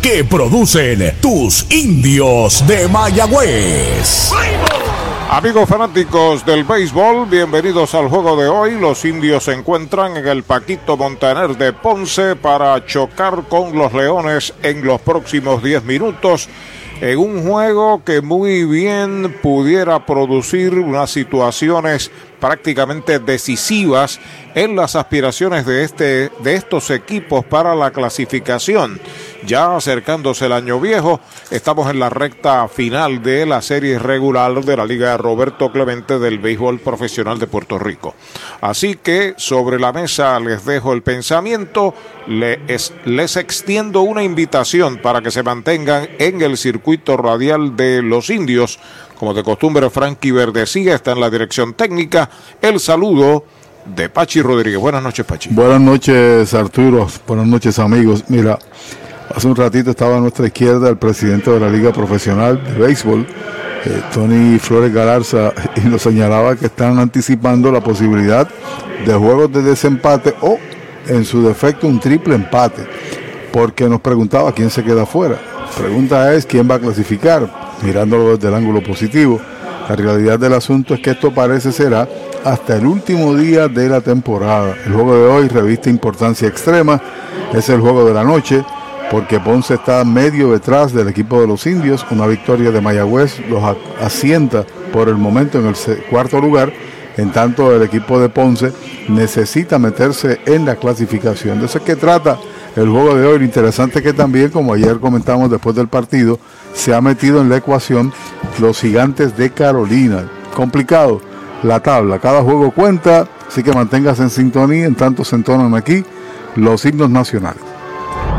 que producen tus indios de Mayagüez. Amigos fanáticos del béisbol, bienvenidos al juego de hoy. Los indios se encuentran en el Paquito Montaner de Ponce para chocar con los Leones en los próximos 10 minutos en un juego que muy bien pudiera producir unas situaciones prácticamente decisivas en las aspiraciones de, este, de estos equipos para la clasificación. Ya acercándose el año viejo, estamos en la recta final de la serie regular de la Liga Roberto Clemente del Béisbol Profesional de Puerto Rico. Así que sobre la mesa les dejo el pensamiento, les, les extiendo una invitación para que se mantengan en el circuito radial de los indios. Como de costumbre, Frankie Verdecía está en la dirección técnica. El saludo de Pachi Rodríguez. Buenas noches, Pachi. Buenas noches, Arturo. Buenas noches, amigos. Mira, hace un ratito estaba a nuestra izquierda el presidente de la Liga Profesional de Béisbol, eh, Tony Flores Galarza, y nos señalaba que están anticipando la posibilidad de juegos de desempate o, en su defecto, un triple empate. Porque nos preguntaba quién se queda afuera. Pregunta es quién va a clasificar, mirándolo desde el ángulo positivo. La realidad del asunto es que esto parece será hasta el último día de la temporada. El juego de hoy reviste importancia extrema, es el juego de la noche, porque Ponce está medio detrás del equipo de los indios. Una victoria de Mayagüez los asienta por el momento en el cuarto lugar. En tanto, el equipo de Ponce necesita meterse en la clasificación. De eso es que trata el juego de hoy. Lo interesante es que también, como ayer comentamos después del partido, se ha metido en la ecuación los gigantes de Carolina. Complicado la tabla. Cada juego cuenta, así que manténgase en sintonía. En tanto se entonan aquí los himnos nacionales.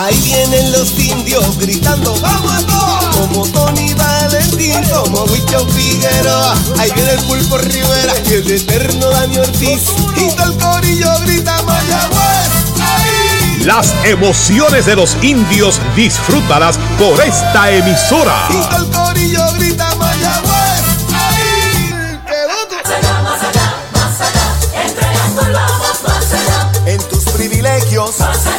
Ahí vienen los indios gritando, ¡vamos a todos! Como Tony Valentín, como Huicho Figueroa. Ahí viene el Pulpo Rivera y el eterno Dani Ortiz. Y todo el corillo grita Mayagüez. ¡Ahí! Las emociones de los indios disfrútalas por esta emisora. Y todo el corillo grita Mayagüez. ¡Ahí! ¡Qué loco! Más allá, más allá, entregando la voz más allá, En tus privilegios, más allá,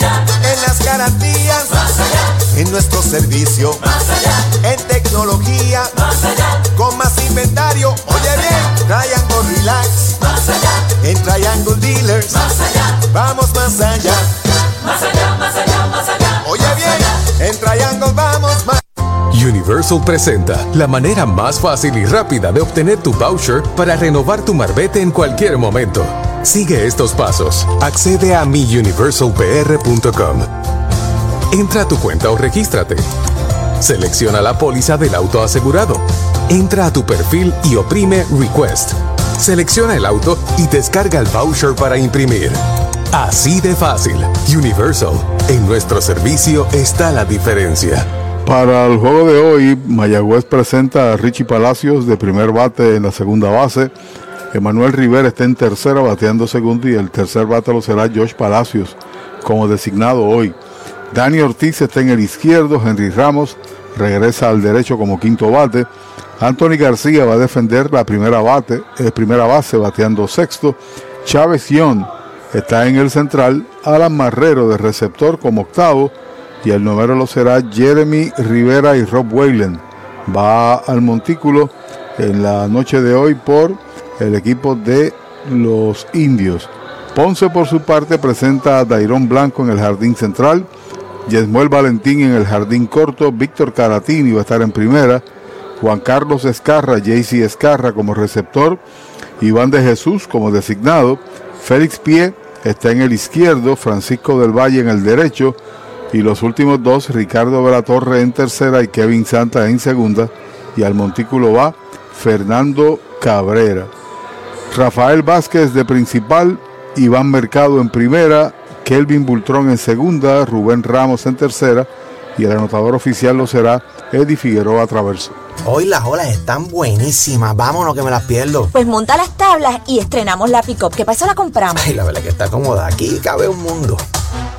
las garantías. Más allá. En nuestro servicio. Más allá. En tecnología. Más allá. Con más inventario. Oye bien. Triangle Relax. Más allá. En Triangle Dealers. Más allá. Vamos más allá. Más allá, más allá, más allá. Oye bien. En Triangle vamos más Universal presenta la manera más fácil y rápida de obtener tu voucher para renovar tu marbete en cualquier momento. Sigue estos pasos. Accede a miuniversalpr.com. Entra a tu cuenta o regístrate. Selecciona la póliza del auto asegurado. Entra a tu perfil y oprime Request. Selecciona el auto y descarga el voucher para imprimir. Así de fácil. Universal. En nuestro servicio está la diferencia. Para el juego de hoy, Mayagüez presenta a Richie Palacios de primer bate en la segunda base. Emanuel Rivera está en tercera bateando segundo y el tercer bate lo será Josh Palacios como designado hoy. Dani Ortiz está en el izquierdo, Henry Ramos regresa al derecho como quinto bate. Anthony García va a defender la primera, bate, eh, primera base bateando sexto. Chávez Young está en el central. Alan Marrero de receptor como octavo. Y el número lo será Jeremy Rivera y Rob Wayland. Va al montículo en la noche de hoy por el equipo de los indios. Ponce por su parte presenta a Dairón Blanco en el jardín central. Yesmuel Valentín en el jardín corto. Víctor Caratini va a estar en primera. Juan Carlos Escarra, JC Escarra como receptor. Iván de Jesús como designado. Félix Pie está en el izquierdo. Francisco del Valle en el derecho. Y los últimos dos, Ricardo Velatorre en tercera y Kevin Santa en segunda. Y al montículo va Fernando Cabrera. Rafael Vázquez de principal, Iván Mercado en primera, Kelvin Bultrón en segunda, Rubén Ramos en tercera y el anotador oficial lo será Eddie Figueroa Traverso. Hoy las olas están buenísimas, vámonos que me las pierdo. Pues monta las tablas y estrenamos la pick-up. ¿Qué pasa la compramos? Ay, la verdad que está cómoda, aquí cabe un mundo.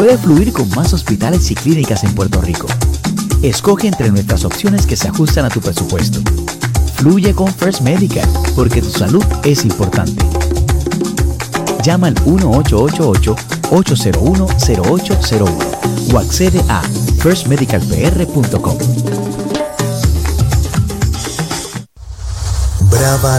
Puedes fluir con más hospitales y clínicas en Puerto Rico. Escoge entre nuestras opciones que se ajustan a tu presupuesto. Fluye con First Medical, porque tu salud es importante. Llama al 1888-801-0801 o accede a firstmedicalpr.com. Brava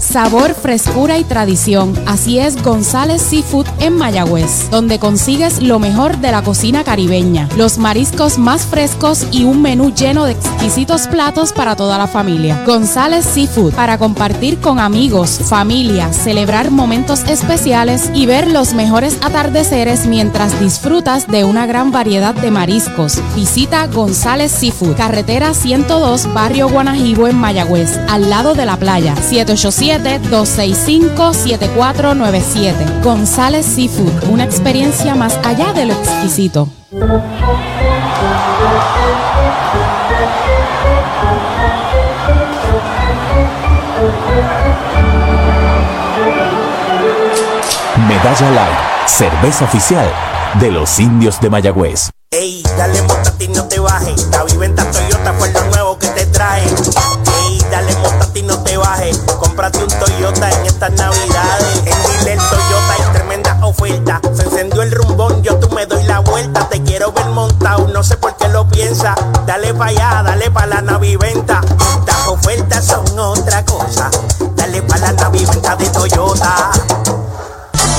Sabor, frescura y tradición. Así es González Seafood en Mayagüez, donde consigues lo mejor de la cocina caribeña, los mariscos más frescos y un menú lleno de exquisitos platos para toda la familia. González Seafood, para compartir con amigos, familia, celebrar momentos especiales y ver los mejores atardeceres mientras disfrutas de una gran variedad de mariscos. Visita González Seafood, carretera 102, barrio Guanajibo en Mayagüez, al lado de la playa, 787 265-7497. González Seafood, una experiencia más allá de lo exquisito. Medalla Light, cerveza oficial de los indios de Mayagüez. Ey, dale montate y no te bajes. La viventa Toyota fue lo nuevo que te trae. Ey, dale montate y no te bajes. Cómprate un Toyota en estas navidades. En Dile Toyota hay tremenda oferta. Se encendió el rumbón, yo tú me doy la vuelta. Te quiero ver montado, no sé por qué lo piensa. Dale pa' allá, dale pa' la naviventa. Las ofertas son otra cosa. Dale pa' la naviventa de Toyota.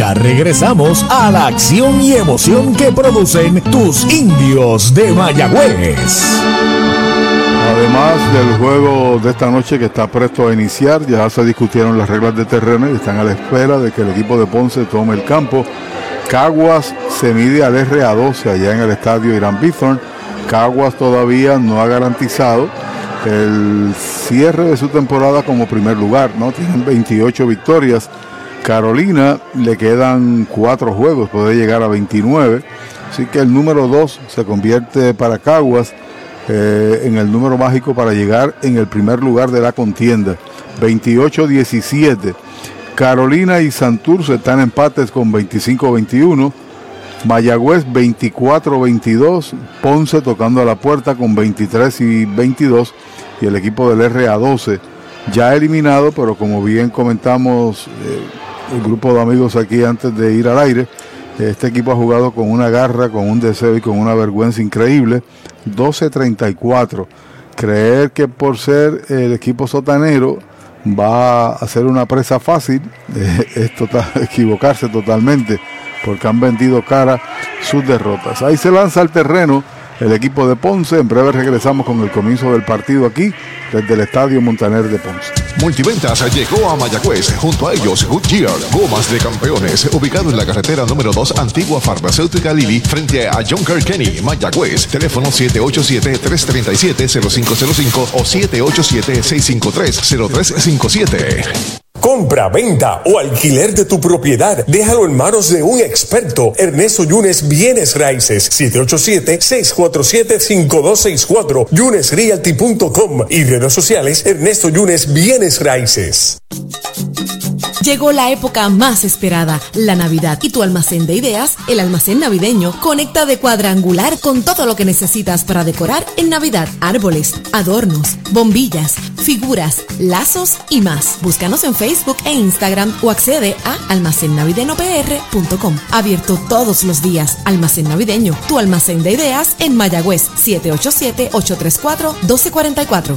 Ya regresamos a la acción y emoción que producen tus indios de Mayagüez. Además del juego de esta noche que está presto a iniciar, ya se discutieron las reglas de terreno y están a la espera de que el equipo de Ponce tome el campo. Caguas se mide al RA12 allá en el estadio Irán Bithorn. Caguas todavía no ha garantizado el cierre de su temporada como primer lugar, ¿no? Tienen 28 victorias. Carolina le quedan cuatro juegos, puede llegar a 29. Así que el número 2 se convierte para Caguas eh, en el número mágico para llegar en el primer lugar de la contienda. 28-17. Carolina y Santurce están empates con 25-21. Mayagüez 24-22. Ponce tocando a la puerta con 23 y 22. Y el equipo del RA12 ya eliminado, pero como bien comentamos eh, el grupo de amigos aquí antes de ir al aire, este equipo ha jugado con una garra, con un deseo y con una vergüenza increíble. 12-34. Creer que por ser el equipo sotanero va a ser una presa fácil eh, es total, equivocarse totalmente porque han vendido cara sus derrotas. Ahí se lanza al terreno el equipo de Ponce. En breve regresamos con el comienzo del partido aquí desde el Estadio Montaner de Ponce. Multiventas llegó a Mayagüez, junto a ellos Goodyear, Gomas de Campeones, ubicado en la carretera número 2, antigua farmacéutica Lili, frente a John Kenny, Mayagüez. Teléfono 787-337-0505 o 787-653-0357. Compra, venta o alquiler de tu propiedad. Déjalo en manos de un experto. Ernesto Yunes Bienes Raíces. 787-647-5264. YunesRealty.com y redes sociales Ernesto Yunes Bienes Raíces. Llegó la época más esperada, la Navidad, y tu almacén de ideas, el almacén navideño, conecta de cuadrangular con todo lo que necesitas para decorar en Navidad. Árboles, adornos, bombillas, figuras, lazos y más. Búscanos en Facebook e Instagram o accede a almacennavideñopr.com. Abierto todos los días. Almacén navideño, tu almacén de ideas en Mayagüez 787-834-1244.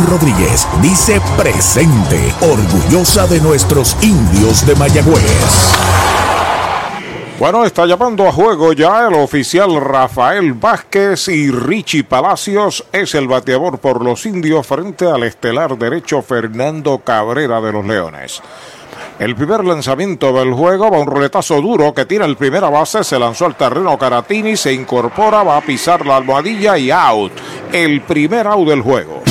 Rodríguez dice presente, orgullosa de nuestros indios de Mayagüez. Bueno, está llamando a juego ya el oficial Rafael Vázquez y Richie Palacios es el bateador por los indios frente al estelar derecho Fernando Cabrera de los Leones. El primer lanzamiento del juego va un roletazo duro que tira el primera base, se lanzó al terreno Caratini, se incorpora, va a pisar la almohadilla y out. El primer out del juego.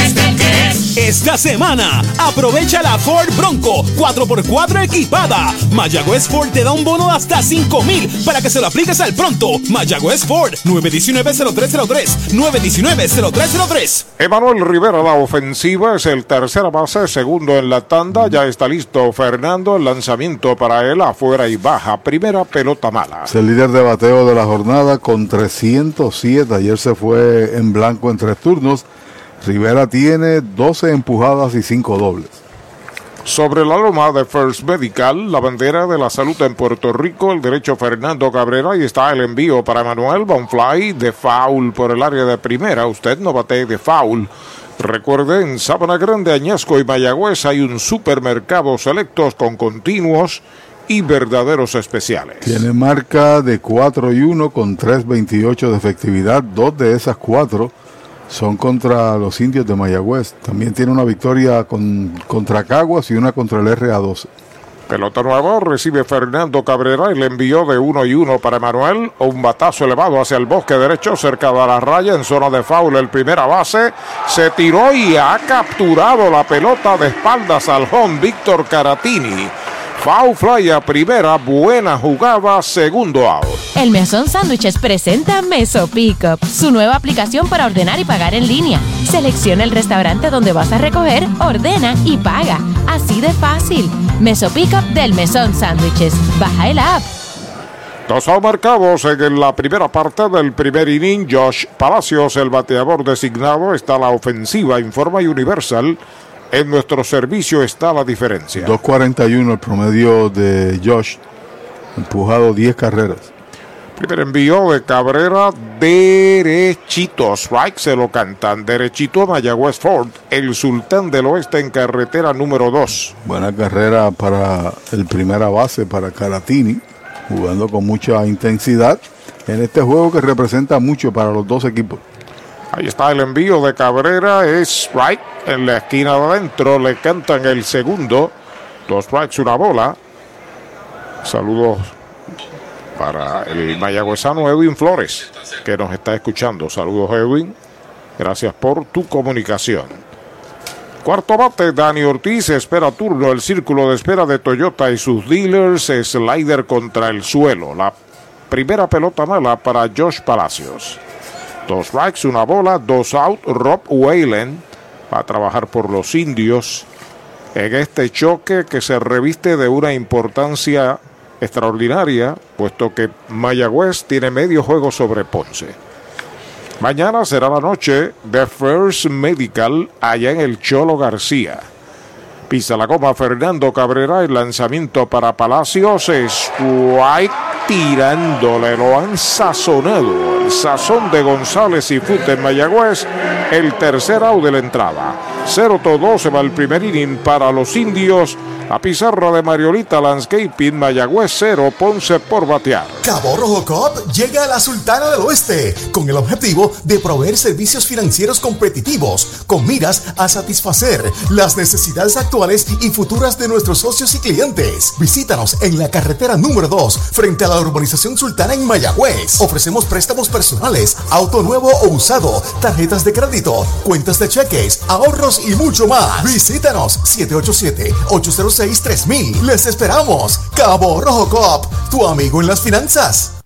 Esta semana, aprovecha la Ford Bronco 4x4 equipada. Mayagüez Ford te da un bono de hasta 5 mil para que se lo apliques al pronto. Mayagüez Ford 919-0303. 919-0303. Emanuel Rivera, la ofensiva, es el tercera base, segundo en la tanda. Ya está listo Fernando. El lanzamiento para él afuera y baja. Primera pelota mala. Es el líder de bateo de la jornada con 307. Ayer se fue en blanco en tres turnos. Rivera tiene 12 empujadas y 5 dobles. Sobre la loma de First Medical, la bandera de la salud en Puerto Rico, el derecho Fernando Cabrera y está el envío para Manuel Bonfly de foul por el área de primera. Usted no bate de foul. Recuerde, en Sabana Grande, Añasco y Mayagüez hay un supermercado selectos con continuos y verdaderos especiales. Tiene marca de 4 y 1 con 3.28 de efectividad. Dos de esas cuatro son contra los indios de Mayagüez. También tiene una victoria con, contra Caguas y una contra el RA12. Pelota nueva, recibe Fernando Cabrera y le envió de uno y uno para Emanuel. Un batazo elevado hacia el bosque derecho, cerca de la raya, en zona de foul. El primera base se tiró y ha capturado la pelota de espaldas al home Víctor Caratini. Foul fly a primera, buena jugada, segundo out. El Mesón Sándwiches presenta Meso Pickup, su nueva aplicación para ordenar y pagar en línea. Selecciona el restaurante donde vas a recoger, ordena y paga. Así de fácil. Meso Pickup del Mesón Sándwiches. Baja el app. Dos marcados en la primera parte del primer inning. Josh Palacios, el bateador designado, está a la ofensiva, informa Universal. En nuestro servicio está la diferencia. 2.41 el promedio de Josh. Empujado 10 carreras. Primer envío de Cabrera derechito. Strike se lo cantan. Derechito a Mayagüez Ford. El sultán del oeste en carretera número 2. Buena carrera para el primera base, para Caratini. Jugando con mucha intensidad en este juego que representa mucho para los dos equipos. Ahí está el envío de Cabrera. Es strike en la esquina de adentro. Le cantan el segundo. Dos strikes, una bola. Saludos para el mayagüezano Edwin Flores, que nos está escuchando. Saludos, Edwin. Gracias por tu comunicación. Cuarto bate, Dani Ortiz espera turno. El círculo de espera de Toyota y sus dealers. Slider contra el suelo. La primera pelota mala para Josh Palacios. Dos strikes, una bola, dos out. Rob Whalen va a trabajar por los indios en este choque que se reviste de una importancia extraordinaria, puesto que Mayagüez tiene medio juego sobre Ponce. Mañana será la noche de First Medical allá en el Cholo García. Pisa la goma Fernando Cabrera, el lanzamiento para Palacios, Strike tirándole, lo han sazonado. El sazón de González y Fute en Mayagüez, el tercer out de la entrada. 0-2 se va el primer inning para los indios. La pizarra de Mariolita Landscaping, Mayagüez 0, Ponce por batear. Cabo Rojo Cop llega a la Sultana del Oeste con el objetivo de proveer servicios financieros competitivos con miras a satisfacer las necesidades actuales y futuras de nuestros socios y clientes. Visítanos en la carretera número 2 frente a la urbanización Sultana en Mayagüez. Ofrecemos préstamos personales, auto nuevo o usado, tarjetas de crédito, cuentas de cheques, ahorros y mucho más. Visítanos 787-806-3000. Les esperamos. Cabo Rojo Cop, tu amigo en las finanzas.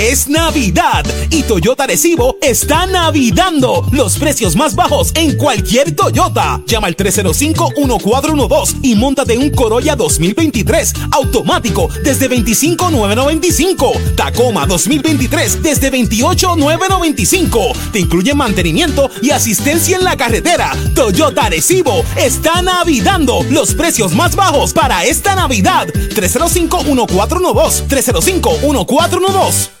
Es Navidad y Toyota Recibo está navidando los precios más bajos en cualquier Toyota. Llama al 305-1412 y montate un Corolla 2023 automático desde 25,995. Tacoma 2023 desde 28,995. Te incluye mantenimiento y asistencia en la carretera. Toyota Recibo está navidando los precios más bajos para esta Navidad. 305-1412. 305-1412.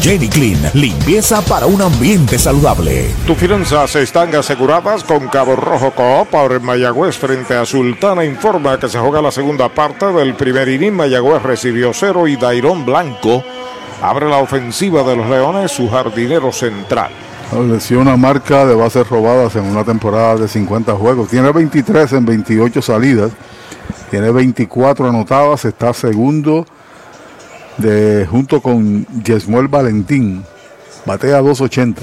Jenny Clean, limpieza para un ambiente saludable. Tus finanzas están aseguradas con Cabo Rojo Coop. Ahora en Mayagüez frente a Sultana informa que se juega la segunda parte del primer inning. Mayagüez recibió cero y Dairón Blanco abre la ofensiva de los Leones, su jardinero central. Estableció una marca de bases robadas en una temporada de 50 juegos. Tiene 23 en 28 salidas. Tiene 24 anotadas. Está segundo de, junto con Yesmuel Valentín. Batea 280.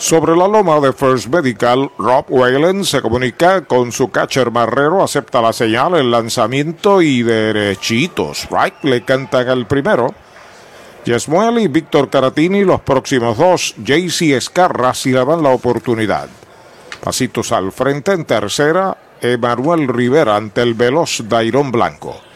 Sobre la loma de First Medical, Rob Whalen se comunica con su catcher Marrero, acepta la señal, el lanzamiento y derechitos. Right le cantan el primero. Yesmuel y Víctor Caratini, los próximos dos. JC Escarra si le dan la oportunidad. Pasitos al frente en tercera. Emanuel Rivera ante el veloz Dairon Blanco.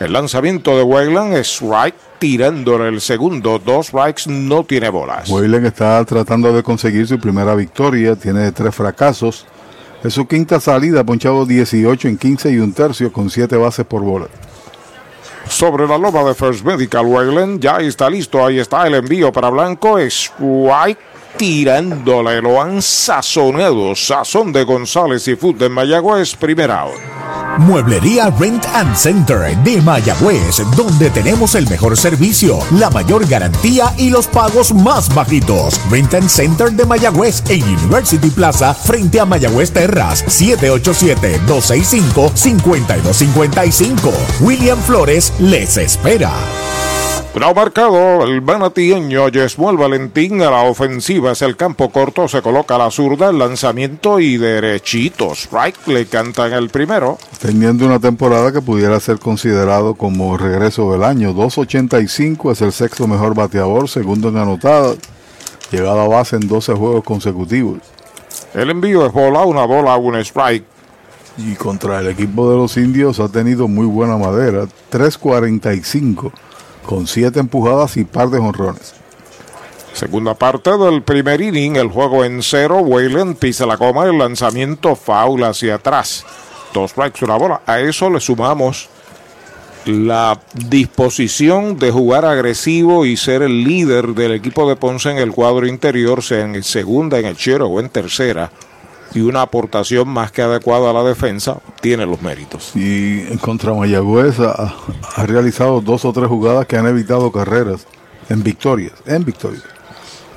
El lanzamiento de Whalen es right tirándole el segundo. Dos strikes no tiene bolas. Whalen está tratando de conseguir su primera victoria. Tiene tres fracasos. Es su quinta salida, ponchado 18 en 15 y un tercio con siete bases por bola. Sobre la loma de First Medical Wayland, ya está listo. Ahí está el envío para Blanco. Es White tirándole. Lo han sazonado. Sazón de González y Food de Mayagüez, primera out. Mueblería Rent and Center de Mayagüez, donde tenemos el mejor servicio, la mayor garantía y los pagos más bajitos. Rent and Center de Mayagüez en University Plaza frente a Mayagüez Terras 787-265-5255. William Flores les espera. Bravo marcado, el manatieño Yesmuel Valentín a la ofensiva es el campo corto, se coloca a la zurda, el lanzamiento y derechitos. Strike le cantan el primero. Teniendo una temporada que pudiera ser considerado como regreso del año. 2.85 es el sexto mejor bateador, segundo en anotada. Llegada a base en 12 juegos consecutivos. El envío es bola, una bola, un strike. Y contra el equipo de los indios ha tenido muy buena madera. 3.45 con siete empujadas y par de jonrones. Segunda parte del primer inning, el juego en cero. Wayland pisa la coma, el lanzamiento foul hacia atrás. Dos strikes, una bola. A eso le sumamos la disposición de jugar agresivo y ser el líder del equipo de Ponce en el cuadro interior, sea en segunda, en el chero o en tercera y una aportación más que adecuada a la defensa, tiene los méritos. Y contra Mayagüez ha, ha, realizado dos o tres jugadas que han evitado carreras en victorias, en victorias.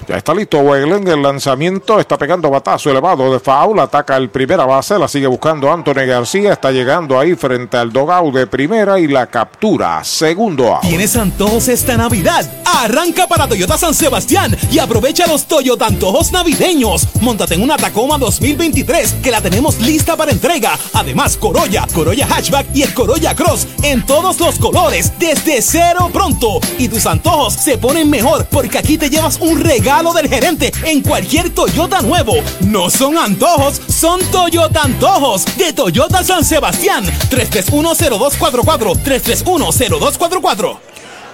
Ya está listo Weylen, el lanzamiento está pegando batazo elevado de foul, ataca el primera base, la sigue buscando Anthony García, está llegando ahí frente al dogout de primera y la captura, segundo out. ¿Tienes antojos esta Navidad? Arranca para Toyota San Sebastián y aprovecha los Toyota antojos navideños. Móntate en una Tacoma 2023 que la tenemos lista para entrega. Además, Corolla, Corolla Hatchback y el Corolla Cross en todos los colores desde cero pronto. Y tus antojos se ponen mejor porque aquí te llevas un regalo del gerente en cualquier Toyota nuevo. No son antojos, son Toyota antojos de Toyota San Sebastián. 3310244 3310244.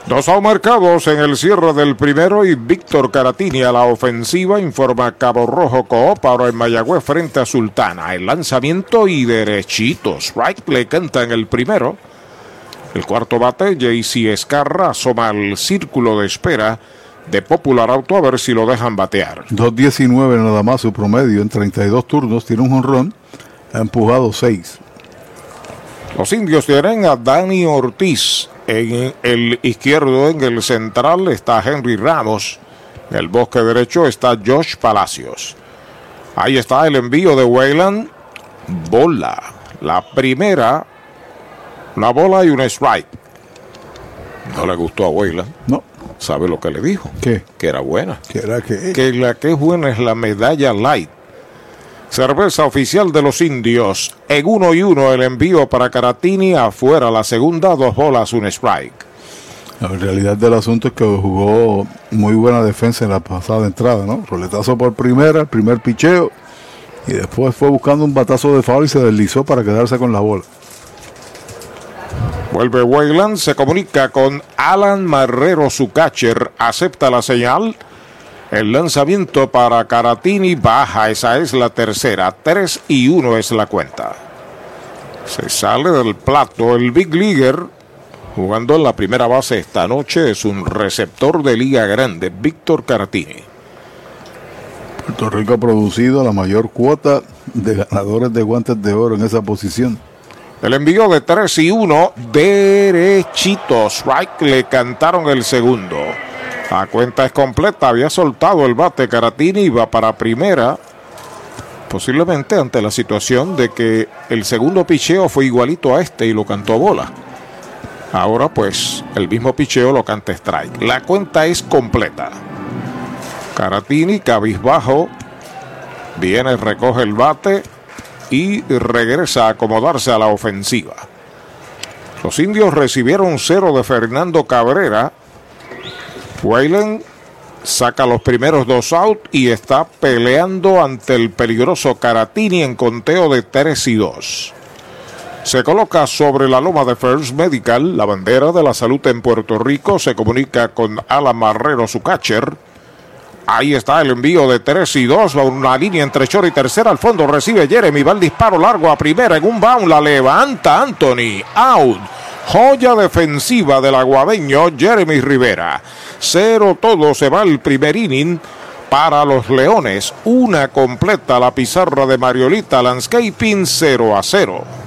Dos marcados en el cierre del primero y Víctor Caratini a la ofensiva informa Cabo Rojo Coop ahora en Mayagüez frente a Sultana. El lanzamiento y derechitos. Right le canta en el primero. El cuarto bate, JC Escarra asoma al círculo de espera de Popular Auto a ver si lo dejan batear. 2.19 nada más su promedio en 32 turnos, tiene un jonrón, ha empujado 6. Los indios tienen a Dani Ortiz en el izquierdo, en el central está Henry Ramos, en el bosque derecho está Josh Palacios. Ahí está el envío de Wayland, bola, la primera, una bola y un strike. No le gustó a Wayland. No. ¿Sabe lo que le dijo? ¿Qué? Que era buena. ¿Que era qué? Que la que es buena es la medalla light. Cerveza oficial de los indios. En uno y uno el envío para Caratini. Afuera la segunda, dos bolas, un strike. La realidad del asunto es que jugó muy buena defensa en la pasada entrada, ¿no? Roletazo por primera, el primer picheo. Y después fue buscando un batazo de foul y se deslizó para quedarse con la bola. Vuelve Wayland, se comunica con Alan Marrero, su catcher, acepta la señal. El lanzamiento para Caratini baja, esa es la tercera. 3 y 1 es la cuenta. Se sale del plato el Big Leaguer. Jugando en la primera base esta noche es un receptor de liga grande, Víctor Caratini. Puerto Rico ha producido la mayor cuota de ganadores de guantes de oro en esa posición. El envío de 3 y 1, derechitos. Strike le cantaron el segundo. La cuenta es completa. Había soltado el bate. Caratini iba para primera. Posiblemente ante la situación de que el segundo picheo fue igualito a este y lo cantó bola. Ahora pues el mismo picheo lo canta strike. La cuenta es completa. Caratini cabizbajo. Viene, recoge el bate y regresa a acomodarse a la ofensiva. Los indios recibieron cero de Fernando Cabrera. Wayland saca los primeros dos out y está peleando ante el peligroso Caratini en conteo de 3 y 2. Se coloca sobre la loma de First Medical, la bandera de la salud en Puerto Rico. Se comunica con Alan Marrero, su catcher. Ahí está el envío de 3 y 2. Una línea entre short y tercera. Al fondo recibe Jeremy. Va el disparo largo a primera en un bound. La levanta Anthony. Out. Joya defensiva del aguadeño Jeremy Rivera. Cero todo se va el primer inning para los Leones. Una completa la pizarra de Mariolita Landscaping 0 a 0.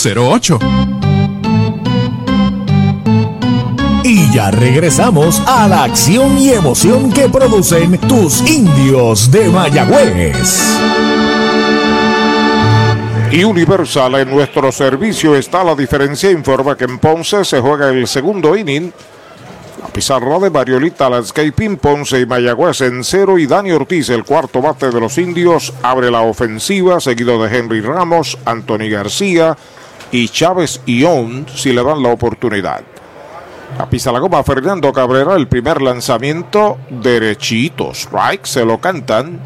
408 8808 Y ya regresamos a la acción y emoción que producen tus indios de Mayagüez. Y Universal en nuestro servicio está la diferencia. Informa que en Ponce se juega el segundo inning. La pizarra de Mariolita Landscaping, Ponce y Mayagüez en cero. Y Dani Ortiz, el cuarto bate de los indios, abre la ofensiva, seguido de Henry Ramos, Anthony García y Chávez Ión si le dan la oportunidad. A pisa la goma Fernando Cabrera, el primer lanzamiento derechito, strike, se lo cantan.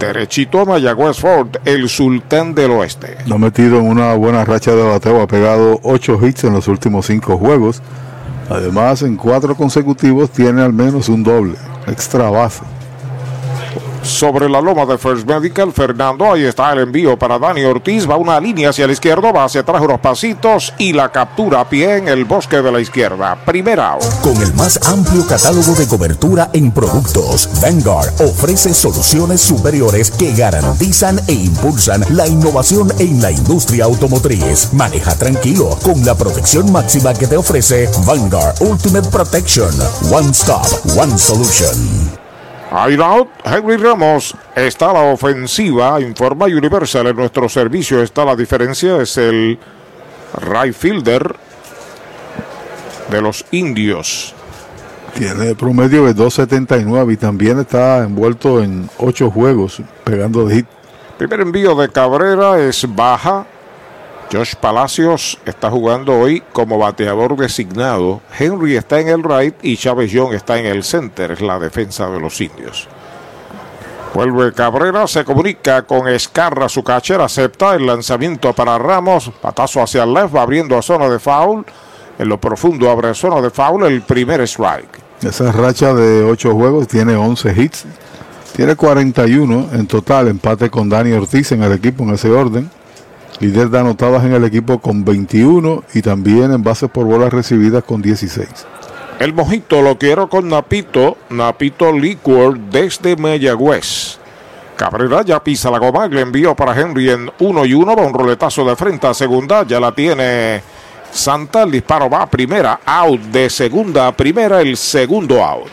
Derechito a Mayagüez Ford, el sultán del oeste. Lo ha metido en una buena racha de bateo, ha pegado 8 hits en los últimos 5 juegos. Además, en cuatro consecutivos tiene al menos un doble, extra base sobre la loma de First Medical. Fernando, ahí está el envío para Dani Ortiz. Va una línea hacia la izquierda, va hacia atrás unos pasitos y la captura a pie en el bosque de la izquierda. Primera. Con el más amplio catálogo de cobertura en productos, Vanguard ofrece soluciones superiores que garantizan e impulsan la innovación en la industria automotriz. Maneja tranquilo con la protección máxima que te ofrece Vanguard Ultimate Protection. One Stop, One Solution. Out, Henry Ramos está la ofensiva, informa Universal en nuestro servicio está la diferencia, es el right fielder de los indios. Tiene promedio de 2.79 y también está envuelto en 8 juegos pegando de hit. Primer envío de Cabrera es baja, Josh Palacios está jugando hoy como bateador designado. Henry está en el right y Chávez Young está en el center. Es la defensa de los indios. Vuelve Cabrera, se comunica con Escarra, su catcher, acepta el lanzamiento para Ramos, patazo hacia el left, va abriendo a zona de foul. En lo profundo abre zona de foul el primer strike. Esa racha de ocho juegos tiene 11 hits, Tiene 41 en total, empate con Dani Ortiz en el equipo en ese orden. Líder de anotadas en el equipo con 21 y también en bases por bolas recibidas con 16. El mojito lo quiero con Napito, Napito Liquor desde Mayagüez. Cabrera ya pisa la goma, le envío para Henry en 1 y 1, va un roletazo de frente a segunda, ya la tiene Santa, el disparo va a primera, out de segunda a primera, el segundo out.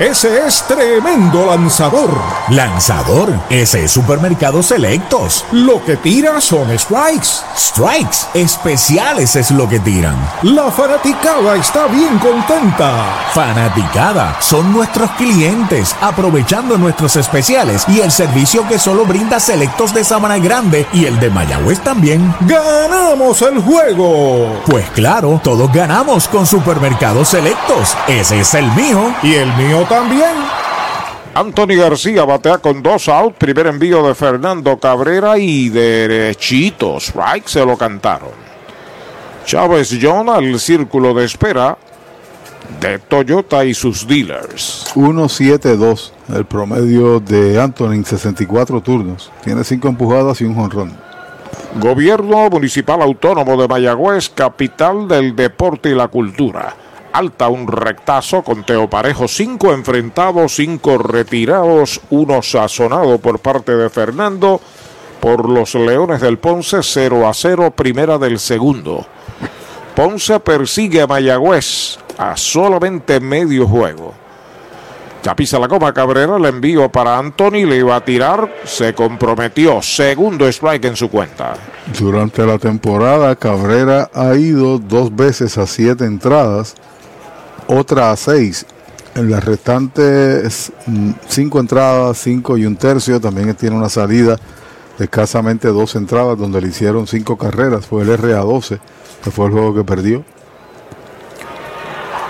Ese es tremendo lanzador. Lanzador, ese es Supermercados Selectos. Lo que tira son strikes. Strikes, especiales es lo que tiran. La fanaticada está bien contenta. Fanaticada, son nuestros clientes, aprovechando nuestros especiales y el servicio que solo brinda Selectos de Sabana Grande y el de Mayagüez también. ¡Ganamos el juego! Pues claro, todos ganamos con Supermercados Selectos. Ese es el mío y el mío también. Anthony García batea con dos out. Primer envío de Fernando Cabrera y derechitos. Strike se lo cantaron. Chávez John al círculo de espera de Toyota y sus dealers. 1-7-2, el promedio de Anthony en 64 turnos. Tiene 5 empujadas y un jonrón. Gobierno Municipal Autónomo de Mayagüez, capital del deporte y la cultura. Alta un rectazo, conteo parejo, cinco enfrentados, cinco retirados, uno sazonado por parte de Fernando por los Leones del Ponce, 0 a 0, primera del segundo. Ponce persigue a Mayagüez a solamente medio juego. Ya pisa la goma Cabrera, le envío para Anthony, le iba a tirar, se comprometió, segundo strike en su cuenta. Durante la temporada, Cabrera ha ido dos veces a siete entradas, otra a seis. En las restantes mm, cinco entradas, cinco y un tercio, también tiene una salida de escasamente dos entradas donde le hicieron cinco carreras. Fue el RA12, que fue el juego que perdió.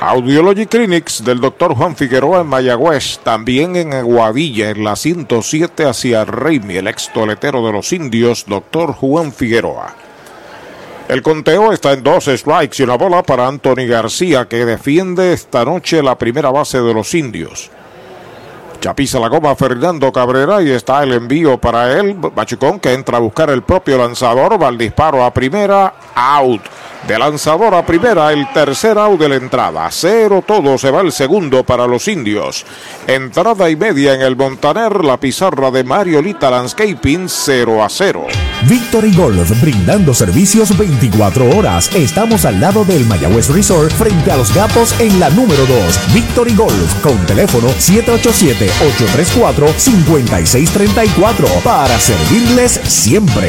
Audiology Clinics del doctor Juan Figueroa en Mayagüez, también en Aguadilla, en la 107 hacia Reimi, el ex toletero de los indios, doctor Juan Figueroa. El conteo está en dos strikes y una bola para Anthony García, que defiende esta noche la primera base de los indios. Ya pisa la goma Fernando Cabrera y está el envío para él. Machucón que entra a buscar el propio lanzador. Va al disparo a primera. Out. De lanzador a primera, el tercer out de la entrada. Cero todo se va el segundo para los indios. Entrada y media en el Montaner, la pizarra de Mariolita Landscaping 0 a 0. Victory Golf, brindando servicios 24 horas. Estamos al lado del Mayagüez Resort, frente a los gatos en la número 2. Victory Golf, con teléfono 787-834-5634, para servirles siempre.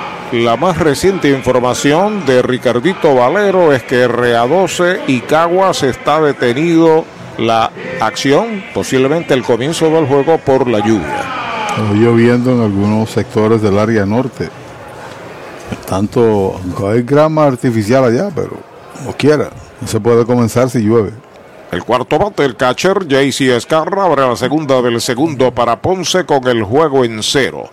La más reciente información de Ricardito Valero es que RA12 y Caguas está detenido la acción, posiblemente el comienzo del juego por la lluvia. Está lloviendo en algunos sectores del área norte. Tanto, aunque hay grama artificial allá, pero como quiera, no se puede comenzar si llueve. El cuarto bate, el catcher JC Escarra, abre la segunda del segundo para Ponce con el juego en cero.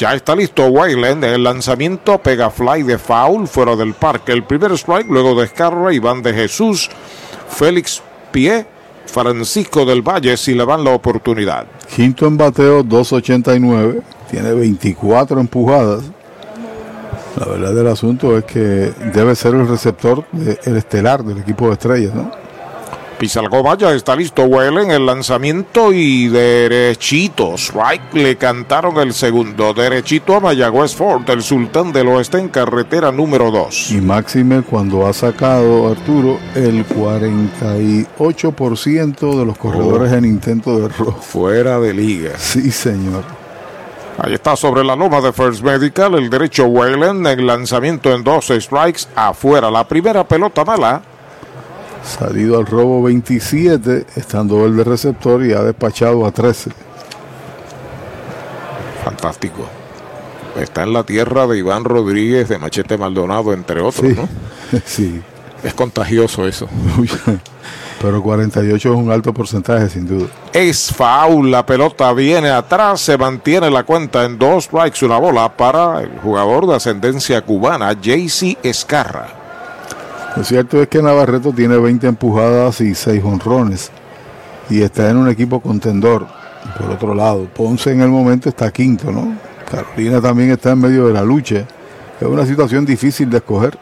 Ya está listo Wayland. El lanzamiento pega fly de foul fuera del parque. El primer strike, luego de Escarra, Iván de Jesús, Félix Pie, Francisco del Valle si le dan la oportunidad. Quinto en bateo, 2.89. Tiene 24 empujadas. La verdad del asunto es que debe ser el receptor, de- el estelar del equipo de estrellas, ¿no? Pizalgoma ya está listo Wellen el lanzamiento y derechito. Strike le cantaron el segundo. Derechito a Mayagüez Ford, el sultán del oeste en carretera número 2. Y máxime cuando ha sacado Arturo el 48% de los corredores en intento de error. Fuera de liga. Sí, señor. Ahí está sobre la loma de First Medical el derecho Wellen. El lanzamiento en 12 strikes afuera. La primera pelota mala. Salido al robo 27, estando él de receptor y ha despachado a 13. Fantástico. Está en la tierra de Iván Rodríguez, de Machete Maldonado, entre otros, Sí, ¿no? sí. Es contagioso eso. Pero 48 es un alto porcentaje, sin duda. Es foul, la pelota viene atrás, se mantiene la cuenta en dos strikes, una bola para el jugador de ascendencia cubana, JC Escarra. Lo cierto es que Navarreto tiene 20 empujadas y 6 honrones. Y está en un equipo contendor. Por otro lado, Ponce en el momento está quinto, ¿no? Carolina también está en medio de la lucha. Es una situación difícil de escoger.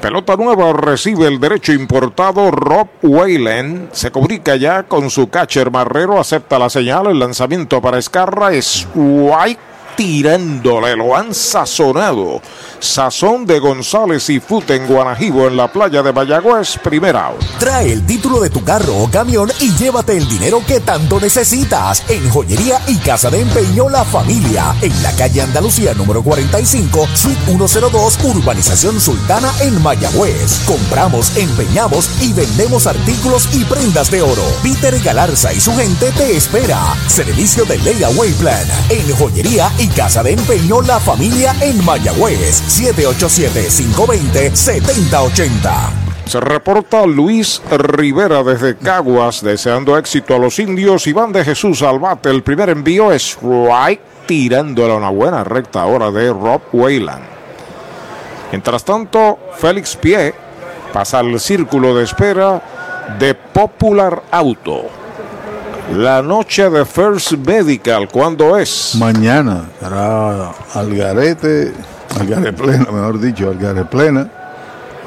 Pelota nueva recibe el derecho importado Rob Wayland. Se comunica ya con su catcher Marrero. Acepta la señal. El lanzamiento para Escarra es White tirándole. Lo han sazonado. Sazón de González y Fute en Guanajibo en la playa de Mayagüez. Primera. Trae el título de tu carro o camión y llévate el dinero que tanto necesitas en Joyería y Casa de Empeño La Familia, en la calle Andalucía número 45, Suite 102, Urbanización Sultana en Mayagüez. Compramos, empeñamos y vendemos artículos y prendas de oro. Peter Galarza y su gente te espera. Servicio de Layaway Plan en Joyería y Casa de Empeño La Familia en Mayagüez. 787-520-7080. Se reporta Luis Rivera desde Caguas deseando éxito a los indios. Iván de Jesús al bate. El primer envío es right tirándole una buena recta ahora de Rob Wayland. Mientras tanto, Félix Pie pasa al círculo de espera de Popular Auto. La noche de First Medical, ¿cuándo es? Mañana estará Algarete, Algarete Plena, mejor dicho, Algarete Plena.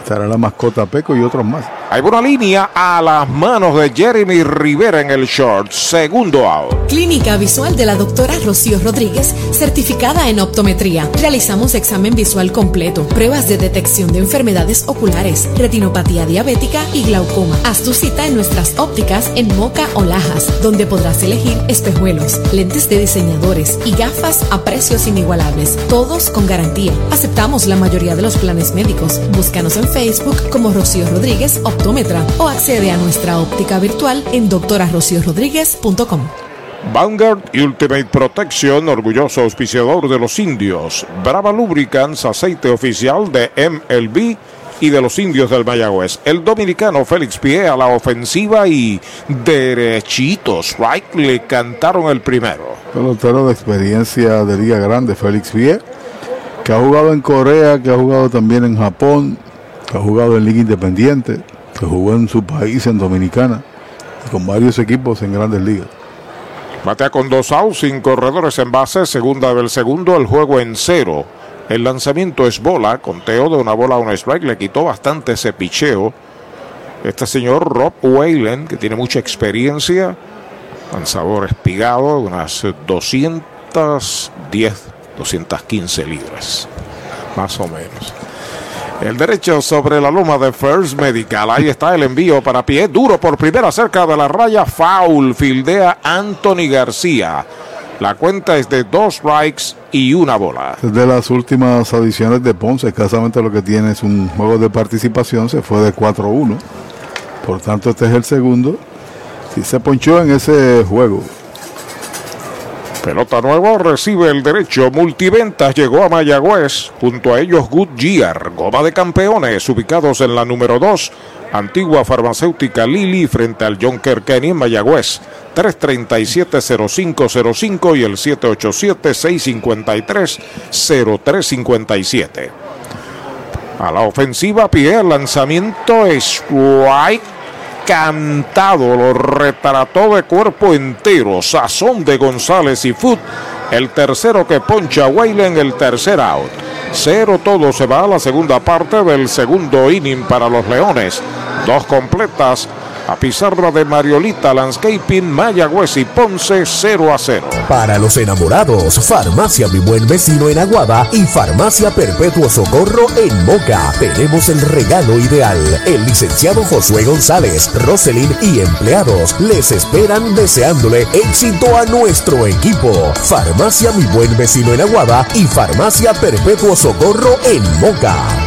Estará la mascota Peco y otros más. Hay una línea a las manos de Jeremy Rivera en el short. Segundo out. Clínica Visual de la doctora Rocío Rodríguez, certificada en optometría. Realizamos examen visual completo, pruebas de detección de enfermedades oculares, retinopatía diabética y glaucoma. Haz tu cita en nuestras ópticas en Moca o Lajas, donde podrás elegir espejuelos, lentes de diseñadores y gafas a precios inigualables, todos con garantía. Aceptamos la mayoría de los planes médicos. Búscanos en Facebook como Rocío Rodríguez Optómetra o accede a nuestra óptica virtual en doctorarociorodríguez.com. Vanguard Ultimate Protection, orgulloso auspiciador de los indios. Brava Lubricants, aceite oficial de MLB y de los indios del Mayagüez. El dominicano Félix Pie a la ofensiva y derechitos. Right le cantaron el primero. Pelotero de experiencia de Liga Grande, Félix Vie, que ha jugado en Corea, que ha jugado también en Japón, ha jugado en Liga Independiente, que jugó en su país, en Dominicana, con varios equipos en grandes ligas. Batea con dos outs, sin corredores en base, segunda del segundo, el juego en cero. El lanzamiento es bola, conteo de una bola a un strike, le quitó bastante ese picheo. Este señor Rob Whalen, que tiene mucha experiencia, lanzador espigado, unas 210, 215 libras, más o menos. El derecho sobre la loma de First Medical. Ahí está el envío para pie. Duro por primera cerca de la raya. Foul. Fildea Anthony García. La cuenta es de dos strikes y una bola. Desde las últimas adiciones de Ponce, escasamente lo que tiene es un juego de participación, se fue de 4-1. Por tanto, este es el segundo. Si se ponchó en ese juego. Pelota nueva recibe el derecho. Multiventas llegó a Mayagüez. Junto a ellos Goodyear, goma de campeones, ubicados en la número 2. Antigua farmacéutica Lili frente al John Kenny en Mayagüez. 337-0505 y el 787-653-0357. A la ofensiva, pie lanzamiento strike cantado, lo retrató de cuerpo entero. Sazón de González y Foot. El tercero que poncha en el tercer out. Cero todo se va a la segunda parte del segundo inning para los Leones. Dos completas a pizarra de Mariolita Landscaping, Mayagüez y Ponce 0 a 0. Para los enamorados, Farmacia Mi Buen Vecino en Aguada y Farmacia Perpetuo Socorro en Moca. Tenemos el regalo ideal. El licenciado Josué González, Roselyn y empleados les esperan deseándole éxito a nuestro equipo. Farmacia Mi Buen Vecino en Aguada y Farmacia Perpetuo Socorro en Moca.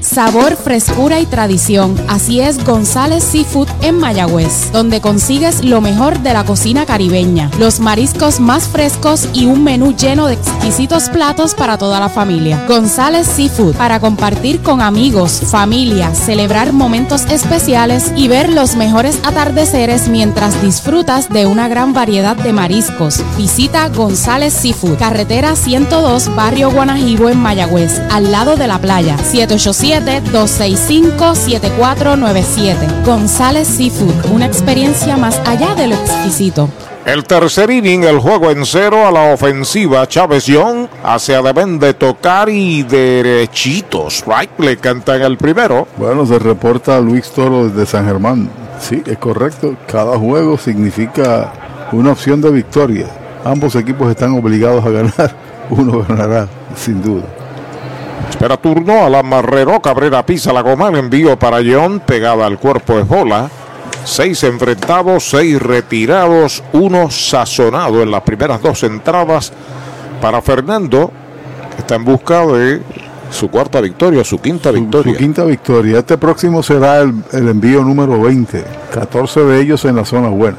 Sabor, frescura y tradición. Así es González Seafood en Mayagüez, donde consigues lo mejor de la cocina caribeña, los mariscos más frescos y un menú lleno de exquisitos platos para toda la familia. González Seafood, para compartir con amigos, familia, celebrar momentos especiales y ver los mejores atardeceres mientras disfrutas de una gran variedad de mariscos. Visita González Seafood, carretera 102, barrio Guanajibo en Mayagüez, al lado de la playa, 787 265-7497. González Seafood, una experiencia más allá de lo exquisito. El tercer inning, el juego en cero a la ofensiva. Chávez Young hacia deben de tocar y derechitos. Right, le cantan el primero. Bueno, se reporta Luis Toro desde San Germán. Sí, es correcto. Cada juego significa una opción de victoria. Ambos equipos están obligados a ganar. Uno ganará, sin duda. Espera turno a la Marrero. Cabrera pisa la goma. El envío para John. Pegada al cuerpo es bola. Seis enfrentados, seis retirados, uno sazonado en las primeras dos entradas para Fernando. Que está en busca de su cuarta victoria, su quinta victoria. Su quinta victoria. Este próximo será el, el envío número 20. 14 de ellos en la zona buena.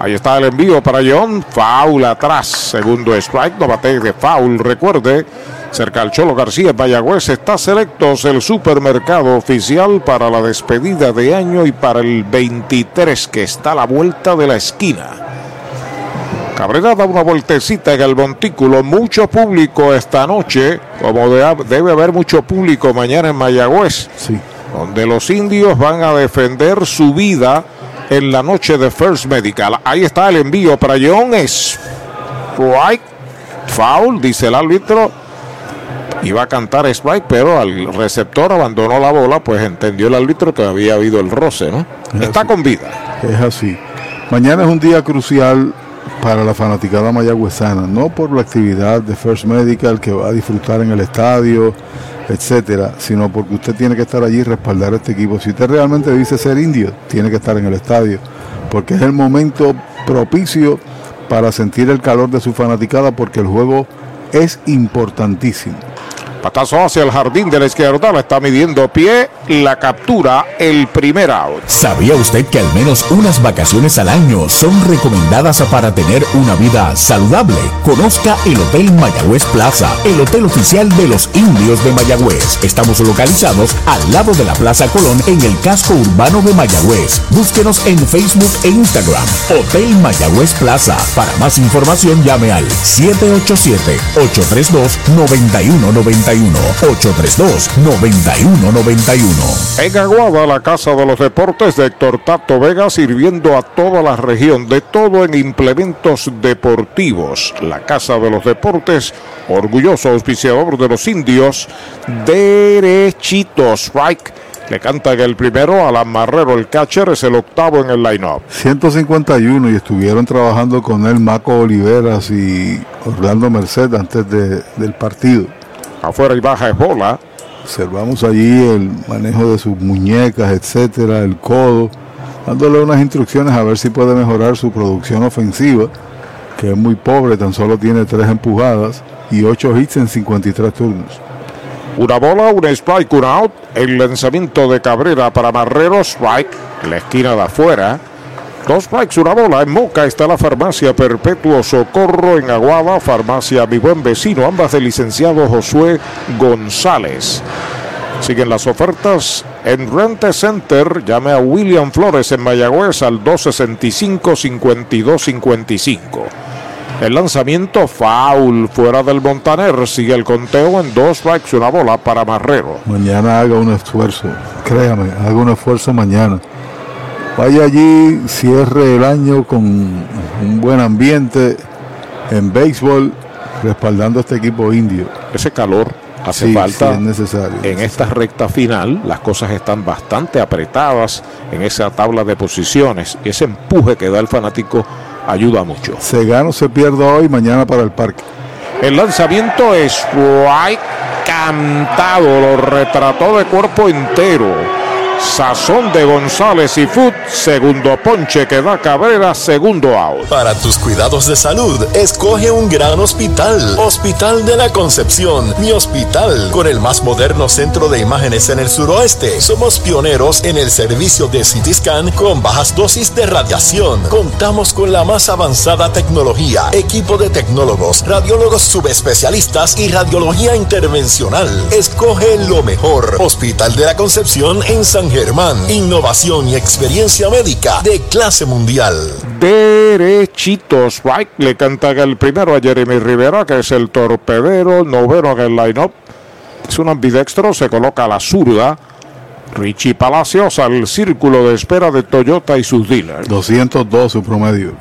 Ahí está el envío para John. Foul atrás. Segundo strike. No bate de foul. Recuerde, cerca al Cholo García, Mayagüez, está selectos el supermercado oficial para la despedida de año y para el 23 que está a la vuelta de la esquina. Cabrera da una vueltecita en el montículo. Mucho público esta noche, como de- debe haber mucho público mañana en Mayagüez. Sí. Donde los indios van a defender su vida en la noche de First Medical. Ahí está el envío para John. Es foul, dice el árbitro. Iba a cantar strike, pero al receptor abandonó la bola, pues entendió el árbitro que había habido el roce, ¿no? Está con vida. Es así. Mañana es un día crucial para la fanaticada mayagüezana, no por la actividad de First Medical que va a disfrutar en el estadio, etcétera, sino porque usted tiene que estar allí y respaldar a este equipo. Si usted realmente dice ser indio, tiene que estar en el estadio, porque es el momento propicio para sentir el calor de su fanaticada, porque el juego es importantísimo. Patazo hacia el jardín de la izquierda, está midiendo pie, la captura el primer out. ¿Sabía usted que al menos unas vacaciones al año son recomendadas para tener una vida saludable? Conozca el Hotel Mayagüez Plaza, el hotel oficial de los indios de Mayagüez. Estamos localizados al lado de la Plaza Colón en el casco urbano de Mayagüez. Búsquenos en Facebook e Instagram. Hotel Mayagüez Plaza. Para más información llame al 787-832-9191. 832-9191. En Aguada, la Casa de los Deportes de Héctor Tato Vega, sirviendo a toda la región, de todo en implementos deportivos. La Casa de los Deportes, orgulloso auspiciador de los indios, derechitos, strike. Le cantan el primero, Alan Marrero, el catcher, es el octavo en el line-up. 151 y estuvieron trabajando con él Maco Oliveras y Orlando Merced antes de- del partido. Afuera y baja es bola. Observamos allí el manejo de sus muñecas, etcétera, el codo, dándole unas instrucciones a ver si puede mejorar su producción ofensiva, que es muy pobre, tan solo tiene tres empujadas y ocho hits en 53 turnos. Una bola, un strike, un out. El lanzamiento de Cabrera para Marrero, strike. La esquina de afuera. Dos strikes, una bola. En Moca está la farmacia Perpetuo Socorro en Aguada. Farmacia Mi Buen Vecino, ambas del licenciado Josué González. Siguen las ofertas en Rente Center. Llame a William Flores en Mayagüez al 265-5255. El lanzamiento foul fuera del Montaner. Sigue el conteo en dos strikes, una bola para Marrero. Mañana haga un esfuerzo, créame, haga un esfuerzo mañana. Vaya allí, cierre el año con un buen ambiente en béisbol, respaldando a este equipo indio. Ese calor hace Sí, falta sí, es necesario. en esta recta final. Las cosas están bastante apretadas en esa tabla de posiciones. Y ese empuje que da el fanático ayuda mucho. Se gana o se pierde hoy, mañana para el parque. El lanzamiento es cantado, lo retrató de cuerpo entero. Sazón de González y Foot, segundo ponche que da Cabrera, segundo out. Para tus cuidados de salud, escoge un gran hospital. Hospital de la Concepción, mi hospital, con el más moderno centro de imágenes en el suroeste. Somos pioneros en el servicio de CT con bajas dosis de radiación. Contamos con la más avanzada tecnología, equipo de tecnólogos, radiólogos subespecialistas y radiología intervencional. Escoge lo mejor. Hospital de la Concepción en San Germán. Innovación y experiencia médica de clase mundial. Derechito strike. Le canta el primero a Jeremy Rivera, que es el torpedero, noveno en el line-up. Es un ambidextro, se coloca a la zurda. Richie Palacios al círculo de espera de Toyota y sus dealers. 202 su promedio.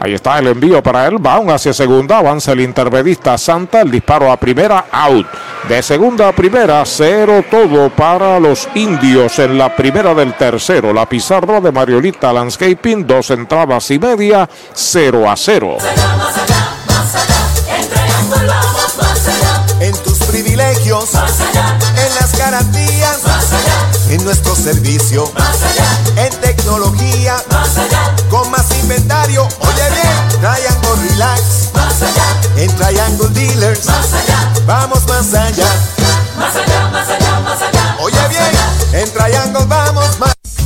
Ahí está el envío para él. Baun hacia segunda. Avanza el intermedista Santa. El disparo a primera. Out. De segunda a primera. Cero todo para los indios en la primera del tercero. La pizarra de Mariolita Landscaping. Dos entradas y media. Cero a cero. En tus privilegios. En las garantías. En nuestro servicio, más allá. En tecnología, más allá. Con más inventario, oye bien. Triangle Relax, más allá. En Triangle Dealers, más allá. Vamos más allá. Más allá, más allá, más allá. Oye bien, en Triangle vamos más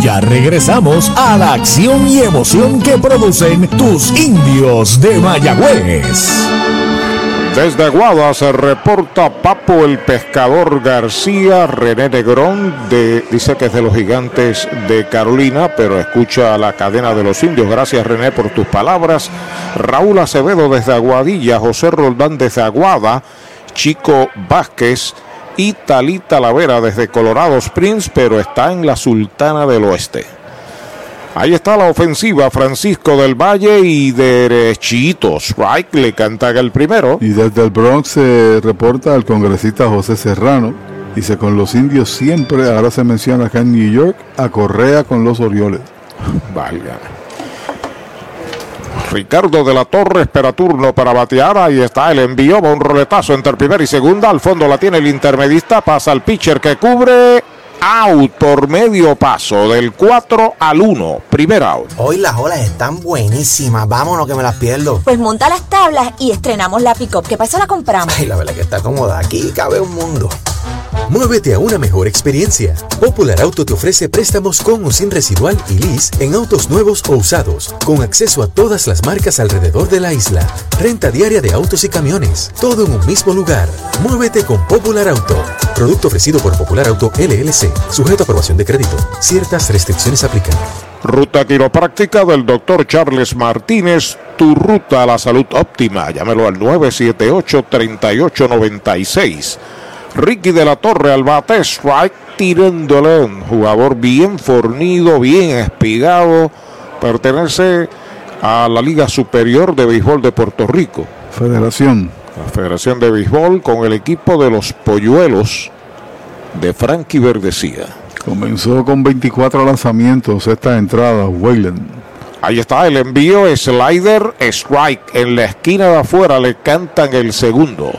Ya regresamos a la acción y emoción que producen tus indios de Mayagüez. Desde Aguada se reporta Papo el Pescador García, René Negrón, dice que es de los gigantes de Carolina, pero escucha la cadena de los indios. Gracias René por tus palabras. Raúl Acevedo desde Aguadilla, José Roldán desde Aguada, Chico Vázquez y Talita Lavera desde Colorado Springs, pero está en la Sultana del Oeste. Ahí está la ofensiva, Francisco del Valle y derechitos. Strike le canta el primero. Y desde el Bronx se reporta al congresista José Serrano. Dice, con los indios siempre, ahora se menciona acá en New York, a Correa con los Orioles. Valga. Ricardo de la Torre espera turno para batear. Ahí está el envío. Va un roletazo entre primera y segunda. Al fondo la tiene el intermedista. Pasa al pitcher que cubre. Out por medio paso del 4 al 1. Primer out. Hoy las olas están buenísimas. Vámonos que me las pierdo. Pues monta las tablas y estrenamos la pick-up. ¿Qué pasó? La compramos. Ay, la verdad que está cómoda. Aquí cabe un mundo. Muévete a una mejor experiencia. Popular Auto te ofrece préstamos con o sin residual y lease en autos nuevos o usados, con acceso a todas las marcas alrededor de la isla. Renta diaria de autos y camiones, todo en un mismo lugar. Muévete con Popular Auto. Producto ofrecido por Popular Auto LLC, sujeto a aprobación de crédito. Ciertas restricciones aplican. Ruta quiropráctica del doctor Charles Martínez, tu ruta a la salud óptima. Llámelo al 978-3896. Ricky de la Torre al bate, strike tirándole. Un jugador bien fornido, bien espigado. Pertenece a la Liga Superior de Béisbol de Puerto Rico. Federación. La Federación de Béisbol con el equipo de los Polluelos de Frankie Verdecía. Comenzó con 24 lanzamientos esta entrada, Wayland. Ahí está el envío, slider, strike. En la esquina de afuera le cantan el segundo.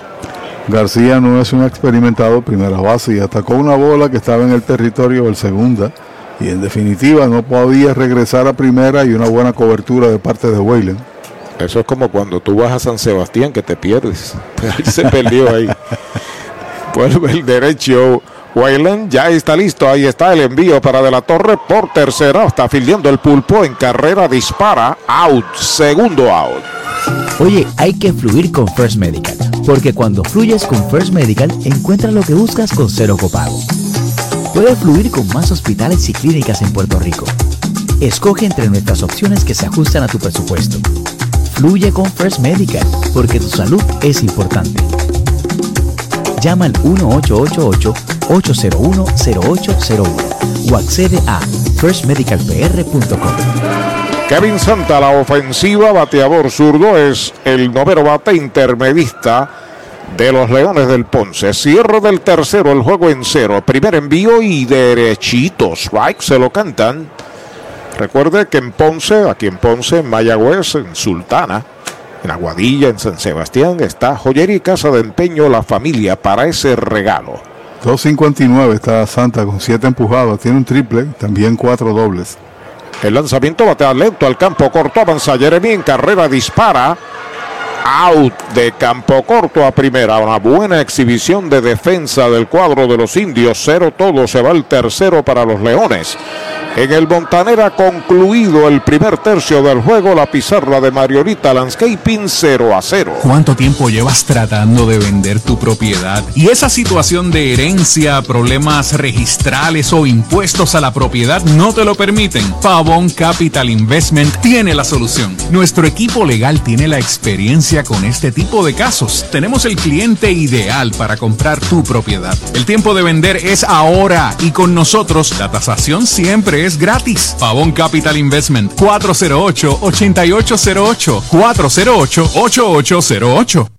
García no es un experimentado primera base y atacó una bola que estaba en el territorio del segunda y en definitiva no podía regresar a primera y una buena cobertura de parte de Wayland. Eso es como cuando tú vas a San Sebastián que te pierdes. Se perdió ahí. Vuelve el derecho. Wayland ya está listo. Ahí está el envío para De la Torre por tercera. Está fildeando el pulpo en carrera. Dispara. Out. Segundo out. Oye, hay que fluir con First Medical, porque cuando fluyes con First Medical encuentras lo que buscas con cero copago. Puedes fluir con más hospitales y clínicas en Puerto Rico. Escoge entre nuestras opciones que se ajustan a tu presupuesto. Fluye con First Medical, porque tu salud es importante. Llama al 1888-801-0801 o accede a firstmedicalpr.com. Kevin Santa, la ofensiva, bateador zurdo, es el noveno bate intermedista de los Leones del Ponce. Cierre del tercero, el juego en cero. Primer envío y derechitos. Strike se lo cantan. Recuerde que en Ponce, aquí en Ponce, en Mayagüez, en Sultana, en Aguadilla, en San Sebastián, está Joyería y Casa de Empeño La Familia para ese regalo. 2.59 está Santa con 7 empujados. Tiene un triple, también cuatro dobles. El lanzamiento batea lento al campo corto. Avanza Jeremy en carrera, dispara. Out de campo corto a primera. Una buena exhibición de defensa del cuadro de los indios. Cero todo. Se va el tercero para los Leones. En el Montanera concluido el primer tercio del juego. La pizarra de Mariorita Landscaping 0 a 0. ¿Cuánto tiempo llevas tratando de vender tu propiedad? Y esa situación de herencia, problemas registrales o impuestos a la propiedad no te lo permiten. Pavón Capital Investment tiene la solución. Nuestro equipo legal tiene la experiencia con este tipo de casos. Tenemos el cliente ideal para comprar tu propiedad. El tiempo de vender es ahora y con nosotros la tasación siempre es gratis. Pavón Capital Investment 408-8808. 408-8808.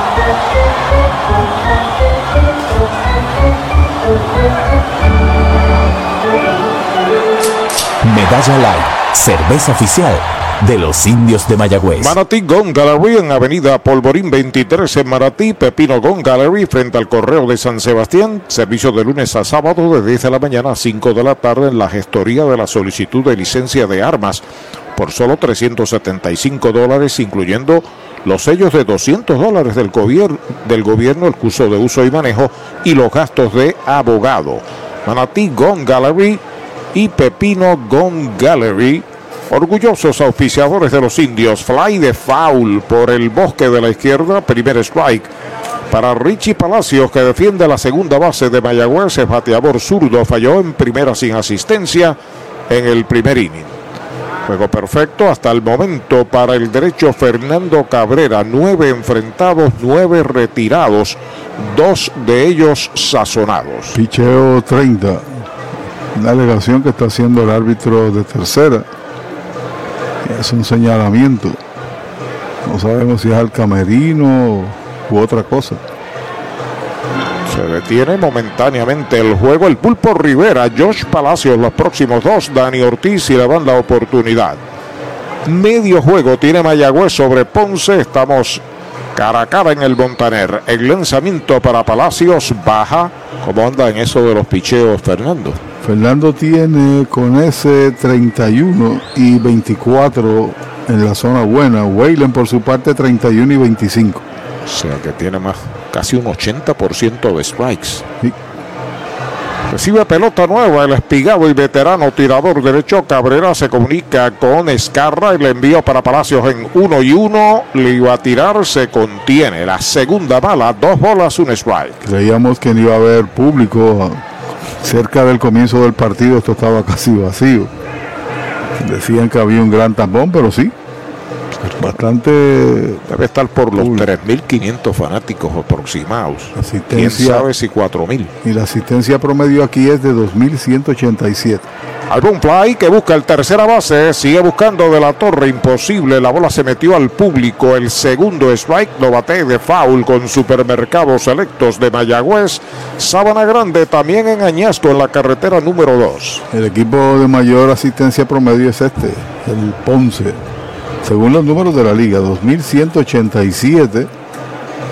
Medalla Light, cerveza oficial de los indios de Mayagüez. Manatí Gun Gallery en Avenida Polvorín 23 en Manatí, Pepino Gun Gallery frente al Correo de San Sebastián. Servicio de lunes a sábado de 10 de la mañana a 5 de la tarde en la gestoría de la solicitud de licencia de armas por solo 375 dólares, incluyendo los sellos de 200 dólares del, gobier del gobierno, el curso de uso y manejo y los gastos de abogado. Manatí Gun Gallery y Pepino Gun Gallery, orgullosos auspiciadores de los indios. Fly de foul por el bosque de la izquierda, primer strike. Para Richie Palacios, que defiende la segunda base de Mayagüez, el bateador zurdo falló en primera sin asistencia en el primer inning. Juego perfecto hasta el momento para el derecho Fernando Cabrera. Nueve enfrentados, nueve retirados, dos de ellos sazonados. Picheo 30. Una alegación que está haciendo el árbitro de tercera. Es un señalamiento. No sabemos si es al camerino u otra cosa. Se detiene momentáneamente el juego. El Pulpo Rivera, Josh Palacios, los próximos dos. Dani Ortiz y le dan la oportunidad. Medio juego tiene Mayagüez sobre Ponce. Estamos cara a cara en el Montaner. El lanzamiento para Palacios baja. ¿Cómo anda en eso de los picheos, Fernando? Fernando tiene con ese 31 y 24 en la zona buena. Weyland por su parte 31 y 25. O sea que tiene más, casi un 80% de strikes. Sí. Recibe pelota nueva el espigado y veterano tirador derecho Cabrera se comunica con Escarra y le envió para Palacios en uno y uno. Le iba a tirar, se contiene. La segunda bala, dos bolas, un strike. Creíamos que no iba a haber público cerca del comienzo del partido. Esto estaba casi vacío. Decían que había un gran tampón, pero sí. Bastante. Debe estar por los 3.500 fanáticos aproximados. ¿Quién sabe si 4.000? Y la asistencia promedio aquí es de 2.187. Algún play que busca el tercera base, sigue buscando de la torre, imposible, la bola se metió al público, el segundo strike lo bate de foul con supermercados selectos de Mayagüez, Sábana Grande también en Añasco en la carretera número 2. El equipo de mayor asistencia promedio es este, el Ponce. Según los números de la liga, 2.187,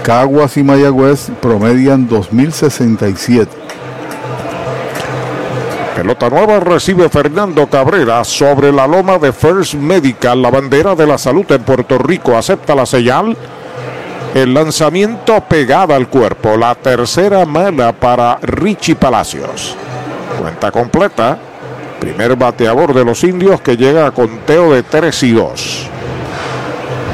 Caguas y Mayagüez promedian 2.067. Pelota nueva recibe Fernando Cabrera sobre la loma de First Medical, la bandera de la salud en Puerto Rico. Acepta la señal. El lanzamiento pegada al cuerpo. La tercera mala para Richie Palacios. Cuenta completa. Primer bateador de los indios que llega a conteo de 3 y 2.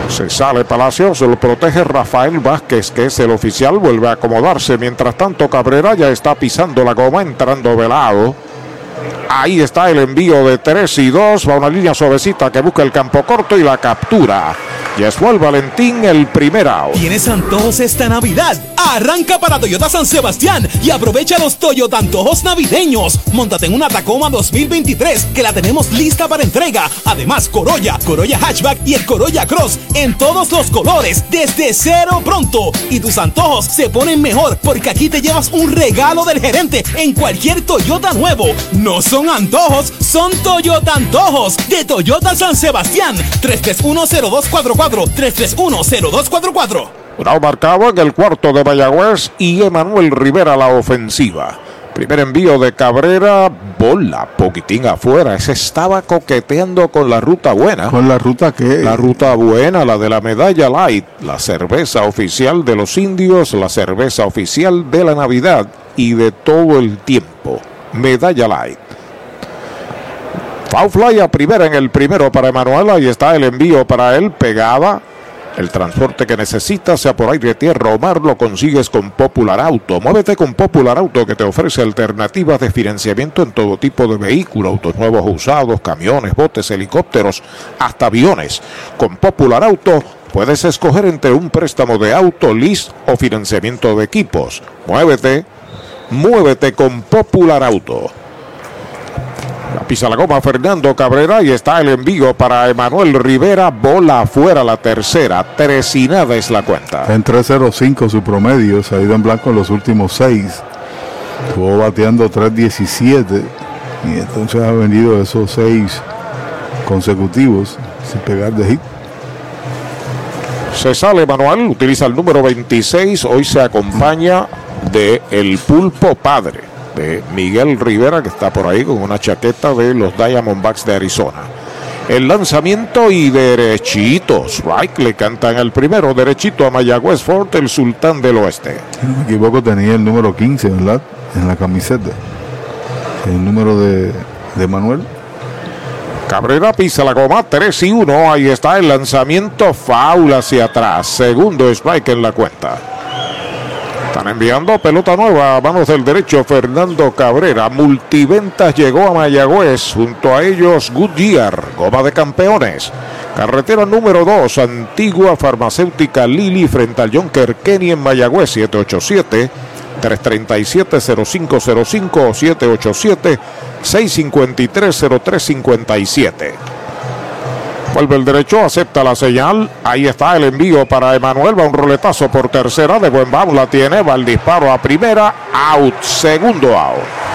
Se sale Palacios, lo protege Rafael Vázquez, que es el oficial, vuelve a acomodarse. Mientras tanto, Cabrera ya está pisando la goma, entrando velado. Ahí está el envío de 3 y 2. Va una línea suavecita que busca el campo corto y la captura. Yeswal Valentín, el primer out. ¿Tienes antojos esta Navidad? Arranca para Toyota San Sebastián y aprovecha los Toyota antojos navideños. Móntate en una Tacoma 2023 que la tenemos lista para entrega. Además, Corolla, Corolla Hatchback y el Corolla Cross en todos los colores desde cero pronto. Y tus antojos se ponen mejor porque aquí te llevas un regalo del gerente en cualquier Toyota nuevo. No son antojos, son Toyota antojos de Toyota San Sebastián. 3310244 3310244 Bravo marcado en el cuarto de Mayagüez y Emanuel Rivera la ofensiva. Primer envío de Cabrera, bola, poquitín afuera. Ese estaba coqueteando con la ruta buena. ¿Con la ruta qué? La ruta buena, la de la medalla light, la cerveza oficial de los indios, la cerveza oficial de la Navidad y de todo el tiempo. Medalla light. Foul a primera en el primero para Emanuel. Ahí está el envío para él, pegada. El transporte que necesitas, sea por aire, tierra o mar, lo consigues con Popular Auto. Muévete con Popular Auto que te ofrece alternativas de financiamiento en todo tipo de vehículos, autos nuevos usados, camiones, botes, helicópteros, hasta aviones. Con Popular Auto puedes escoger entre un préstamo de auto, lease o financiamiento de equipos. Muévete, muévete con Popular Auto. La pisa la goma Fernando Cabrera y está el envío para Emanuel Rivera. Bola afuera la tercera. Tres y nada es la cuenta. En 3.05 su promedio. Se ha ido en blanco en los últimos seis. Estuvo bateando 3.17. Y entonces ha venido esos seis consecutivos sin pegar de hit. Se sale Manuel, utiliza el número 26. Hoy se acompaña de el pulpo padre de Miguel Rivera, que está por ahí con una chaqueta de los Diamondbacks de Arizona. El lanzamiento y derechito. Strike le cantan el primero, derechito a Mayagüez Fort, el sultán del oeste. Si no me equivoco, tenía el número 15, ¿verdad? En la camiseta. El número de, de Manuel. Cabrera pisa la goma, 3 y 1. Ahí está el lanzamiento, foul hacia atrás. Segundo strike en la cuenta. Están enviando pelota nueva a manos del derecho Fernando Cabrera. Multiventas llegó a Mayagüez. Junto a ellos Goodyear, goma de campeones. Carretera número 2, antigua farmacéutica Lili frente al Jonker Kenny en Mayagüez 787. 337-0505 787-653-0357. Vuelve el derecho, acepta la señal. Ahí está el envío para Emanuel. Va un roletazo por tercera. De buen la tiene. Va el disparo a primera. Out. Segundo out.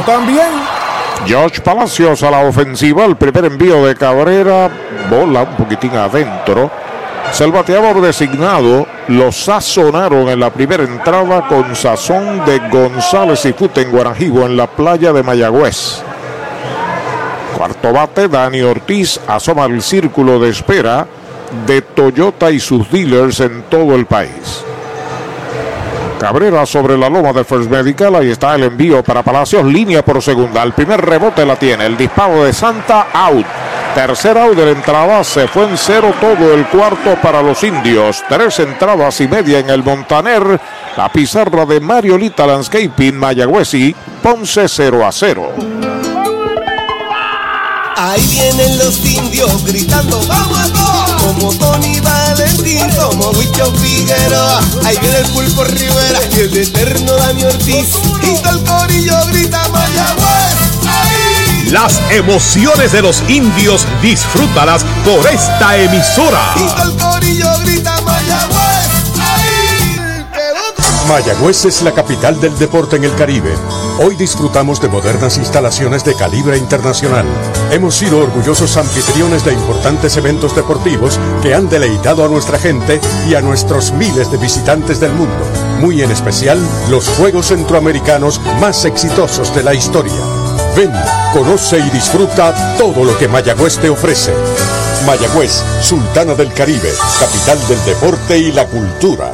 también. George Palacios a la ofensiva. El primer envío de Cabrera. Bola un poquitín adentro. Es el bateador designado. Lo sazonaron en la primera entrada con sazón de González y Fute en Guarajibo en la playa de Mayagüez. Cuarto bate, Dani Ortiz asoma el círculo de espera de Toyota y sus dealers en todo el país. Cabrera sobre la loma de First Medical. Ahí está el envío para Palacios. Línea por segunda. El primer rebote la tiene. El disparo de Santa out. Tercer out de la entrada. Se fue en cero todo el cuarto para los indios. Tres entradas y media en el Montaner. La pizarra de Mariolita Landscaping Mayagüez y Ponce 0 a 0. Ahí vienen los indios gritando, vamos a todos, como Tony Valentín, como Huicho Figueroa. Ahí viene el Pulpo Rivera y el eterno Dani Ortiz. Y todo el corillo grita Mayagüez. ¡Ahí! Las emociones de los indios disfrútalas por esta emisora. Y todo el corillo grita Mayagüez. ¡Ahí! Mayagüez es la capital del deporte en el Caribe. Hoy disfrutamos de modernas instalaciones de calibre internacional. Hemos sido orgullosos anfitriones de importantes eventos deportivos que han deleitado a nuestra gente y a nuestros miles de visitantes del mundo. Muy en especial los Juegos Centroamericanos más exitosos de la historia. Ven, conoce y disfruta todo lo que Mayagüez te ofrece. Mayagüez, Sultana del Caribe, capital del deporte y la cultura.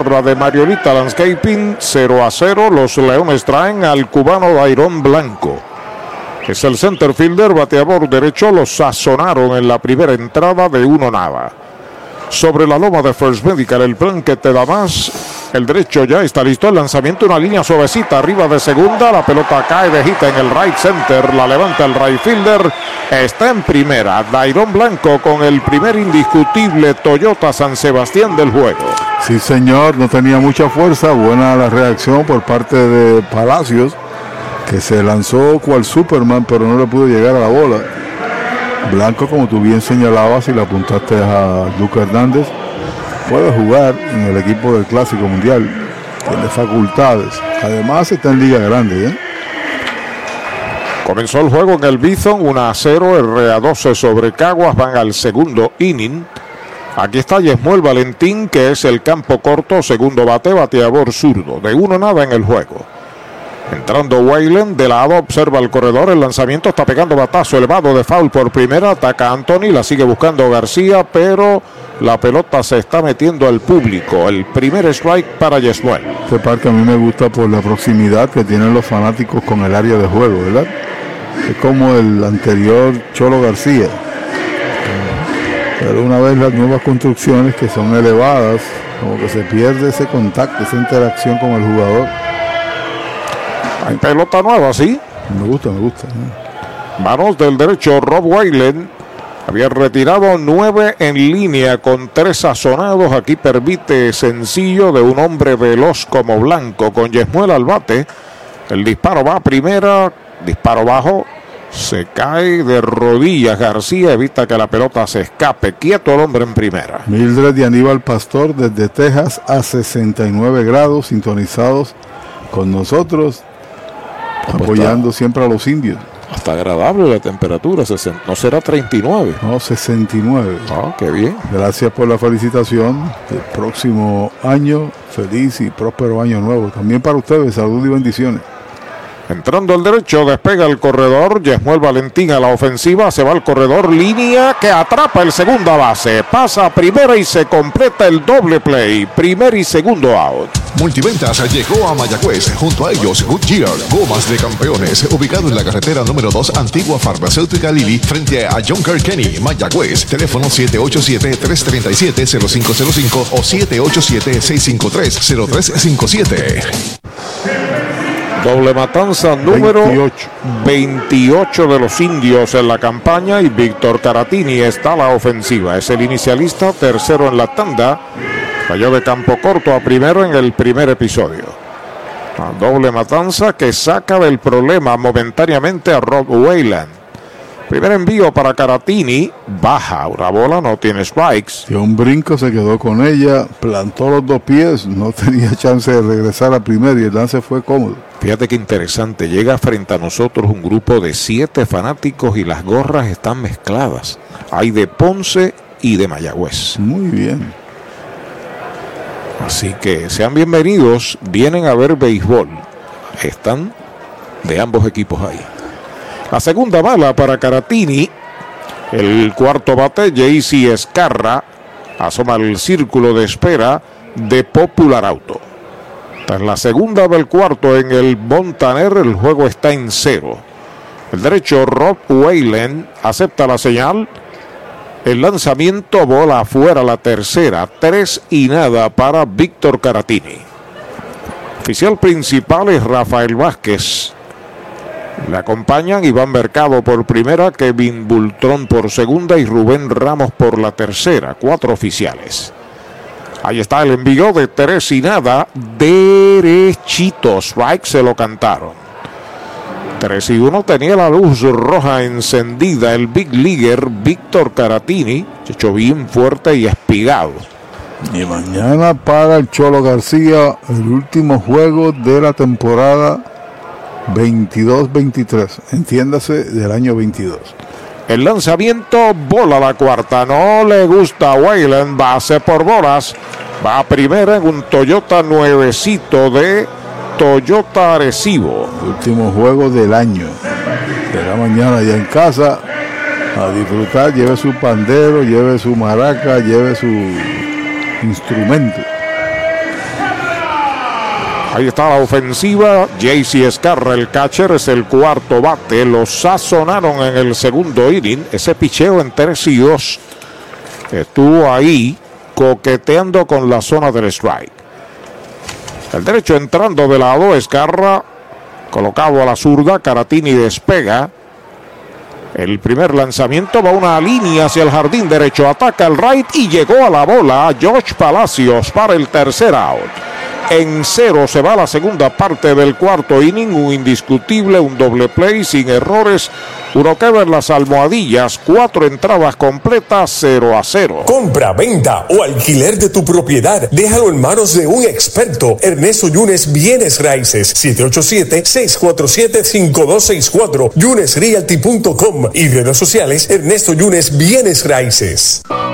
de Mariolita Landscaping, 0 a 0. Los Leones traen al cubano Dairón Blanco. Es el center fielder, bateador derecho, lo sazonaron en la primera entrada de uno nada. Sobre la loma de First Medical, el plan que te da más. El derecho ya está listo. El lanzamiento, una línea suavecita arriba de segunda. La pelota cae de hita en el right center. La levanta el right fielder. Está en primera. Dairón Blanco con el primer indiscutible Toyota San Sebastián del juego. Sí, señor. No tenía mucha fuerza. Buena la reacción por parte de Palacios, que se lanzó cual Superman, pero no le pudo llegar a la bola. Blanco, como tú bien señalabas y le apuntaste a Luca Hernández, puede jugar en el equipo del Clásico Mundial. Tiene facultades. Además está en Liga Grande. ¿eh? Comenzó el juego en el Bison, 1 a 0, RA 12 sobre Caguas, van al segundo inning. Aquí está Yesmuel Valentín, que es el campo corto, segundo bate, bateador zurdo. De uno nada en el juego. Entrando Wayland, de lado observa el corredor, el lanzamiento está pegando batazo elevado de foul por primera, ataca Anthony, la sigue buscando García, pero la pelota se está metiendo al público. El primer strike para Yesmuel. Este parque a mí me gusta por la proximidad que tienen los fanáticos con el área de juego, ¿verdad? Es como el anterior Cholo García. Pero una vez las nuevas construcciones que son elevadas, como que se pierde ese contacto, esa interacción con el jugador. Hay pelota nueva, ¿sí? Me gusta, me gusta. Manos del derecho, Rob Wayland. Había retirado nueve en línea con tres sazonados. Aquí permite sencillo de un hombre veloz como Blanco con Yesmuel al bate. El disparo va a primera, disparo bajo. Se cae de rodillas García, evita que la pelota se escape. Quieto el hombre en primera. Mildred y Aníbal Pastor desde Texas a 69 grados, sintonizados con nosotros, apoyando siempre a los indios. Hasta agradable la temperatura, no será 39. No, 69. Ah, qué bien. Gracias por la felicitación. El próximo año, feliz y próspero año nuevo. También para ustedes, salud y bendiciones. Entrando al derecho, despega el corredor. Yesmuel Valentín a la ofensiva. Se va al corredor. Línea que atrapa el segunda base. Pasa a primera y se completa el doble play. Primer y segundo out. Multiventas llegó a Mayagüez. Junto a ellos, Goodyear, Gomas de Campeones. Ubicado en la carretera número 2, Antigua Farmacéutica Lili, frente a John Kenny, Mayagüez. Teléfono 787-337-0505 o 787-653-0357. Doble matanza número 28. de los indios en la campaña y Víctor Caratini está a la ofensiva. Es el inicialista, tercero en la tanda. Cayó de campo corto a primero en el primer episodio. La doble matanza que saca del problema momentáneamente a Rob Wayland. Primer envío para Caratini, baja una bola, no tiene strikes. Y un brinco se quedó con ella, plantó los dos pies, no tenía chance de regresar a primero y el lance fue cómodo. Fíjate qué interesante, llega frente a nosotros un grupo de siete fanáticos y las gorras están mezcladas. Hay de Ponce y de Mayagüez. Muy bien. Así que sean bienvenidos, vienen a ver béisbol. Están de ambos equipos ahí. La segunda bala para Caratini. El cuarto bate, JC Escarra. Asoma el círculo de espera de Popular Auto. Tras la segunda del cuarto en el Montaner, el juego está en cero. El derecho, Rob Wayland, acepta la señal. El lanzamiento bola afuera la tercera, tres y nada para Víctor Caratini. Oficial principal es Rafael Vázquez. Le acompañan Iván Mercado por primera, Kevin Bultrón por segunda y Rubén Ramos por la tercera. Cuatro oficiales. Ahí está el envío de tres y nada. Derechitos. Strike se lo cantaron. 3 y 1 tenía la luz roja encendida el Big Leaguer Víctor Caratini. Hecho bien fuerte y espigado. Y mañana para el Cholo García el último juego de la temporada 22-23. Entiéndase del año 22. El lanzamiento, bola la cuarta. No le gusta a Wayland. Base por bolas. Va primera en un Toyota nuevecito de Toyota Arecibo. Último juego del año. Será mañana ya en casa a disfrutar. Lleve su pandero, lleve su maraca, lleve su instrumento. Ahí está la ofensiva. JC Escarra, el catcher, es el cuarto bate. Lo sazonaron en el segundo inning. Ese picheo en 3 y 2 estuvo ahí coqueteando con la zona del strike. El derecho entrando de lado, Escarra colocado a la zurda. Caratini despega. El primer lanzamiento va una línea hacia el jardín derecho. Ataca el right y llegó a la bola George Palacios para el tercer out. En cero se va la segunda parte del cuarto inning. Un indiscutible, un doble play sin errores. Uno que ver las almohadillas. Cuatro entradas completas, 0 a 0. Compra, venta o alquiler de tu propiedad. Déjalo en manos de un experto. Ernesto Yunes Bienes Raíces. 787-647-5264. YunesRealty.com y redes sociales Ernesto Yunes Bienes Raíces.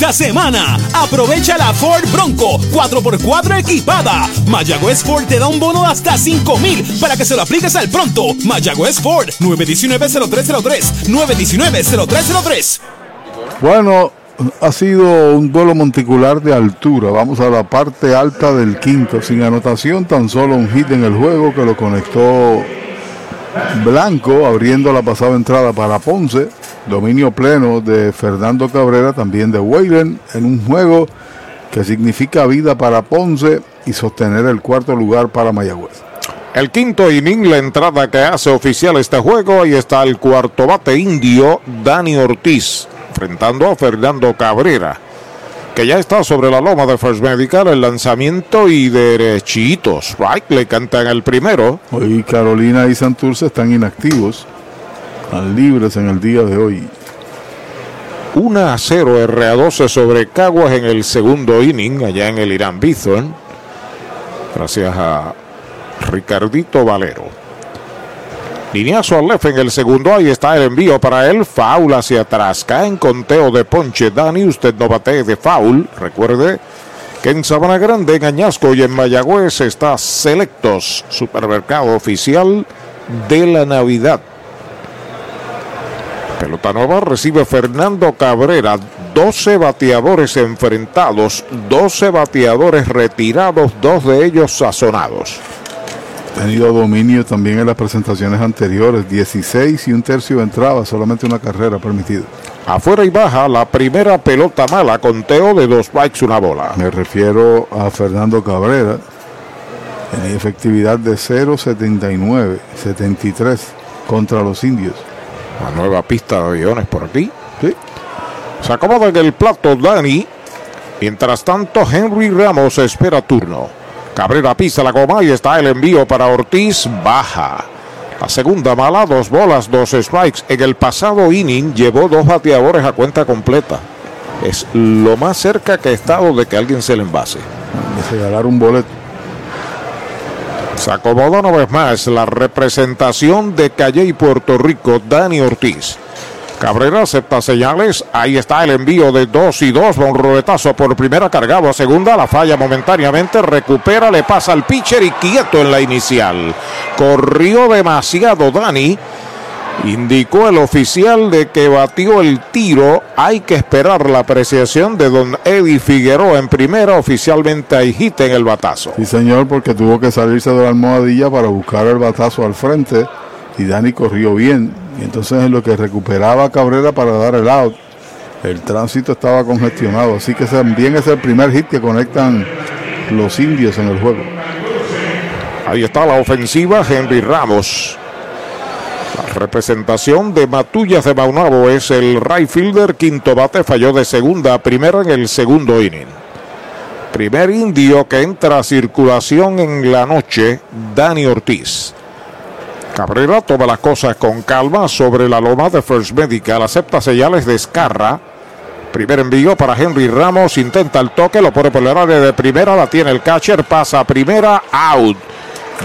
Esta semana, aprovecha la Ford Bronco 4x4 equipada. Mayagüez Ford te da un bono de hasta 5 mil para que se lo apliques al pronto. Mayagüez Ford 919-0303. 919-0303. Bueno, ha sido un duelo monticular de altura. Vamos a la parte alta del quinto. Sin anotación, tan solo un hit en el juego que lo conectó Blanco, abriendo la pasada entrada para Ponce. Dominio pleno de Fernando Cabrera, también de Weyland, en un juego que significa vida para Ponce y sostener el cuarto lugar para Mayagüez. El quinto inning, la entrada que hace oficial este juego. Ahí está el cuarto bate indio, Dani Ortiz, enfrentando a Fernando Cabrera, que ya está sobre la loma de First Medical. El lanzamiento y derechitos. Right, le cantan el primero. Hoy Carolina y Santurce están inactivos, están libres en el día de hoy. 1 a 0 RA12 sobre Caguas en el segundo inning, allá en el Irán Bithorn. Gracias a Ricardito Valero. Lineazo al left en el segundo. Ahí está el envío para él. Foul hacia atrás. Cae en conteo de ponche. Dani, usted no bate de foul. Recuerde que en Sabana Grande, en Añasco y en Mayagüez está Selectos, supermercado oficial de la Navidad. Pelota nueva recibe Fernando Cabrera. 12 bateadores enfrentados, 12 bateadores retirados, dos de ellos sazonados. Ha tenido dominio también en las presentaciones anteriores, 16 y un tercio entraba, solamente una carrera permitida. Afuera y baja la primera pelota mala, conteo de dos bikes, una bola. Me refiero a Fernando Cabrera, tenía efectividad de 0.79, 73 contra los indios. La nueva pista de aviones por aquí. Se acomoda en el plato Dani. Mientras tanto, Henry Ramos espera turno. Cabrera pisa la goma y está el envío para Ortiz. Baja. La segunda mala, dos bolas, dos strikes. En el pasado inning llevó dos bateadores a cuenta completa. Es lo más cerca que ha estado de que alguien se le envase. De regalar un boleto. Se acomoda una vez más la representación de Calle y Puerto Rico, Dani Ortiz. Cabrera acepta señales. Ahí está el envío de 2 y 2. Va un roletazo por primera cargado a segunda. La falla momentáneamente. Recupera, le pasa al pitcher y quieto en la inicial. Corrió demasiado Dani. Indicó el oficial de que batió el tiro. Hay que esperar la apreciación de don Eddie Figueroa en primera. Oficialmente hay hit en el batazo. Sí, señor, porque tuvo que salirse de la almohadilla para buscar el batazo al frente. Y Dani corrió bien. Y entonces en lo que recuperaba Cabrera para dar el out, el tránsito estaba congestionado. Así que también es el primer hit que conectan los indios en el juego. Ahí está la ofensiva, Henry Ramos. La representación de Matullas de Maunabo es el right fielder, quinto bate, falló de segunda a primera en el segundo inning. Primer indio que entra a circulación en la noche, Dani Ortiz. Cabrera toma las cosas con calma sobre la loma de First Medical, acepta señales de escarra. Primer envío para Henry Ramos, intenta el toque, lo pone por el área de primera, la tiene el catcher, pasa a primera, out.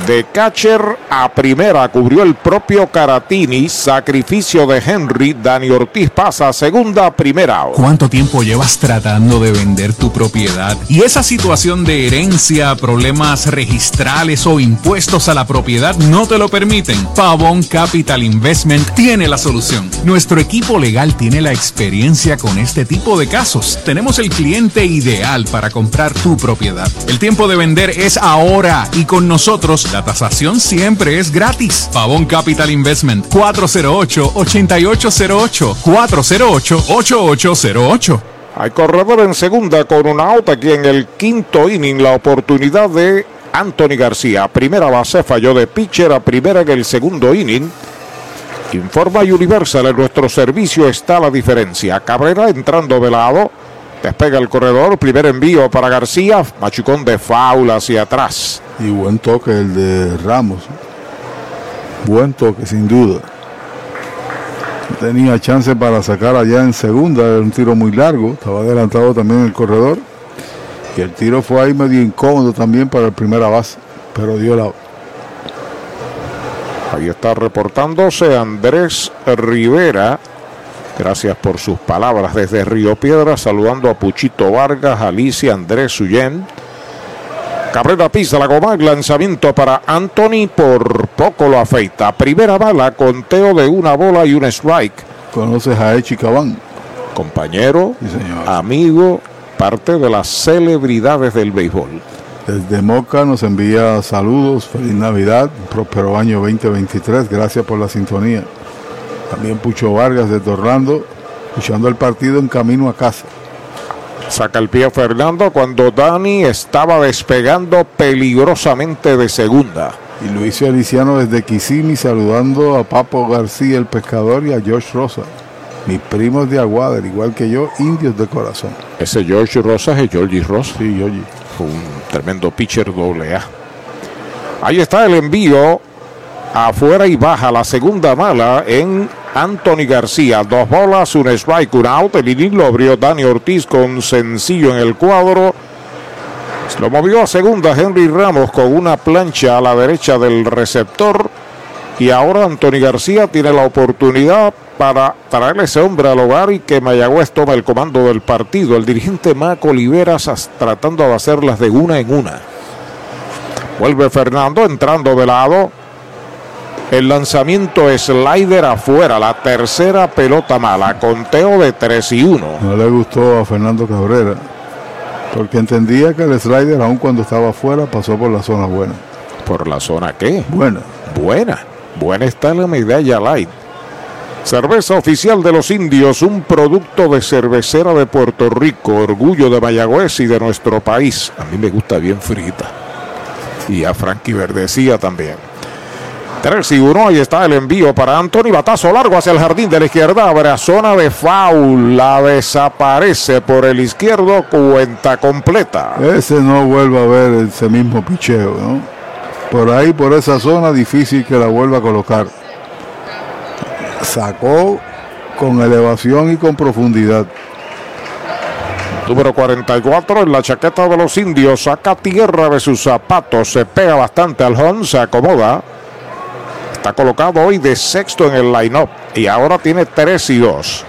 De catcher a primera cubrió el propio Caratini. Sacrificio de Henry. Dani Ortiz pasa a segunda, primera. ¿Cuánto tiempo llevas tratando de vender tu propiedad? Y esa situación de herencia, problemas registrales o impuestos a la propiedad no te lo permiten. Pavón Capital Investment tiene la solución. Nuestro equipo legal tiene la experiencia con este tipo de casos. Tenemos el cliente ideal para comprar tu propiedad. El tiempo de vender es ahora y con nosotros la tasación siempre es gratis. Pavón Capital Investment 408-8808 408-8808 Hay corredor en segunda con una out aquí en el quinto inning. La oportunidad de Anthony García. Primera base falló de pitcher a primera en el segundo inning. Informa Universal, en nuestro servicio está la diferencia. Cabrera entrando de lado. Despega el corredor. Primer envío para García. Machucón de faula hacia atrás. Y buen toque el de Ramos. Buen toque, sin duda. Tenía chance para sacar allá en segunda, era un tiro muy largo, estaba adelantado también el corredor. Y el tiro fue ahí medio incómodo también para el primera base, pero dio la. Ahí está reportándose Andrés Rivera. Gracias por sus palabras desde Río Piedra, saludando a Puchito Vargas, Alicia, Andrés Ullén. Cabrera pisa la goma, lanzamiento para Anthony, por poco lo afeita. Primera bala, conteo de una bola y un strike. ¿Conoces a Echi Cabán? Compañero, amigo, parte de las celebridades del béisbol. Desde Moca nos envía saludos, feliz Navidad, próspero año 2023, gracias por la sintonía. También Pucho Vargas desde Orlando, escuchando el partido en camino a casa. Saca el pie Fernando cuando Dani estaba despegando peligrosamente de segunda. Y Luis Aliciano desde Kissimmee saludando a Papo García, el pescador, y a George Rosa. Mis primos de Aguada, igual que yo, indios de corazón. Ese George Rosas es Georgie Ross. Sí, Georgie. Fue un tremendo pitcher doble A. Ahí está el envío afuera y baja la segunda mala en Anthony García. Dos bolas, un strike, un out. El inning lo abrió Dani Ortiz con sencillo en el cuadro. Lo movió a segunda Henry Ramos con una plancha a la derecha del receptor. Y ahora Anthony García tiene la oportunidad para traerle ese hombre al hogar y que Mayagüez tome el comando del partido. El dirigente Maco Oliveras tratando de hacerlas de una en una. Vuelve Fernando entrando de lado. El lanzamiento slider afuera, la tercera pelota mala, conteo de 3 y 1. No le gustó a Fernando Cabrera, porque entendía que el slider, aun cuando estaba afuera, pasó por la zona buena. ¿Por la zona qué? Buena. Buena. Buena está la medalla light. Cerveza oficial de los indios, un producto de cervecera de Puerto Rico, orgullo de Mayagüez y de nuestro país. A mí me gusta bien frita. Y a Frankie Verdecía también. 3 y 1, ahí está el envío para Anthony. Batazo largo hacia el jardín de la izquierda. Abre zona de foul. La desaparece por el izquierdo. Cuenta completa. Ese no vuelve a ver ese mismo picheo, ¿no? Por ahí, por esa zona, difícil que la vuelva a colocar. Sacó con elevación y con profundidad. Número 44 en la chaqueta de los indios. Saca tierra de sus zapatos. Se pega bastante al home. Se acomoda. Está colocado hoy de sexto en el line-up. Y ahora tiene 3 y 2.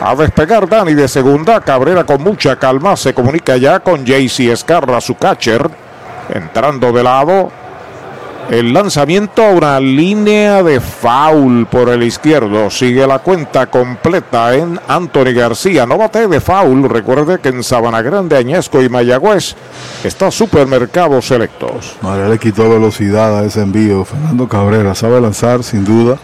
A despegar Dani de segunda. Cabrera con mucha calma. Se comunica ya con JC Escarra, su catcher. Entrando de lado. El lanzamiento a una línea de foul por el izquierdo. Sigue la cuenta completa en Anthony García. No bate de foul. Recuerde que en Sabana Grande, Añasco y Mayagüez está Supermercados Selectos. María le quitó velocidad a ese envío. Fernando Cabrera sabe lanzar sin duda.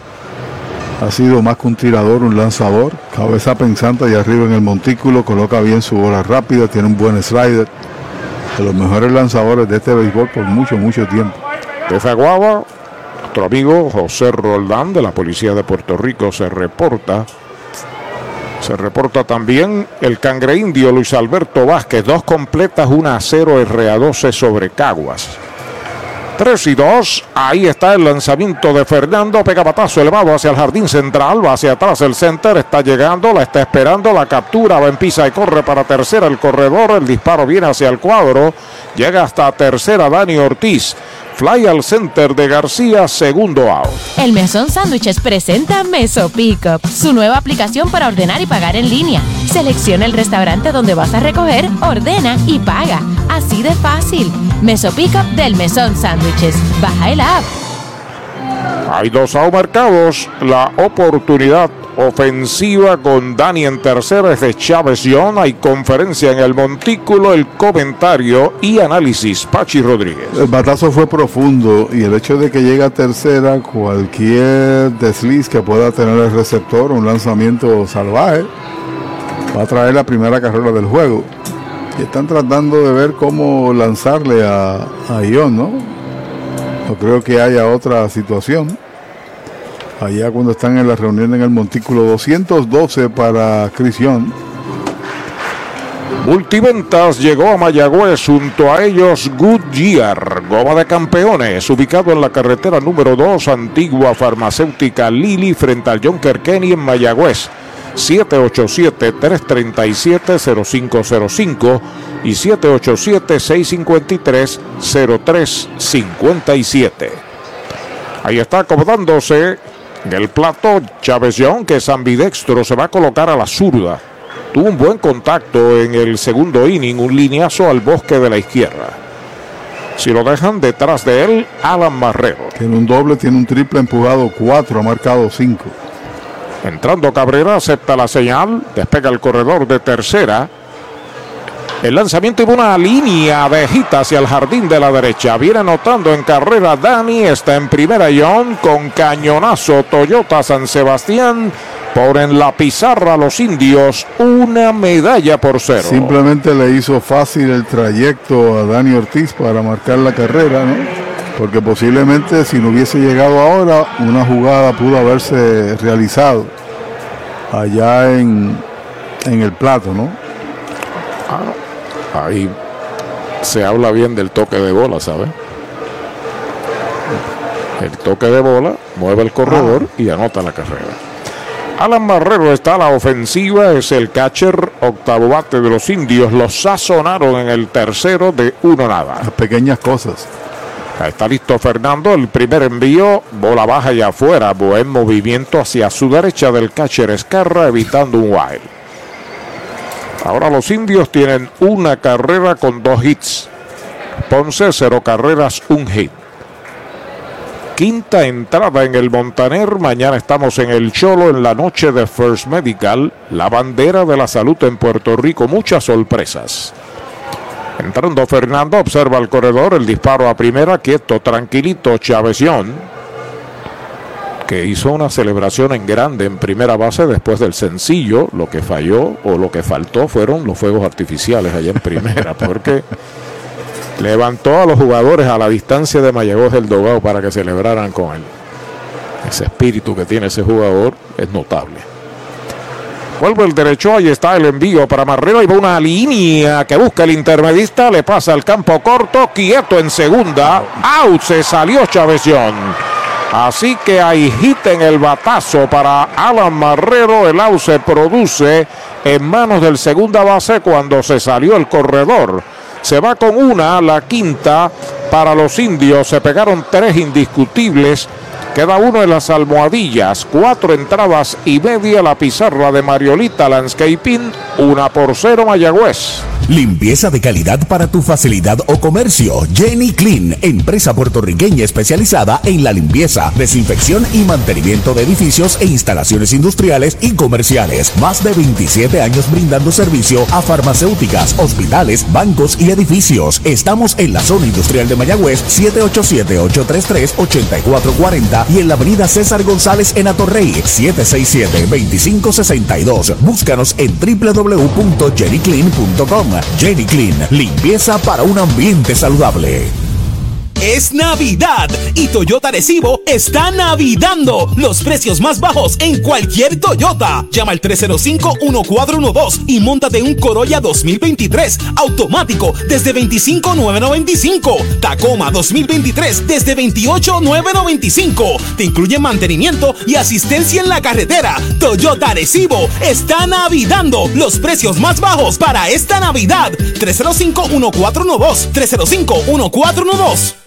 Ha sido más que un tirador, un lanzador. Cabeza pensante y arriba en el montículo. Coloca bien su bola rápida. Tiene un buen slider. De los mejores lanzadores de este béisbol por mucho, mucho tiempo. De Zaguaba, nuestro amigo José Roldán de la Policía de Puerto Rico se reporta. Se reporta también el cangre indio Luis Alberto Vázquez, dos completas, una a cero RA12 sobre Caguas. 3 y 2, ahí está el lanzamiento de Fernando, pega patazo elevado hacia el jardín central, va hacia atrás el center, está llegando, la está esperando, la captura, va en pisa y corre para tercera el corredor, el disparo viene hacia el cuadro, llega hasta tercera Dani Ortiz. Fly al center de García, segundo out. El Mesón Sándwiches presenta Meso Pickup, su nueva aplicación para ordenar y pagar en línea. Selecciona el restaurante donde vas a recoger, ordena y paga. Así de fácil. Meso Pickup del Mesón Sándwiches. Baja el app. Hay dos out marcados. La oportunidad ofensiva con Dani en tercera es de Chávez John. Hay conferencia en el montículo, el comentario y análisis. Pachi Rodríguez. El batazo fue profundo y el hecho de que llegue a tercera, cualquier desliz que pueda tener el receptor, un lanzamiento salvaje, va a traer la primera carrera del juego. Y están tratando de ver cómo lanzarle a, a Ion, ¿no? No creo que haya otra situación. Allá cuando están en la reunión en el montículo 212 para Crisión. Multiventas llegó a Mayagüez junto a ellos Goodyear, goma de campeones, ubicado en la carretera número 2, antigua farmacéutica Lili, frente al Jonker Kenny en Mayagüez. 787-337-0505 y 787-653-0357. Ahí está acomodándose en el plato Chávez Young, que es ambidextro, se va a colocar a la zurda. Tuvo un buen contacto en el segundo inning, un lineazo al bosque de la izquierda. Si lo dejan detrás de él, Alan Marrero. Tiene un doble, tiene un triple empujado, cuatro, ha marcado cinco. Entrando Cabrera, acepta la señal, despega el corredor de tercera. El lanzamiento y una línea de gita hacia el jardín de la derecha. Viene anotando en carrera Dani, está en primera John con cañonazo Toyota San Sebastián. Ponen la pizarra a los indios una medalla por cero. Simplemente le hizo fácil el trayecto a Dani Ortiz para marcar la carrera, ¿no? Porque posiblemente si no hubiese llegado ahora, una jugada pudo haberse realizado allá en, en el plato, ¿no? Ah, ahí se habla bien del toque de bola, ¿sabes? El toque de bola mueve el corredor y anota la carrera. Alan Marrero está a la ofensiva, es el catcher octavo bate de los indios. Lo sazonaron en el tercero de uno nada. Las pequeñas cosas. Está listo Fernando, el primer envío, bola baja y afuera, buen movimiento hacia su derecha del catcher Escarra, evitando un wild. Ahora los indios tienen una carrera con dos hits. Ponce, cero carreras, un hit. Quinta entrada en el Montaner. Mañana estamos en el Cholo en la noche de First Medical. La bandera de la salud en Puerto Rico. Muchas sorpresas. Entrando Fernando, observa el corredor, el disparo a primera, quieto, tranquilito, Chavesión que hizo una celebración en grande en primera base después del sencillo. Lo que falló o lo que faltó fueron los fuegos artificiales allá en primera, porque levantó a los jugadores a la distancia de Mayagüez del Dogado para que celebraran con él. Ese espíritu que tiene ese jugador es notable. Vuelve el derecho, ahí está el envío para Marrero. Y va una línea que busca el intermedista. Le pasa al campo corto, quieto en segunda. Out, se salió Chavesión. Así que hay hit en el batazo para Alan Marrero. El out se produce en manos del segunda base cuando se salió el corredor. Se va con una, la quinta para los indios. Se pegaron tres indiscutibles. Queda uno en las almohadillas. Cuatro entradas y media la pizarra de Mariolita Landscaping. Una por cero Mayagüez. Limpieza de calidad para tu facilidad o comercio. Jenny Clean, empresa puertorriqueña especializada en la limpieza, desinfección y mantenimiento de edificios e instalaciones industriales y comerciales. Más de 27 años brindando servicio a farmacéuticas, hospitales, bancos y edificios. Estamos en la zona industrial de Mayagüez, 787-833-8440 y en la avenida César González en Atorrey, 767-2562. Búscanos en www.jennyclean.com. Jenny Clean, limpieza para un ambiente saludable. Es Navidad y Toyota Recibo está navidando los precios más bajos en cualquier Toyota. Llama al 305-1412 y montate un Corolla 2023 automático desde 25,995. Tacoma 2023 desde 28,995. Te incluye mantenimiento y asistencia en la carretera. Toyota Recibo está navidando los precios más bajos para esta Navidad. 305-1412. 305-1412.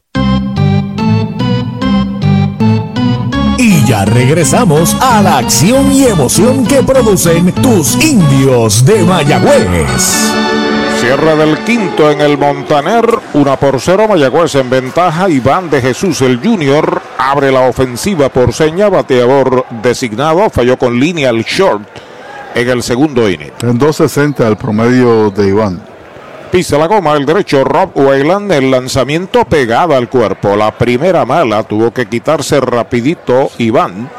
Y ya regresamos a la acción y emoción que producen tus indios de Mayagüez. Cierre del quinto en el Montaner, una por cero Mayagüez en ventaja. Iván de Jesús el Junior abre la ofensiva por seña, bateador designado, falló con línea el short en el segundo inning. En 2.60 el promedio de Iván. Pisa la goma el derecho Rob Wayland, el lanzamiento pegado al cuerpo. La primera mala tuvo que quitarse rapidito Iván.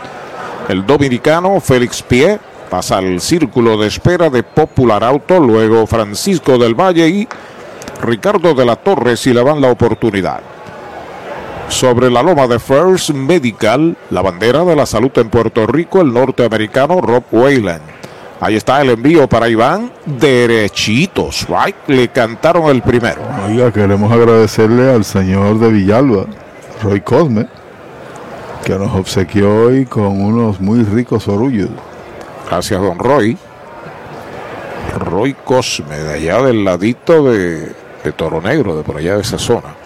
El dominicano Félix Pie pasa al círculo de espera de Popular Auto, luego Francisco del Valle y Ricardo de la Torre si le dan la oportunidad. Sobre la loma de First Medical, la bandera de la salud en Puerto Rico, el norteamericano Rob Wayland. Ahí está el envío para Iván. Derechitos, right? Le cantaron el primero. Oiga, queremos agradecerle al señor de Villalba, Roy Cosme, que nos obsequió hoy con unos muy ricos orullos. Gracias, don Roy. Roy Cosme, de allá del ladito de, de Toro Negro, de por allá de esa zona.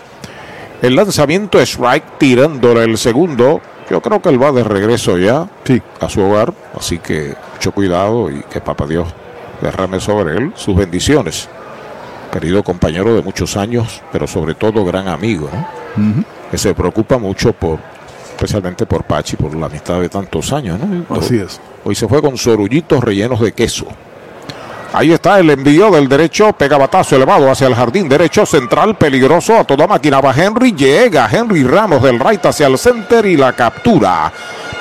El lanzamiento es right, tirándole el segundo. Yo creo que él va de regreso ya a su hogar, así que mucho cuidado y que Papá Dios derrame sobre él sus bendiciones. Querido compañero de muchos años, pero sobre todo gran amigo, ¿no? que se preocupa mucho por, especialmente por Pachi, por la amistad de tantos años. ¿no? Así es. Hoy se fue con sorullitos rellenos de queso. Ahí está el envío del derecho, pega batazo elevado hacia el jardín derecho central, peligroso a toda máquina. Va Henry, llega Henry Ramos del right hacia el center y la captura.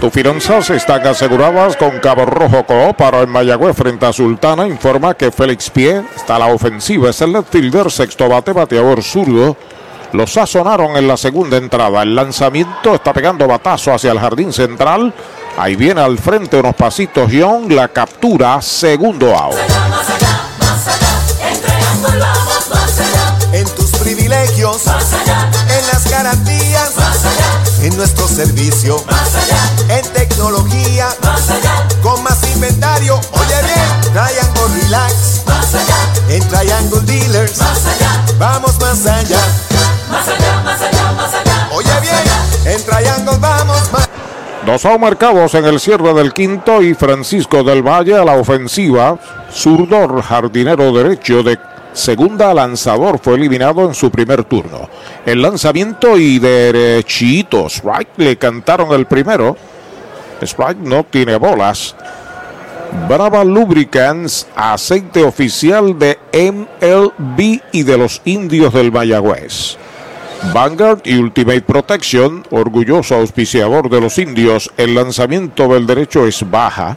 Tus finanzas están aseguradas con Cabo Rojo Coop para en Mayagüez frente a Sultana. Informa que Félix Pie está a la ofensiva. Es el left fielder, sexto bate, bateador zurdo. Lo sazonaron en la segunda entrada. El lanzamiento está pegando batazo hacia el jardín central. Ahí viene al frente unos pasitos Young. La captura, segundo out. En tus privilegios, más allá. En las garantías, más allá. En nuestro servicio, más allá. En tecnología, más allá. Con más inventario, oye bien. Triangle Relax, más allá. En Triangle Dealers, más allá. Vamos más allá. Más allá, más allá, más allá. Oye bien, en Triangle vamos más Dos marcados en el cierre del quinto y Francisco del Valle a la ofensiva. Zurdo, jardinero derecho de segunda lanzador, fue eliminado en su primer turno. El lanzamiento y derechito. Strike le cantaron el primero. Strike no tiene bolas. Brava Lubricants, aceite oficial de MLB y de los indios del Mayagüez. Vanguard y Ultimate Protection, orgulloso auspiciador de los indios, el lanzamiento del derecho es baja.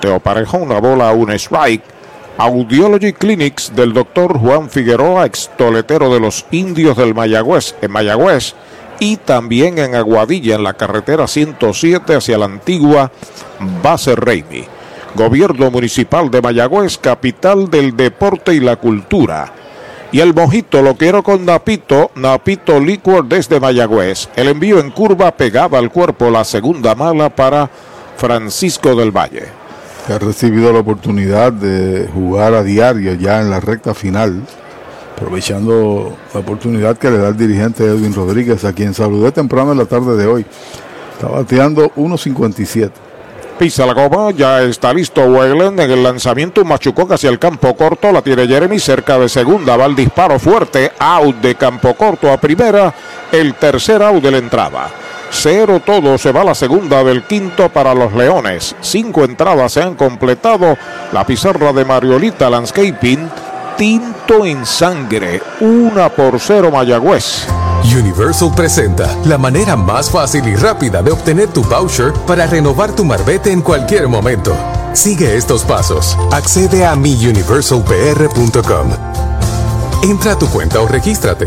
Te aparejó una bola a un strike. Audiology Clinics del doctor Juan Figueroa, extoletero de los indios del Mayagüez, en Mayagüez, y también en Aguadilla, en la carretera 107 hacia la antigua base Reimi. Gobierno Municipal de Mayagüez, capital del deporte y la cultura. Y el mojito lo quiero con Napito, Napito Liquor desde Mayagüez. El envío en curva pegaba al cuerpo, la segunda mala para Francisco del Valle. Que ha recibido la oportunidad de jugar a diario ya en la recta final, aprovechando la oportunidad que le da el dirigente Edwin Rodríguez, a quien saludé temprano en la tarde de hoy. Está bateando 1.57. Pisa la goma, ya está listo Weyland en el lanzamiento, un machucón hacia el campo corto, la tiene Jeremy cerca de segunda, va el disparo fuerte, out de campo corto a primera, el tercer out de la entrada. Cero todo, se va la segunda del quinto para los Leones. Cinco entradas se han completado. La pizarra de Mariolita Landscaping, tinto en sangre, una por cero Mayagüez. Universal presenta la manera más fácil y rápida de obtener tu voucher para renovar tu marbete en cualquier momento. Sigue estos pasos. Accede a miuniversalpr.com. Entra a tu cuenta o regístrate.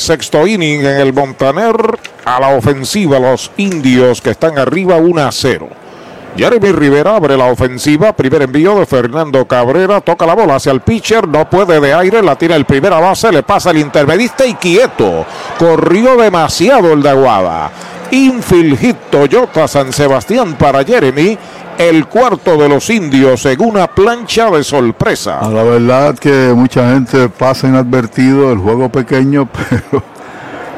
sexto inning en el Montaner a la ofensiva los indios que están arriba 1 a 0. Jeremy Rivera abre la ofensiva, primer envío de Fernando Cabrera, toca la bola hacia el pitcher, no puede de aire, la tira el primera base, le pasa el intermedista y quieto. Corrió demasiado el de Aguada. Infield Hit Toyota San Sebastián para Jeremy. El cuarto de los indios en una plancha de sorpresa. A la verdad que mucha gente pasa inadvertido el juego pequeño, pero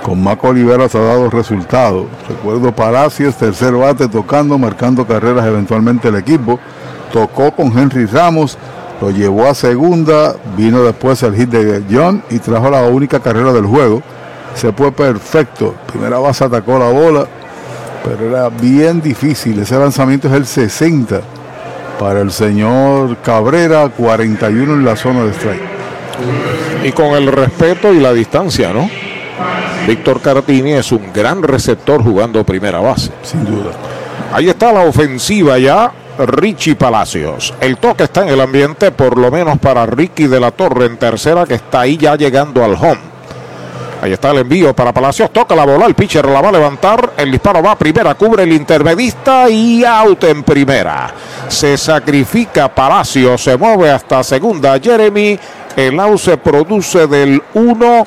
con Maco Olivera se ha dado resultados. Recuerdo Palacios, tercer bate, tocando, marcando carreras eventualmente el equipo. Tocó con Henry Ramos, lo llevó a segunda, vino después el hit de John y trajo la única carrera del juego. Se fue perfecto. Primera base atacó la bola, pero era bien difícil. Ese lanzamiento es el 60 para el señor Cabrera, 41 en la zona de strike. Y con el respeto y la distancia, ¿no? Víctor Caratini es un gran receptor jugando primera base. Sin duda. Ahí está la ofensiva ya. Richie Palacios. El toque está en el ambiente, por lo menos para Ricky de la Torre en tercera, que está ahí ya llegando al home. Ahí está el envío para Palacios. Toca la bola. El pitcher la va a levantar. El disparo va a primera. Cubre el intermedista y out en primera. Se sacrifica Palacios. Se mueve hasta segunda. Jeremy. El out se produce del 1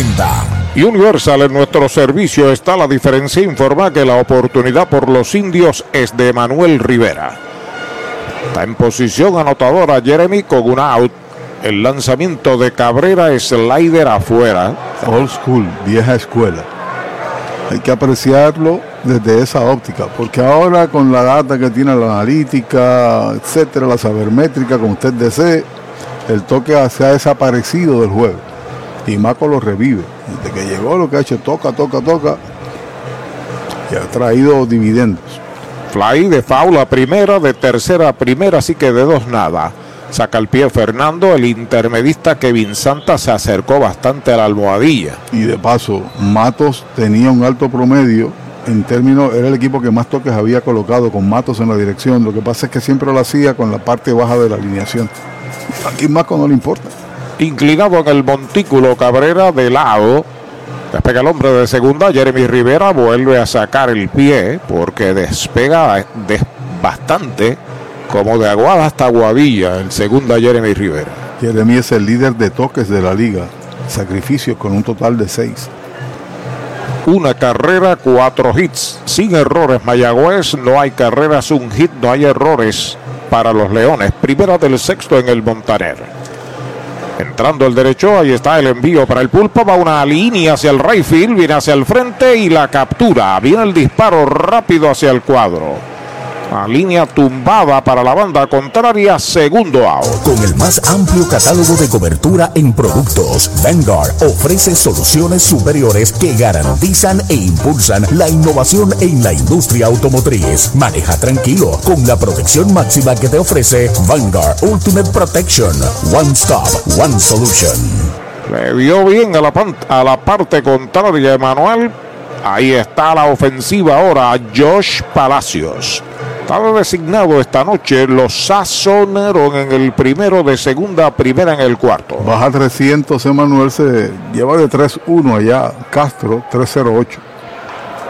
60. Universal en nuestro servicio está la diferencia. Informa que la oportunidad por los indios es de Manuel Rivera. Está en posición anotadora Jeremy con una out. El lanzamiento de Cabrera es slider afuera. Old school, vieja escuela. Hay que apreciarlo desde esa óptica, porque ahora con la data que tiene la analítica, etcétera, la sabermétrica, como usted desee, el toque se ha desaparecido del juego y Maco lo revive. Desde que llegó lo que ha hecho toca, toca, toca. Y ha traído dividendos. Fly de faula primera, de tercera a primera, así que de dos nada. Saca el pie Fernando, el intermedista Kevin Santa se acercó bastante a la almohadilla. Y de paso, Matos tenía un alto promedio. En términos, era el equipo que más toques había colocado con Matos en la dirección. Lo que pasa es que siempre lo hacía con la parte baja de la alineación. Aquí Maco no le importa. Inclinado en el montículo Cabrera de lado. Despega el hombre de segunda. Jeremy Rivera vuelve a sacar el pie porque despega des- bastante como de Aguada hasta Guadilla. El segunda Jeremy Rivera. Jeremy es el líder de toques de la liga. Sacrificios con un total de seis. Una carrera, cuatro hits. Sin errores, Mayagüez. No hay carreras, un hit, no hay errores para los Leones. Primera del sexto en el Montaner. Entrando el derecho, ahí está el envío para el pulpo. Va una línea hacia el right field, viene hacia el frente y la captura. Viene el disparo rápido hacia el cuadro. La línea tumbada para la banda contraria, segundo out. Con el más amplio catálogo de cobertura en productos, Vanguard ofrece soluciones superiores que garantizan e impulsan la innovación en la industria automotriz. Maneja tranquilo con la protección máxima que te ofrece Vanguard Ultimate Protection. One Stop, One Solution. Le dio bien a la, pan- a la parte contraria, Emanuel. Ahí está la ofensiva ahora, Josh Palacios. Estaba designado esta noche, los sazonaron en el primero de segunda primera en el cuarto. Baja 300, Emanuel se lleva de 3-1 allá. Castro, 308.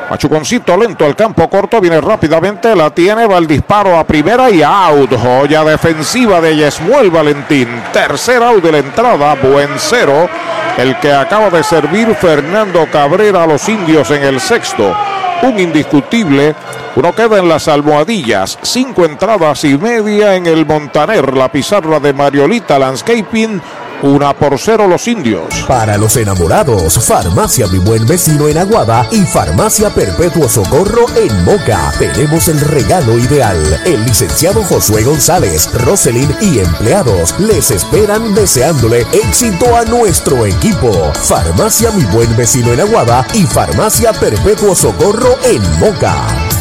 Machuconcito lento al campo corto, viene rápidamente, la tiene, va el disparo a primera y out. Joya defensiva de Yesmuel Valentín. Tercer out de la entrada, buen cero. El que acaba de servir Fernando Cabrera a los indios en el sexto. Un indiscutible. Uno queda en las almohadillas. Cinco entradas y media en el Montaner. La pizarra de Mariolita Landscaping. Una por cero los indios. Para los enamorados, Farmacia Mi Buen Vecino en Aguada y Farmacia Perpetuo Socorro en Moca. Tenemos el regalo ideal. El licenciado Josué González, Roselyn y empleados les esperan deseándole éxito a nuestro equipo. Farmacia Mi Buen Vecino en Aguada y Farmacia Perpetuo Socorro en Moca.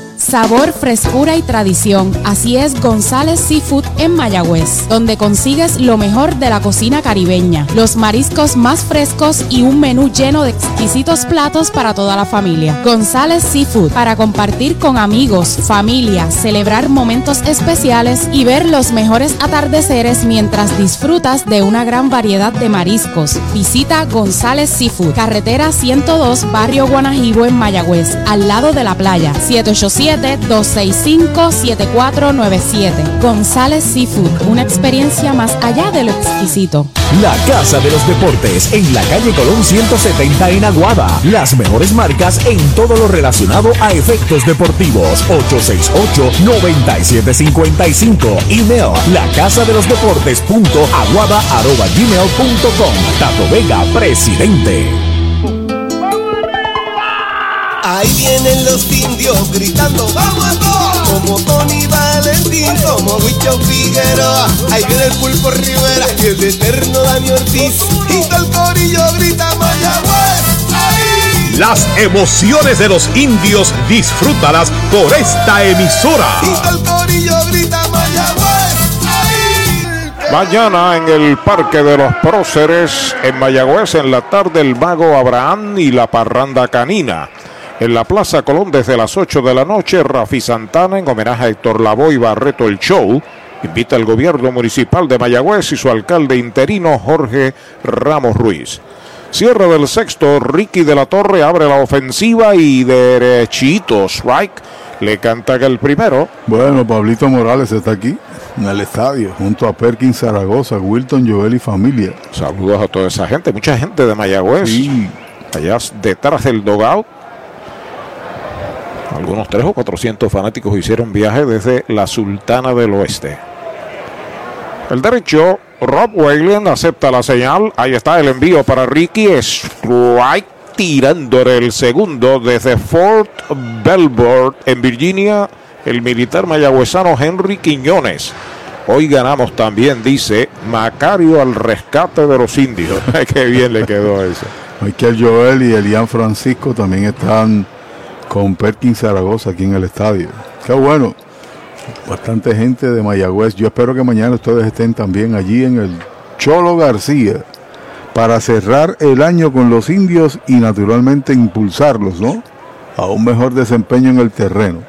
Sabor, frescura y tradición. Así es González Seafood en Mayagüez, donde consigues lo mejor de la cocina caribeña, los mariscos más frescos y un menú lleno de exquisitos platos para toda la familia. González Seafood, para compartir con amigos, familia, celebrar momentos especiales y ver los mejores atardeceres mientras disfrutas de una gran variedad de mariscos. Visita González Seafood, carretera 102, barrio Guanajibo en Mayagüez, al lado de la playa, 787 265-7497. González Seafood, una experiencia más allá de lo exquisito. La Casa de los Deportes en la calle Colón 170 en Aguada. Las mejores marcas en todo lo relacionado a efectos deportivos. 868-9755. Email la casa de los deportes punto aguada arroba gmail punto com. Tato Vega, presidente. Ahí vienen los indios gritando, vamos a todos. Como Tony Valentín, como Huicho Figueroa. Ahí viene el Pulpo Rivera y el eterno Dani Ortiz. Y todo el corillo grita Mayagüez. Ahí. Las emociones de los indios disfrútalas por esta emisora. Y todo el corillo grita Mayagüez. Ahí. Mañana en el Parque de los Próceres, en Mayagüez, en la tarde, el mago Abraham y la parranda canina. En la Plaza Colón desde las 8 de la noche, Rafi Santana en homenaje a Héctor Lavoe y Barreto el Show. Invita al gobierno municipal de Mayagüez y su alcalde interino Jorge Ramos Ruiz. Cierre del sexto, Ricky de la Torre abre la ofensiva y derechito, strike, le canta que el primero. Bueno, Pablito Morales está aquí en el estadio, junto a Perkins Zaragoza, Wilton, Joel y familia. Saludos a toda esa gente, mucha gente de Mayagüez. Allá detrás del dogout. Algunos tres o 400 fanáticos hicieron viaje desde la Sultana del Oeste. El derecho, Rob Wayland acepta la señal. Ahí está el envío para Ricky. Strike tirándole el segundo desde Fort Belvoir en Virginia. El militar mayagüezano Henry Quiñones. Hoy ganamos también, dice Macario al rescate de los indios. Qué bien le quedó eso. Michael Joel y Elian Francisco también están con Perkins Zaragoza aquí en el estadio. Qué bueno. Bastante gente de Mayagüez. Yo espero que mañana ustedes estén también allí en el Cholo García para cerrar el año con los indios y naturalmente impulsarlos, ¿no? A un mejor desempeño en el terreno.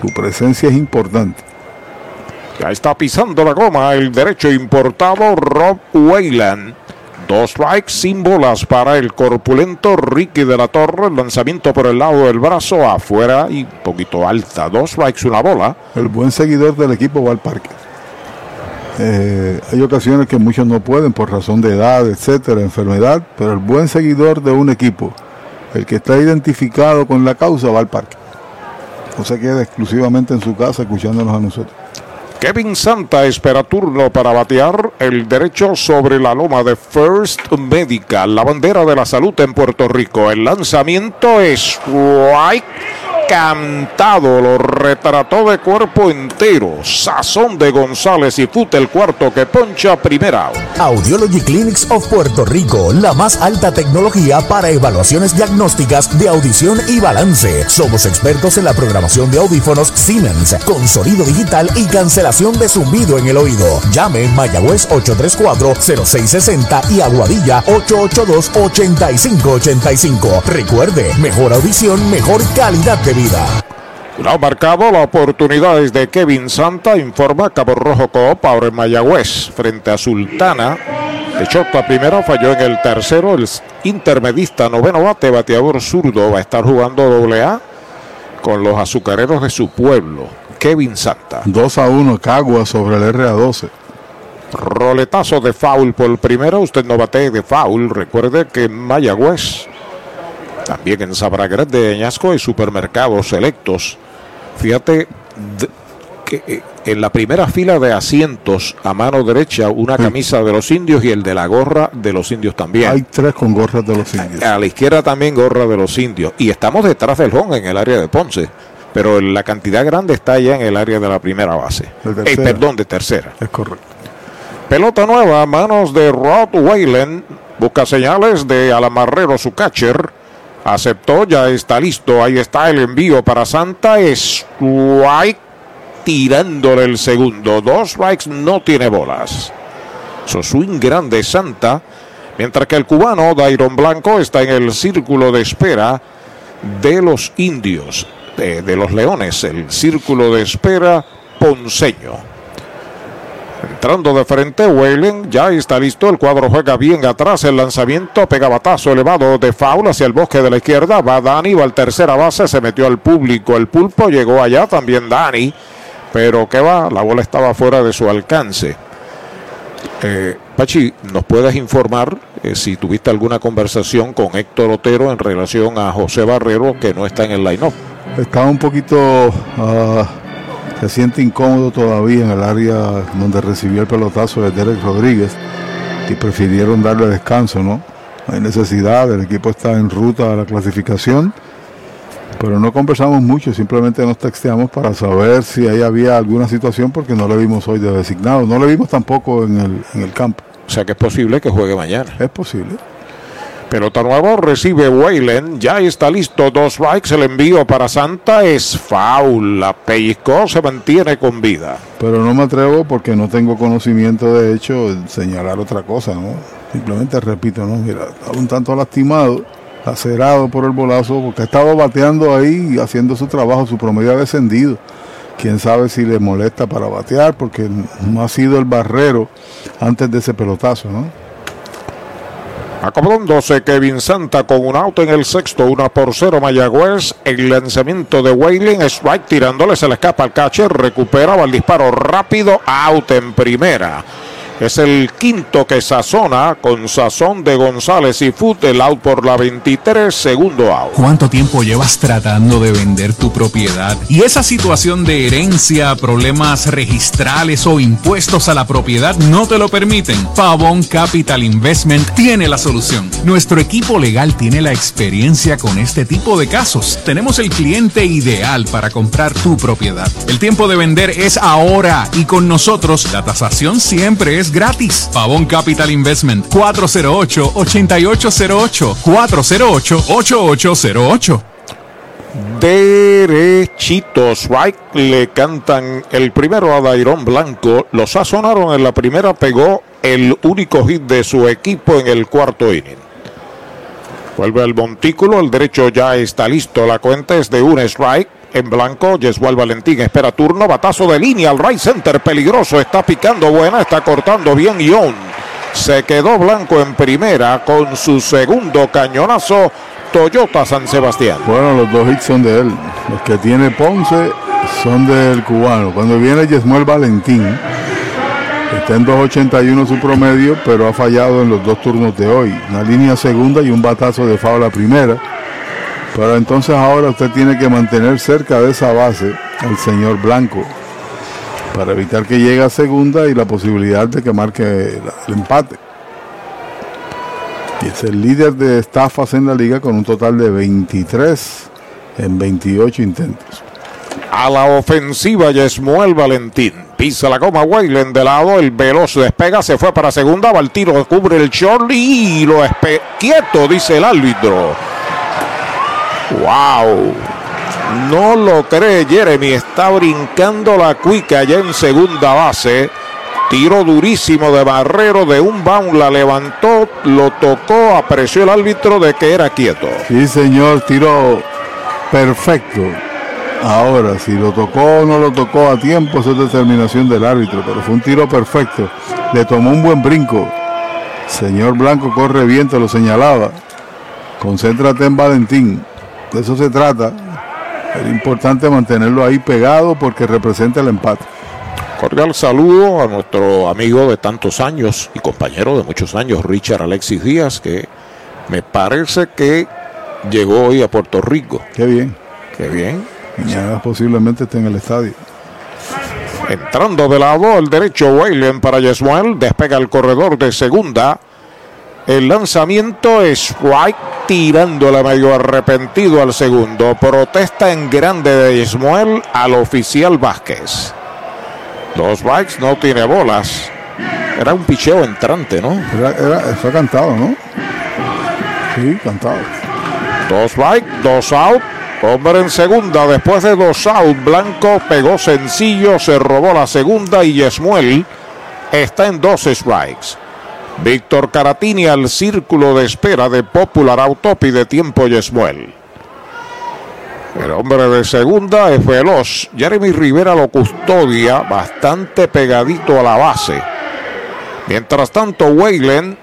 Tu presencia es importante. Ya está pisando la goma el derecho importado Rob Wayland. Dos strikes sin bolas para el corpulento Ricky de la Torre. El lanzamiento por el lado del brazo afuera y un poquito alta. Dos strikes, una bola. El buen seguidor del equipo va al parque. Eh, hay ocasiones que muchos no pueden por razón de edad, etcétera, enfermedad, pero el buen seguidor de un equipo, el que está identificado con la causa, va al parque. No se queda exclusivamente en su casa escuchándonos a nosotros. Kevin Santa espera turno para batear el derecho sobre la loma de First Medical, la bandera de la salud en Puerto Rico. El lanzamiento es strike cantado, lo retrató de cuerpo entero. Sazón de González y Fute el cuarto que poncha primera. Audiology Clinics of Puerto Rico, la más alta tecnología para evaluaciones diagnósticas de audición y balance. Somos expertos en la programación de audífonos Siemens, con sonido digital y cancelación de zumbido en el oído. Llame Mayagüez 834-0660 y Aguadilla 882-8585. Recuerde, mejor audición, mejor calidad de vida. Ha marcado la oportunidad de Kevin Santa, informa Cabo Rojo Coop, ahora en Mayagüez, frente a Sultana. De Chota primero falló en el tercero, el intermedista noveno bate, bateador zurdo, va a estar jugando doble A con los azucareros de su pueblo, Kevin Santa. 2 a 1 Cagua sobre el RA12. Roletazo de foul por primero, usted no bate de foul, recuerde que en Mayagüez también en Sabra Grande de Añasco hay supermercados selectos. Fíjate que eh, en la primera fila de asientos a mano derecha una camisa de los indios y el de la gorra de los indios también. Hay tres con gorras de los indios. A la izquierda también gorra de los indios. Y estamos detrás del home en el área de Ponce. Pero la cantidad grande está allá en el área de la primera base. Eh, perdón, de tercera. Es correcto. Pelota nueva, manos de Rod Whalen. Busca señales de Alamarrero, su catcher. Aceptó, ya está listo. Ahí está el envío para Santa. Strike tirándole el segundo. Dos strikes, no tiene bolas. Su swing grande Santa. Mientras que el cubano Dairon Blanco está en el círculo de espera de los indios, de, de los leones, el círculo de espera ponceño. Entrando de frente, Whalen ya está listo. El cuadro juega bien atrás. El lanzamiento pega batazo elevado de faul hacia el bosque de la izquierda. Va Dani, va al tercera base. Se metió al público. El pulpo llegó allá también Dani. Pero que va, la bola estaba fuera de su alcance. Eh, Pachi, ¿nos puedes informar eh, si tuviste alguna conversación con Héctor Otero en relación a José Barrero que no está en el line-up? Estaba un poquito, ah, se siente incómodo todavía en el área donde recibió el pelotazo de Derek Rodríguez y prefirieron darle descanso, ¿no? Hay necesidad, el equipo está en ruta a la clasificación, pero no conversamos mucho, simplemente nos texteamos para saber si ahí había alguna situación porque no le vimos hoy de designado, no le vimos tampoco en el, en el campo. O sea que es posible que juegue mañana. Es posible. Pelota nuevo, recibe Whalen, ya está listo, dos strikes, el envío para Santa es foul, la se mantiene con vida. Pero no me atrevo porque no tengo conocimiento de hecho señalar otra cosa, ¿no? Simplemente repito, ¿no? Mira, estaba un tanto lastimado, lacerado por el bolazo, porque ha estado bateando ahí y haciendo su trabajo, su promedio ha descendido. Quién sabe si le molesta para batear, porque no ha sido el barrero antes de ese pelotazo, ¿no? Acomodándose Kevin Santa con un auto en el sexto, una por cero Mayagüez. El lanzamiento de Wailing, strike tirándole, se le escapa al catcher, recuperaba el disparo rápido, out en primera. Es el quinto que sazona con sazón de González y Foot, el out por la 23, segundo out. ¿Cuánto tiempo llevas tratando de vender tu propiedad? Y esa situación de herencia, problemas registrales o impuestos a la propiedad no te lo permiten. Pavón Capital Investment tiene la solución. Nuestro equipo legal tiene la experiencia con este tipo de casos. Tenemos el cliente ideal para comprar tu propiedad. El tiempo de vender es ahora y con nosotros la tasación siempre es gratis. Pavón Capital Investment 408-8808. 408-8808. Derechitos, right, le cantan el primero a Dairón Blanco. Lo sazonaron en la primera, pegó el único hit de su equipo en el cuarto inning. Vuelve al montículo, el derecho ya está listo. La cuenta es de un strike. En blanco, Yesual Valentín espera turno, batazo de línea al right center, peligroso, está picando buena, está cortando bien Ion. Se quedó blanco en primera con su segundo cañonazo Toyota San Sebastián. Bueno, los dos hits son de él. Los que tiene Ponce son del cubano. Cuando viene Yesmuel Valentín, está en 2.81 su promedio, pero ha fallado en los dos turnos de hoy. Una línea segunda y un batazo de foul a primera. Pero entonces ahora usted tiene que mantener cerca de esa base al señor Blanco para evitar que llegue a segunda y la posibilidad de que marque el, empate. Y es el líder de estafas en la liga con un total de 23 en 28 intentos. A la ofensiva, Yesmuel Valentín. Pisa la goma, Waylen de lado, el veloz despega, se fue para segunda, va el tiro, cubre el short y lo quieto, dice el árbitro. ¡Wow! No lo cree Jeremy, está brincando la cuica allá en segunda base. Tiro durísimo de Barrero de un bound, la levantó, lo tocó, apreció el árbitro de que era quieto. Sí, señor, tiro perfecto. Ahora, si lo tocó o no lo tocó a tiempo, eso es determinación del árbitro, pero fue un tiro perfecto. Le tomó un buen brinco. Señor Blanco corre bien, te lo señalaba. Concéntrate en Valentín. De eso se trata. Es importante mantenerlo ahí pegado porque representa el empate. Cordial saludo a nuestro amigo de tantos años y compañero de muchos años, Richard Alexis Díaz, que me parece que llegó hoy a Puerto Rico. Qué bien. Qué bien. Mañana posiblemente esté en el estadio. Entrando de lado el derecho Waylen para Yesmuel. Despega el corredor de segunda. El lanzamiento es White tirándole medio arrepentido al segundo. Protesta en grande de Yesmuel al oficial Vázquez. Dos bikes no tiene bolas. Era un picheo entrante, ¿no? Era, era, fue cantado, ¿no? Sí, cantado. Dos bikes, dos out. Hombre en segunda, después de dos out, Blanco pegó sencillo, se robó la segunda y Yesmuel está en dos strikes. Víctor Caratini al círculo de espera de Popular Autopi de tiempo Yesmuel. El hombre de segunda es veloz. Jeremy Rivera lo custodia bastante pegadito a la base. Mientras tanto, Weyland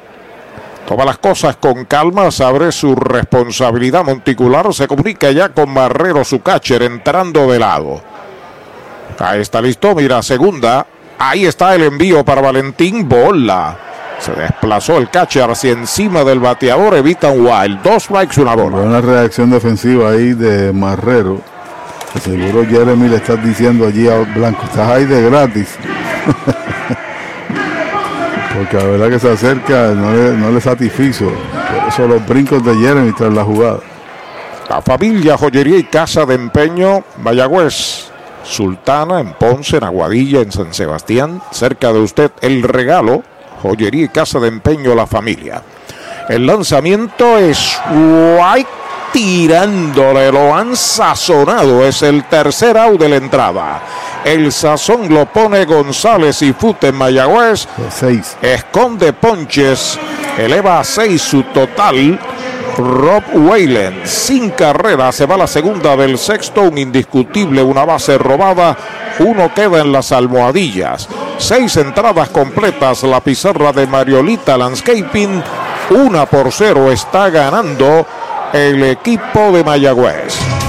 toma las cosas con calma, sabe su responsabilidad monticular, se comunica ya con Marrero, su catcher, entrando de lado. Ahí está listo, mira, segunda. Ahí está el envío para Valentín Bola. Se desplazó el catcher hacia encima del bateador, evita un wild. Dos strikes, una bola. Una reacción defensiva ahí de Marrero. Seguro Jeremy le está diciendo allí a Blanco, estás ahí de gratis. Porque la verdad que se acerca, no le, no le satisfizo. Eso los brincos de Jeremy tras la jugada. La familia Joyería y Casa de Empeño, Mayagüez, Sultana, en Ponce, en Aguadilla, en San Sebastián. Cerca de usted, el regalo, Joyería y Casa de Empeño, la familia. El lanzamiento es White tirándole, lo han sazonado. Es el tercer out de la entrada. El sazón lo pone González y Fute en Mayagüez. Seis. Esconde ponches, eleva a seis su total. Rob Wayland, sin carrera, se va la segunda del sexto, un indiscutible, una base robada, uno queda en las almohadillas. Seis entradas completas, la pizarra de Mariolita Landscaping, una por cero está ganando el equipo de Mayagüez.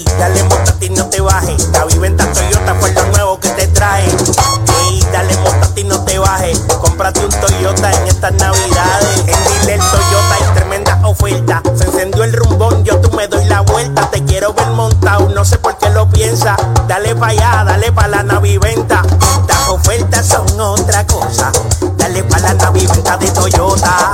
Dale montate y no te bajes. La viventa Toyota fue lo nuevo que te trae. Ey, dale montate y no te bajes. Cómprate un Toyota en estas navidades. En Dile Toyota hay tremenda oferta. Se encendió el rumbón, yo tú me doy la vuelta. Te quiero ver montado, no sé por qué lo piensa. Dale pa' allá, dale pa' la naviventa. Las ofertas son otra cosa. Dale pa' la naviventa de Toyota.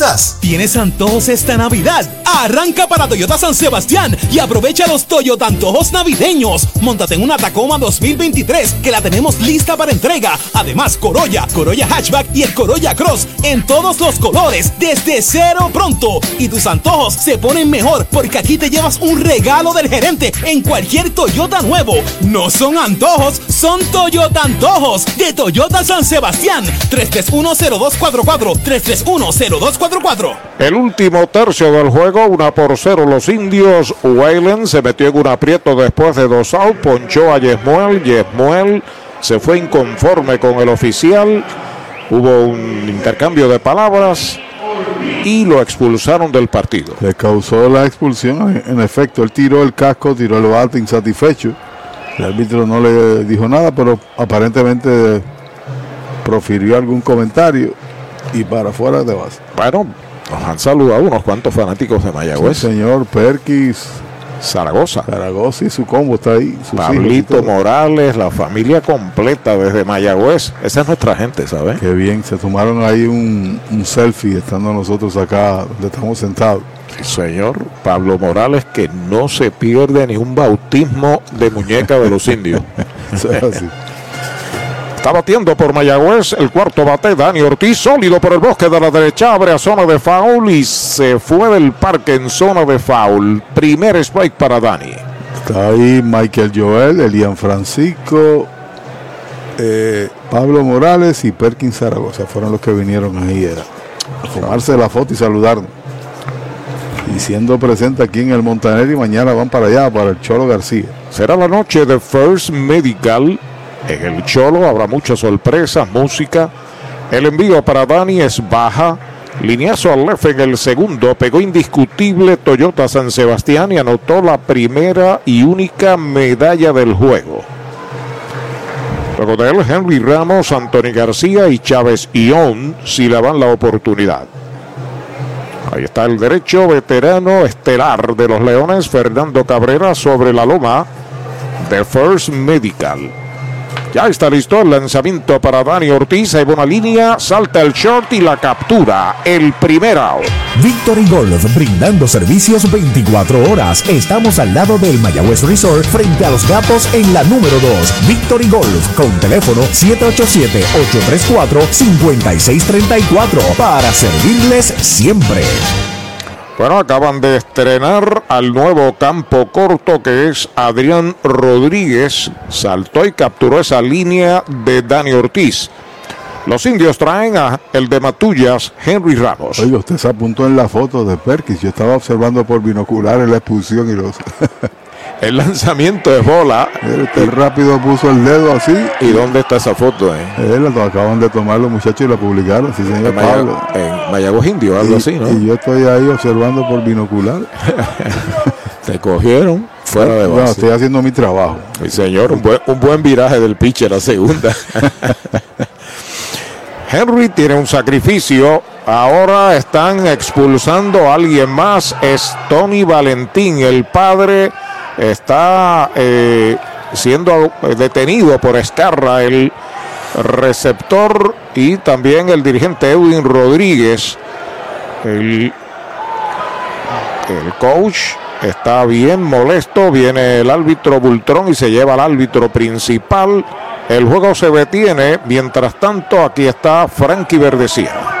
¿Tienes antojos esta Navidad? Arranca para Toyota San Sebastián y aprovecha los Toyota antojos navideños. Móntate en una Tacoma 2023 que la tenemos lista para entrega. Además, Corolla, Corolla Hatchback y el Corolla Cross en todos los colores desde cero pronto. Y tus antojos se ponen mejor porque aquí te llevas un regalo del gerente en cualquier Toyota nuevo. No son antojos, son Toyota antojos de Toyota San Sebastián. 3310244 3310244 El último tercio del juego, una por cero los indios. Wayland se metió en un aprieto después de dos out, ponchó a Yesmuel. Yesmuel se fue inconforme con el oficial. Hubo un intercambio de palabras y lo expulsaron del partido. Le causó la expulsión. En, en efecto, él tiró el casco, tiró el bate insatisfecho. El árbitro no le dijo nada, pero aparentemente profirió algún comentario y para fuera de base. Bueno, nos han saludado unos cuantos fanáticos de Mayagüez. Sí, señor Perkis, Zaragoza. Zaragoza y su combo está ahí. Pablito. Morales, la familia completa desde Mayagüez. Esa es nuestra gente, ¿sabes? Qué bien, se tomaron ahí un, un selfie estando nosotros acá donde estamos sentados. Sí, señor. Pablo Morales que no se pierde ni un bautismo de muñeca de los indios. Eso es así. Está batiendo por Mayagüez el cuarto bate, Dani Ortiz, sólido por el bosque de la derecha, abre a zona de foul y se fue del parque en zona de foul. Primer strike para Dani. Está ahí Michael Joel, Elian Francisco, eh, Pablo Morales y Perkins Zaragoza. Fueron los que vinieron ahí era, a tomarse la foto y saludarnos. Y siendo presente aquí en el Montaner y mañana van para allá, para el Cholo García. Será la noche de First Medical. En el Cholo habrá muchas sorpresas, música. El envío para Dani es baja. Lineazo al left en el segundo. Pegó indiscutible Toyota San Sebastián y anotó la primera y única medalla del juego. Luego de él, Henry Ramos, Anthony García y Chávez Ión si le dan la oportunidad. Ahí está el derecho veterano estelar de los Leones, Fernando Cabrera, sobre la loma de First Medical. Ya está listo el lanzamiento para Dani Ortiz. Hay buena línea, salta el short y la captura. El primer. Victory Golf, brindando servicios 24 horas. Estamos al lado del Mayagüez Resort, frente a los gatos en la número 2. Victory Golf, con teléfono 787-834-5634, para servirles siempre. Bueno, acaban de estrenar al nuevo campo corto que es Adrián Rodríguez. Saltó y capturó esa línea de Dani Ortiz. Los indios traen a el de Matullas, Henry Ramos. Oye, usted se apuntó en la foto de Perkins. Yo estaba observando por binoculares la expulsión y los. El lanzamiento de bola. Usted rápido puso el dedo así. ¿Y dónde está esa foto? Eh? La acaban de tomar los muchachos y la publicaron. Sí, señor En Pablo. En Mayagüez Indio, algo y, así, ¿no? Y yo estoy ahí observando por binocular. Te cogieron fuera de base. estoy haciendo mi trabajo. Sí, señor, un buen, un buen viraje del pitcher a segunda. Henry tiene un sacrificio. Ahora están expulsando a alguien más. Es Tony Valentín. El padre está eh, siendo detenido por Escarra, el receptor, y también el dirigente Edwin Rodríguez. El, el coach está bien molesto. Viene el árbitro Bultrón y se lleva al árbitro principal. El juego se detiene. Mientras tanto, aquí está Frankie Verdecía.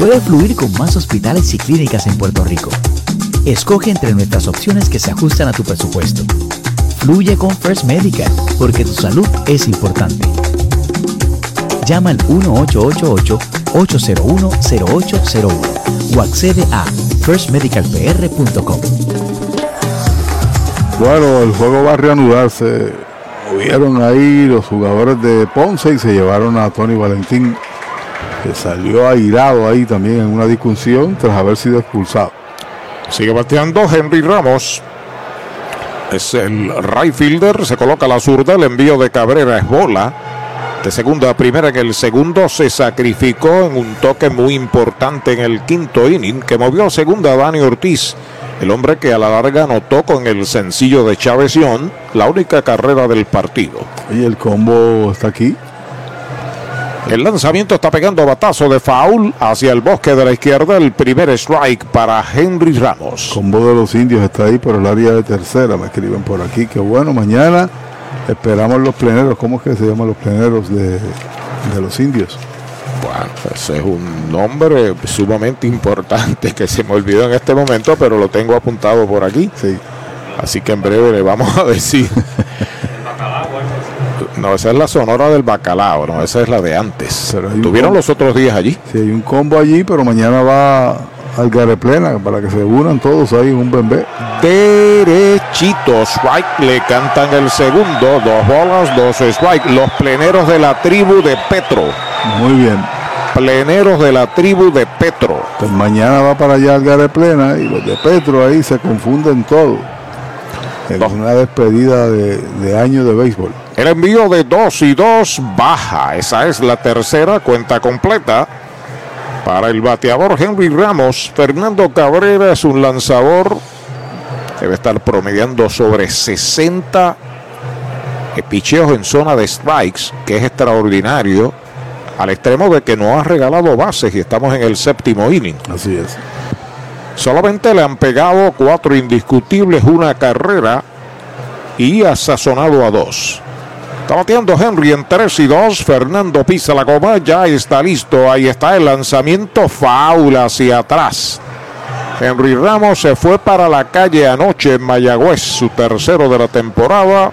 Puedes fluir con más hospitales y clínicas en Puerto Rico. Escoge entre nuestras opciones que se ajustan a tu presupuesto. Fluye con First Medical, porque tu salud es importante. Llama al 1888-801-0801 o accede a firstmedicalpr.com. Bueno, el juego va a reanudarse. Movieron ahí los jugadores de Ponce y se llevaron a Tony Valentín, que salió airado ahí también en una discusión tras haber sido expulsado. Sigue bateando Henry Ramos. Es el right fielder. Se coloca a la zurda. El envío de Cabrera es bola. De segunda a primera en el segundo se sacrificó en un toque muy importante en el quinto inning que movió a segunda a Dani Ortiz. El hombre que a la larga anotó con el sencillo de Chávez la única carrera del partido. Y el combo está aquí. El lanzamiento está pegando batazo de foul hacia el bosque de la izquierda. El primer strike para Henry Ramos. Combo de los indios está ahí por el área de tercera. Me escriben por aquí. Que bueno, mañana esperamos los pleneros. ¿Cómo es que se llaman los pleneros de, de los indios? Bueno, ese es un nombre sumamente importante que se me olvidó en este momento, pero lo tengo apuntado por aquí. Sí. Así que en breve le vamos a decir. No, esa es la sonora del bacalao, no, esa es la de antes. ¿Tuvieron los otros días allí? Sí, hay un combo allí, pero mañana va al Gareplena para que se unan todos ahí en un bembé. Derechito, strike, le cantan el segundo, dos bolas, dos strike. Los pleneros de la tribu de Petro. Muy bien. Pleneros de la tribu de Petro. Pues mañana va para allá al Gareplena y los de Petro ahí se confunden todo. Es una despedida de, de año de béisbol. El envío de 2 y 2 baja. Esa es la tercera cuenta completa. Para el bateador Henry Ramos, Fernando Cabrera es un lanzador. Debe estar promediando sobre 60 picheos en zona de strikes, que es extraordinario. Al extremo de que no ha regalado bases y estamos en el séptimo inning. Así es. Solamente le han pegado cuatro indiscutibles, una carrera y ha sazonado a dos. Está bateando Henry en 3 y 2. Fernando pisa la goma. Ya está listo. Ahí está el lanzamiento. Faula hacia atrás. Henry Ramos se fue para la calle anoche en Mayagüez. Su tercero de la temporada.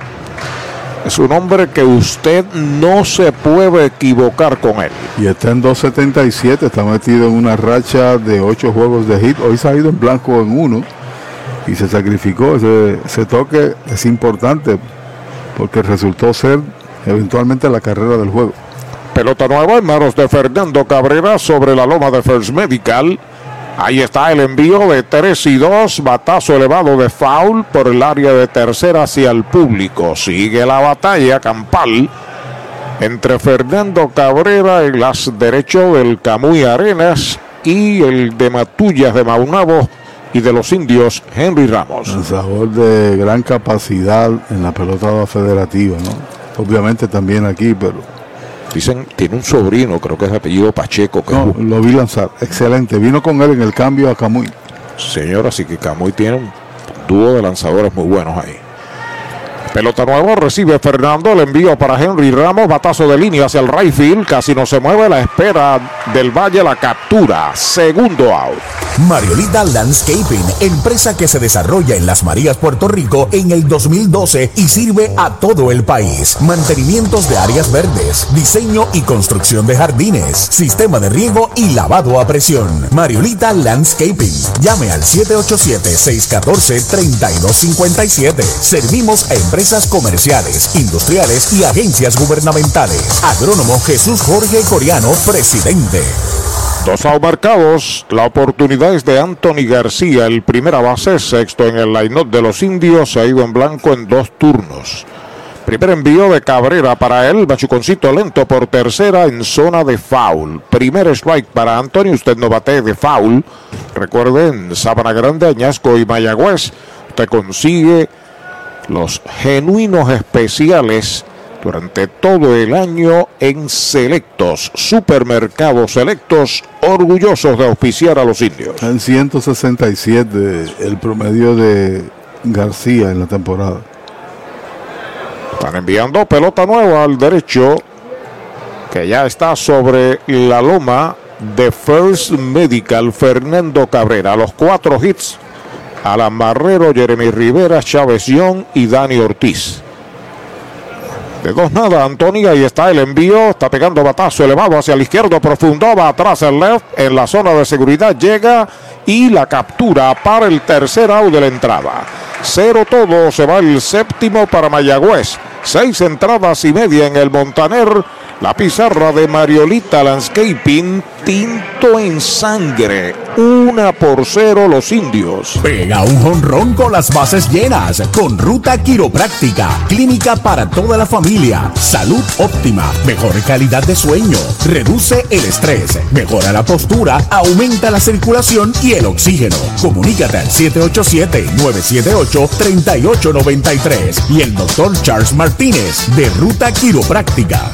Es un hombre que usted no se puede equivocar con él. Y está en 2.77. Está metido en una racha de 8 juegos de hit. Hoy se ha ido en blanco en uno. Y se sacrificó. Ese, ese toque es importante porque resultó ser eventualmente la carrera del juego. Pelota nueva en manos de Fernando Cabrera sobre la loma de First Medical. Ahí está el envío de 3 y 2, batazo elevado de foul por el área de tercera hacia el público. Sigue la batalla campal entre Fernando Cabrera, el las derecho del Camuy Arenas y el de Matullas de Maunabo y de los indios Henry Ramos. Lanzador de gran capacidad en la pelota federativa, ¿no? Obviamente también aquí, pero. Dicen, tiene un sobrino, creo que es apellido Pacheco. Que no, lo vi lanzar. Excelente. Vino con él en el cambio a Camuy. Señor, así que Camuy tiene un dúo de lanzadores muy buenos ahí. Pelota nueva, recibe Fernando, el envío para Henry Ramos, batazo de línea hacia el right field, casi no se mueve, la espera del Valle, la captura, segundo out. Mariolita Landscaping, empresa que se desarrolla en Las Marías, Puerto Rico en el 2012 y sirve a todo el país. Mantenimientos de áreas verdes, diseño y construcción de jardines, sistema de riego y lavado a presión. Mariolita Landscaping, llame al 787-614-3257. Servimos a empresas comerciales, industriales y agencias gubernamentales. Agrónomo Jesús Jorge Coriano, presidente. Dos out marcados. La oportunidad es de Anthony García, el primera base, sexto en el line-up de los indios. Se ha ido en blanco en dos turnos. Primer envío de Cabrera para él. Machuconcito lento por tercera en zona de foul. Primer strike para Anthony. Usted no bate de foul. Recuerden, Sabana Grande, Añasco y Mayagüez. Usted consigue los genuinos especiales durante todo el año en selectos, supermercados selectos, orgullosos de auspiciar a los indios. En 167 el promedio de García en la temporada. Están enviando pelota nueva al derecho, que ya está sobre la loma de First Medical Fernando Cabrera. Los cuatro hits. Alan Barrero, Jeremy Rivera, Chávez Young y Dani Ortiz. De dos nada, Antonio, ahí está el envío, está pegando batazo elevado hacia el izquierdo, profundo, va atrás el left, en la zona de seguridad llega y la captura para el tercer out de la entrada. Cero todo, se va el séptimo para Mayagüez. Seis entradas y media en el Montaner. La pizarra de Mariolita Landscaping, tinto en sangre. Una por cero los indios. Pega un jonrón con las bases llenas. Con Ruta Quiropráctica. Clínica para toda la familia. Salud óptima. Mejor calidad de sueño. Reduce el estrés. Mejora la postura. Aumenta la circulación y el oxígeno. Comunícate al 787-978-3893. Y el doctor Charles Martínez de Ruta Quiropráctica.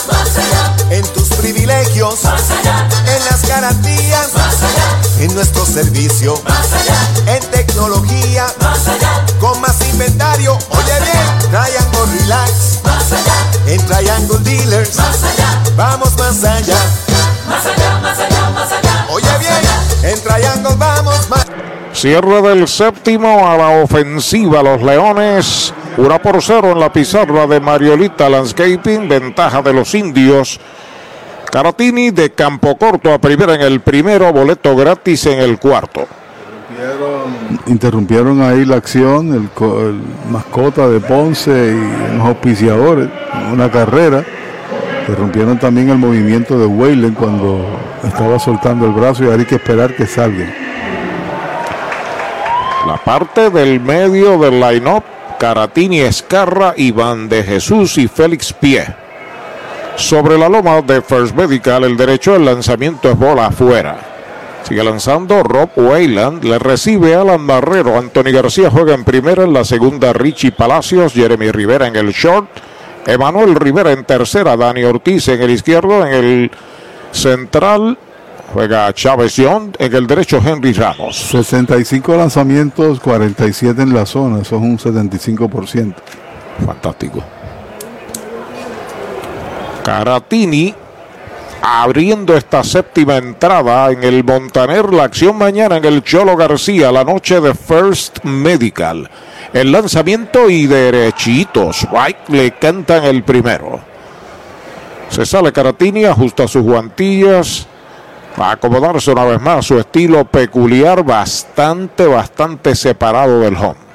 privilegios, más allá. En las garantías, más allá. En nuestro servicio, más allá. En tecnología, más allá. Con más inventario, oye bien, Triangle Relax, más allá. En Triangle Dealers, más allá. Vamos más allá. Más allá, más allá, más allá. Oye bien, en Triangle vamos más Cierre del séptimo a la ofensiva. Los Leones, 1 por 0 en la pizarra de Mariolita Landscaping. Ventaja de los indios. Caratini de campo corto a primera en el primero. Boleto gratis en el cuarto. Interrumpieron ahí la acción, el, co- el mascota de Ponce y unos auspiciadores, una carrera. Interrumpieron también el movimiento de Weyland cuando estaba soltando el brazo y ahora hay que esperar que salgan. La parte del medio del line-up. Caratini, Escarra, Iván de Jesús y Félix Pie. Sobre la loma de First Medical, el derecho del lanzamiento es bola afuera. Sigue lanzando Rob Wayland, le recibe Alan Barrero, Anthony García juega en primera, en la segunda Richie Palacios, Jeremy Rivera en el short, Emanuel Rivera en tercera, Dani Ortiz en el izquierdo, en el central juega Chávez Young, en el derecho Henry Ramos. 65 lanzamientos, 47 en la zona, eso es un 75%. Fantástico. Caratini abriendo esta séptima entrada en el Montaner. La acción mañana en el Cholo García, la noche de First Medical. El lanzamiento y derechitos. Right le cantan el primero. Se sale Caratini, ajusta sus guantillas. A acomodarse una vez más su estilo peculiar, bastante, bastante separado del home.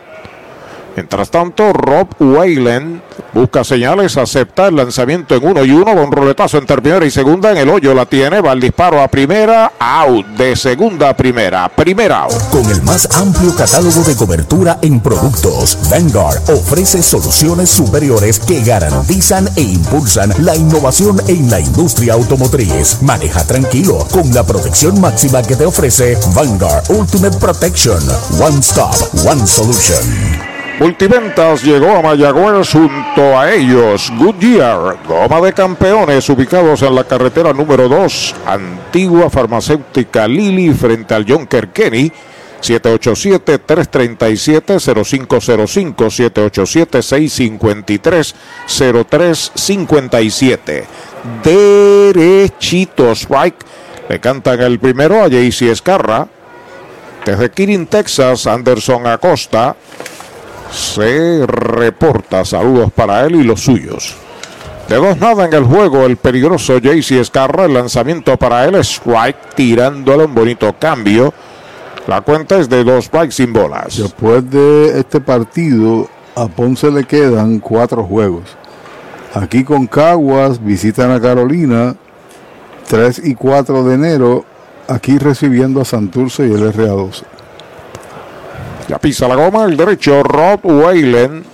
Mientras tanto, Rob Wayland busca señales, acepta el lanzamiento en uno y uno, con roletazo entre primera y segunda en el hoyo, la tiene, va el disparo a primera, out, de segunda a primera, primera out. Con el más amplio catálogo de cobertura en productos, Vanguard ofrece soluciones superiores que garantizan e impulsan la innovación en la industria automotriz. Maneja tranquilo con la protección máxima que te ofrece Vanguard Ultimate Protection. One Stop, One Solution. Multiventas llegó a Mayagüez junto a ellos. Goodyear, goma de campeones, ubicados en la carretera número 2, antigua farmacéutica Lili, frente al Jonker Kenny. 787-337-0505, 787-653-0357. Derechitos, Spike. Le cantan el primero a JC Escarra. Desde Kirin, Texas, Anderson Acosta se reporta. Saludos para él y los suyos. De dos nada en el juego, el peligroso JC Escarra. El lanzamiento para él strike, tirándole un bonito cambio. La cuenta es de dos strikes sin bolas. Después de este partido, a Ponce le quedan cuatro juegos. Aquí con Caguas visitan a Carolina 3 y 4 de enero. Aquí recibiendo a Santurce y el RA12. Ya pisa la goma, el derecho, Rob Wayland.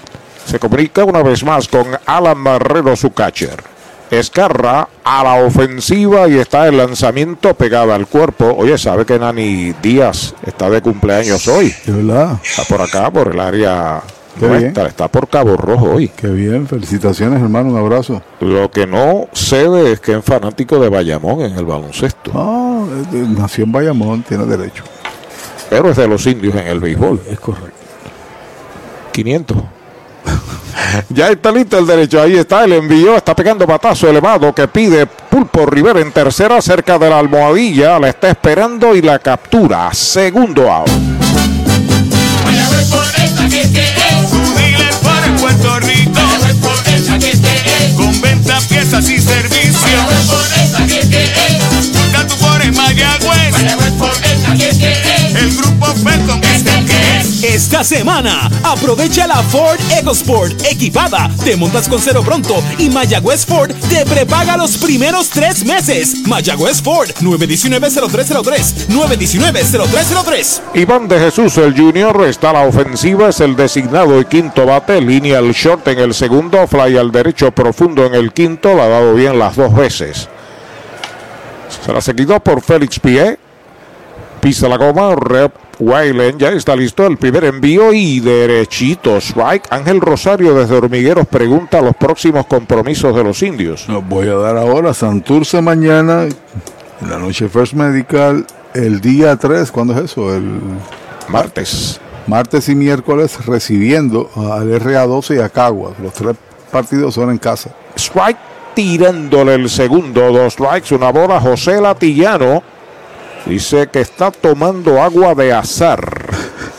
Se comunica una vez más con Alan Marrero, su catcher. Escarra a la ofensiva y está el lanzamiento pegado al cuerpo. Oye, ¿sabe que Nani Díaz está de cumpleaños hoy? De verdad. Está por acá, por el área Qué nuestra, está por Cabo Rojo hoy. Qué bien, felicitaciones hermano, un abrazo. Lo que no cede es que es fanático de Bayamón en el baloncesto. Ah, eh, nació en Bayamón, tiene derecho. Pero es de los indios en el béisbol. Es correcto. 500. ya está listo el derecho. Ahí está el envío. Está pegando batazo elevado que pide Pulpo Rivera en tercera cerca de la almohadilla. La está esperando y la captura. Segundo out. Puerto Rico. Mayagüez por esta que es que es. Con venta, piezas y servicios. Mayagüez por esta que es que es. Busca tu por en Mayagüez. El grupo Felcom es el que es. Esta semana, aprovecha la Ford EcoSport equipada. Te montas con cero pronto y Mayagüez Ford te prepaga los primeros tres meses. Mayagüez Ford 919-0303. 919-0303. Iván de Jesús, el junior, está a la ofensiva, es el designado y quinto bate, línea al short en el segundo, fly al derecho profundo en el quinto, la ha dado bien las dos veces. Será seguido por Félix Pie, pisa la goma, Rep Weilen, ya está listo el primer envío y derechito, strike. Ángel Rosario desde Hormigueros pregunta los próximos compromisos de los indios. Los voy a dar ahora. Santurce mañana, en la noche First Medical, el día 3, ¿cuándo es eso? El martes. Martes y miércoles recibiendo al RA12 y a Caguas. Los tres partidos son en casa. Strike tirándole el segundo, dos strikes, una bola. José Latillano dice que está tomando agua de azar,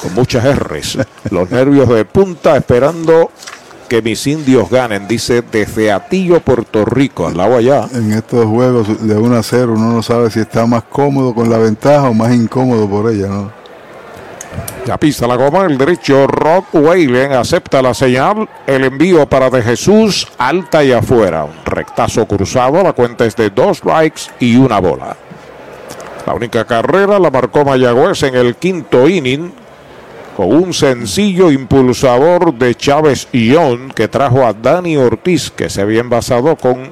con muchas R's. Los nervios de punta esperando que mis indios ganen, dice desde Atillo, Puerto Rico, al lado allá. En estos juegos de 1 a 0 uno no sabe si está más cómodo con la ventaja o más incómodo por ella, ¿no? Ya pisa la goma, el derecho Rod Whalen acepta la señal, el envío para de Jesús, alta y afuera. Un rectazo cruzado, la cuenta es de dos strikes y una bola. La única carrera la marcó Mayagüez en el quinto inning con un sencillo impulsador de Chávez Ión que trajo a Dani Ortiz que se había envasado con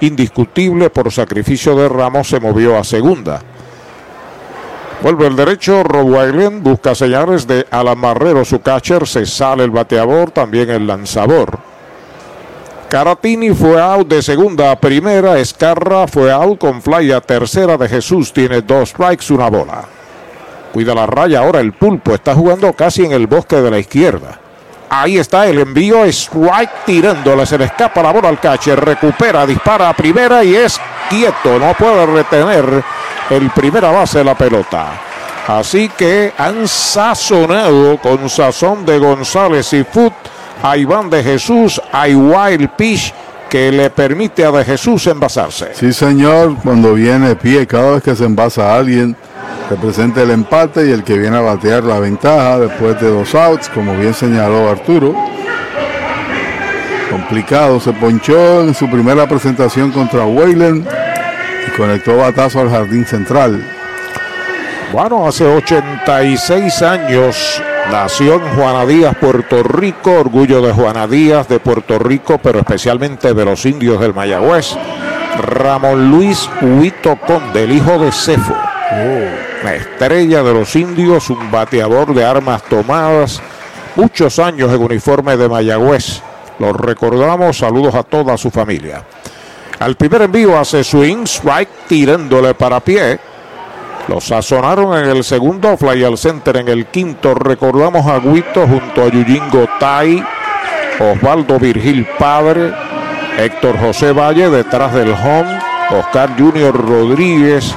indiscutible por sacrificio de Ramos se movió a segunda. Vuelve el derecho, Rob Weilen busca señales de Alan Marrero, su catcher, se sale el bateador, también el lanzador. Caratini fue out de segunda a primera. Escarra fue out con fly a tercera de Jesús. Tiene dos strikes, una bola. Cuida la raya ahora el pulpo. Está jugando casi en el bosque de la izquierda. Ahí está el envío. Strike tirándole. Se le escapa la bola al catcher. Recupera, dispara a primera y es quieto. No puede retener el primera base de la pelota. Así que han sazonado con sazón de González y Foot a Iván de Jesús, hay wild pitch que le permite a de Jesús envasarse. Sí, señor, cuando viene pie, cada vez que se envasa a alguien, representa el empate y el que viene a batear la ventaja después de dos outs, como bien señaló Arturo. Complicado, se ponchó en su primera presentación contra Wayland y conectó batazo al jardín central. Bueno, hace 86 años nació en Juana Díaz, Puerto Rico, orgullo de Juana Díaz, de Puerto Rico, pero especialmente de los indios del Mayagüez. Ramón Luis Huito Conde, el hijo de Cefo. La estrella de los indios, un bateador de armas tomadas, muchos años en uniforme de Mayagüez. Los recordamos, saludos a toda su familia. Al primer envío hace swing, strike, tirándole para pie. Lo sazonaron en el segundo, fly al center en el quinto. Recordamos a Guito junto a Yuyingo Tai, Osvaldo Virgil Padre, Héctor José Valle detrás del home, Oscar Junior Rodríguez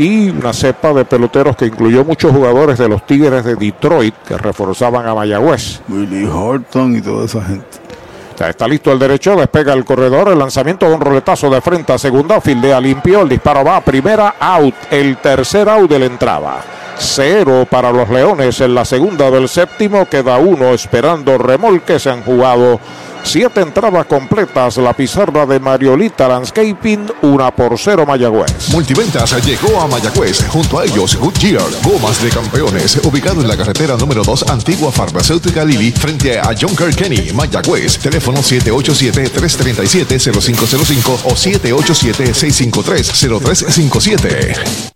y una cepa de peloteros que incluyó muchos jugadores de los Tigres de Detroit que reforzaban a Mayagüez. Willie Horton y toda esa gente. Ya está listo el derecho, despega el corredor, el lanzamiento de un roletazo de frente a segunda, fildea limpio, el disparo va a primera, out, el tercer out de la entrada. Cero para los Leones en la segunda del séptimo, queda uno esperando remolque, se han jugado Siete entradas completas. La pizarra de Mariolita Landscaping, una por cero Mayagüez. Multiventas llegó a Mayagüez. Junto a ellos, Goodyear, Gomas de Campeones, ubicado en la carretera número 2, antigua farmacéutica Lili, frente a John Carr Kenny, Mayagüez. Teléfono 787-337-0505 o 787-653-0357.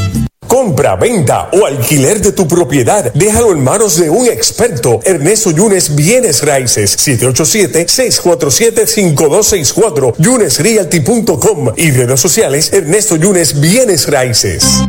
Compra, venta o alquiler de tu propiedad. Déjalo en manos de un experto. Ernesto Yunes Bienes Raíces. 787-647-5264. YunesRealty.com y redes sociales Ernesto Yunes Bienes Raíces.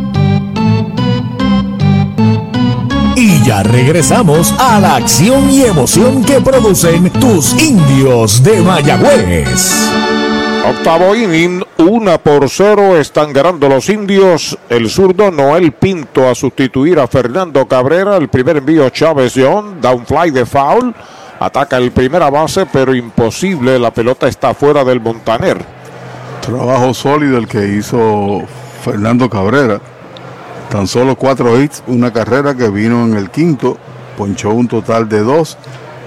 Y ya regresamos a la acción y emoción que producen tus indios de Mayagüez. Octavo inning, una por cero, están ganando los indios. El zurdo Noel Pinto a sustituir a Fernando Cabrera. El primer envío Chávez John, downfly de foul. Ataca el primera base, pero imposible. La pelota está fuera del Montaner. Trabajo sólido el que hizo Fernando Cabrera. Tan solo cuatro hits, una carrera que vino en el quinto, ponchó un total de dos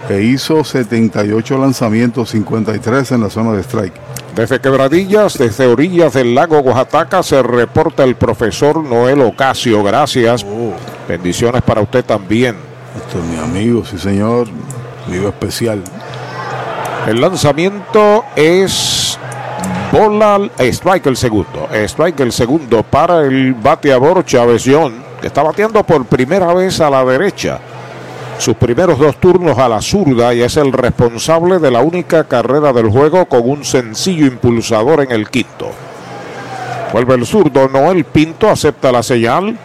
e hizo 78 lanzamientos, 53 en la zona de strike. Desde Quebradillas, desde orillas del lago Oaxaca, se reporta el profesor Noel Ocasio. Gracias. Bendiciones para usted también. Esto es mi amigo, sí señor, amigo especial. El lanzamiento es bola, strike el segundo, strike el segundo para el bateador Chávez John, que está bateando por primera vez a la derecha. Sus primeros dos turnos a la zurda y es el responsable de la única carrera del juego con un sencillo impulsador en el quinto. Vuelve el zurdo, Noel Pinto acepta la señal.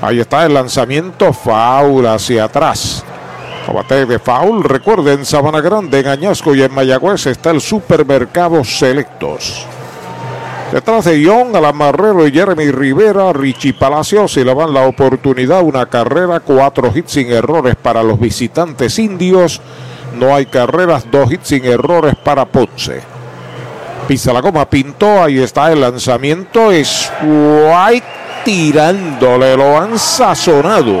Ahí está el lanzamiento, foul hacia atrás. Combate de foul. Recuerden, Sabana Grande, en Añasco y en Mayagüez está el supermercado Selectos. Detrás de John, Alamarrero y Jeremy Rivera, Richie Palacios se le van la oportunidad. Una carrera, cuatro hits sin errores para los visitantes indios. No hay carreras, dos hits sin errores para Ponce. Pisa la goma, pintó, ahí está el lanzamiento. Es White tirándole, lo han sazonado.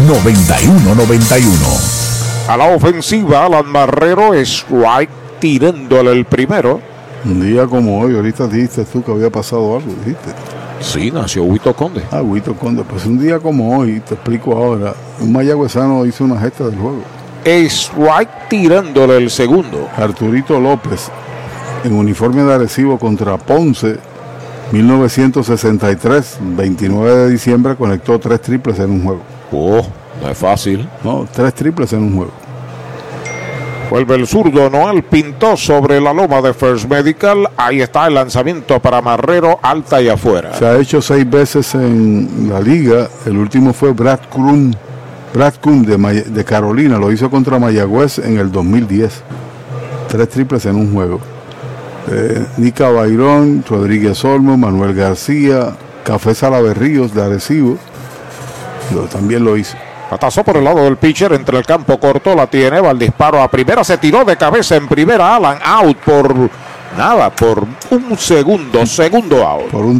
A la ofensiva, Alan Marrero es right tirándole el primero. Un día como hoy, ahorita dijiste tú que había pasado algo, dijiste. Sí, nació Huito Conde. Ah, Huito Conde. Pues un día como hoy, te explico ahora, un mayagüezano hizo una gesta del juego. strike tirándole el segundo. Arturito López, en uniforme de Arecibo contra Ponce, 1963, 29 de diciembre, conectó tres triples en un juego. Oh, no es fácil. No, tres triples en un juego. Vuelve el zurdo, Noel pintó sobre la loma de First Medical. Ahí está el lanzamiento para Marrero, alta y afuera. Se ha hecho seis veces en la liga. El último fue Brad Krum, Brad Kuhn de, May- de Carolina. Lo hizo contra Mayagüez en el 2010. Tres triples en un juego. Eh, Nica Bayrón, Rodríguez Olmo, Manuel García, Café Salaverríos de Arecibo. Lo- también lo hizo. Pasó por el lado del pitcher entre el campo corto, la tiene, va al disparo a primera, se tiró de cabeza en primera, Alan out por nada, por un segundo, segundo out. Por un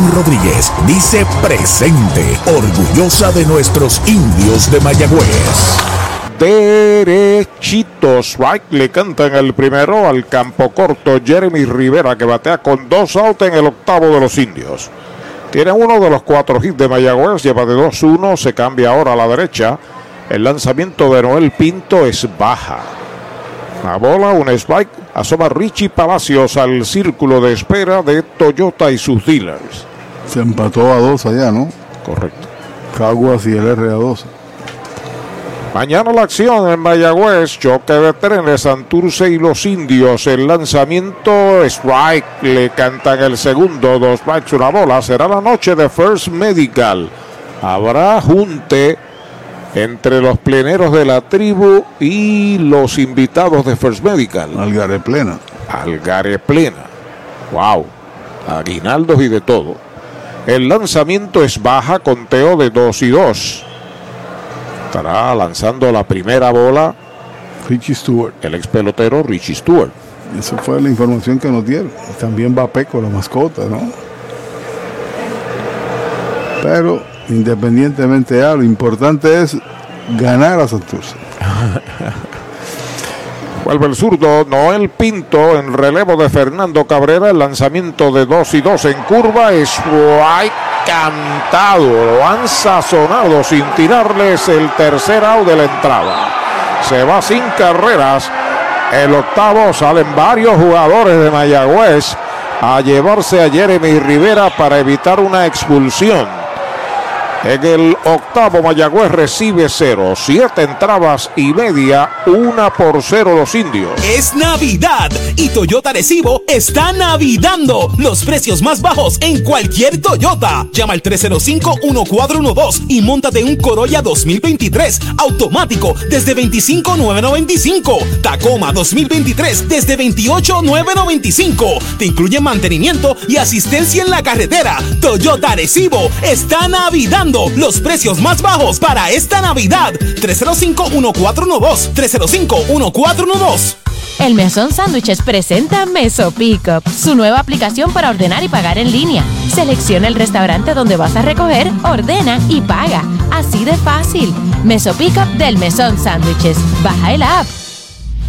Rodríguez dice presente, orgullosa de nuestros indios de Mayagüez. Derechito, strike, le cantan el primero al campo corto Jeremy Rivera que batea con dos outs en el octavo de los indios. Tiene uno de los cuatro hits de Mayagüez, lleva de 2-1, se cambia ahora a la derecha. El lanzamiento de Noel Pinto es baja. La bola, un spike, asoma Richie Palacios al círculo de espera de Toyota y sus dealers. Se empató a dos allá, ¿no? Correcto. Caguas y el R a dos. Mañana la acción en Mayagüez, choque de trenes, Santurce y los indios. El lanzamiento, strike, le cantan el segundo, dos strikes, una bola. Será la noche de First Medical. Habrá junte entre los pleneros de la tribu y los invitados de First Medical. Algaré plena. Algaré plena. Wow. Aguinaldos y de todo. El lanzamiento es baja, conteo de 2 y 2. Estará lanzando la primera bola Richie Stewart. el ex pelotero Richie Stewart. Esa fue la información que nos dieron. También va Peco, la mascota, ¿no? Pero independientemente de lo importante es ganar a Santurce. Vuelve el zurdo Noel Pinto en relevo de Fernando Cabrera. El lanzamiento de 2 y 2 en curva. Strike cantado. Lo han sazonado sin tirarles el tercer out de la entrada. Se va sin carreras. El octavo salen varios jugadores de Mayagüez a llevarse a Jeremy Rivera para evitar una expulsión. En el octavo Mayagüez recibe cero, siete entradas y media, una por cero los indios. Es Navidad y Toyota Recibo está navidando los precios más bajos en cualquier Toyota. Llama al 305-1412 y montate un Corolla 2023 automático desde 25,995. Tacoma 2023 desde 28,995. Te incluye mantenimiento y asistencia en la carretera. Toyota Recibo está navidando los precios más bajos para esta Navidad. 305-1412. 305-1412. El Mesón Sándwiches presenta Meso Pickup, su nueva aplicación para ordenar y pagar en línea. Selecciona el restaurante donde vas a recoger, ordena y paga. Así de fácil. Meso Pickup del Mesón Sándwiches. Baja el app.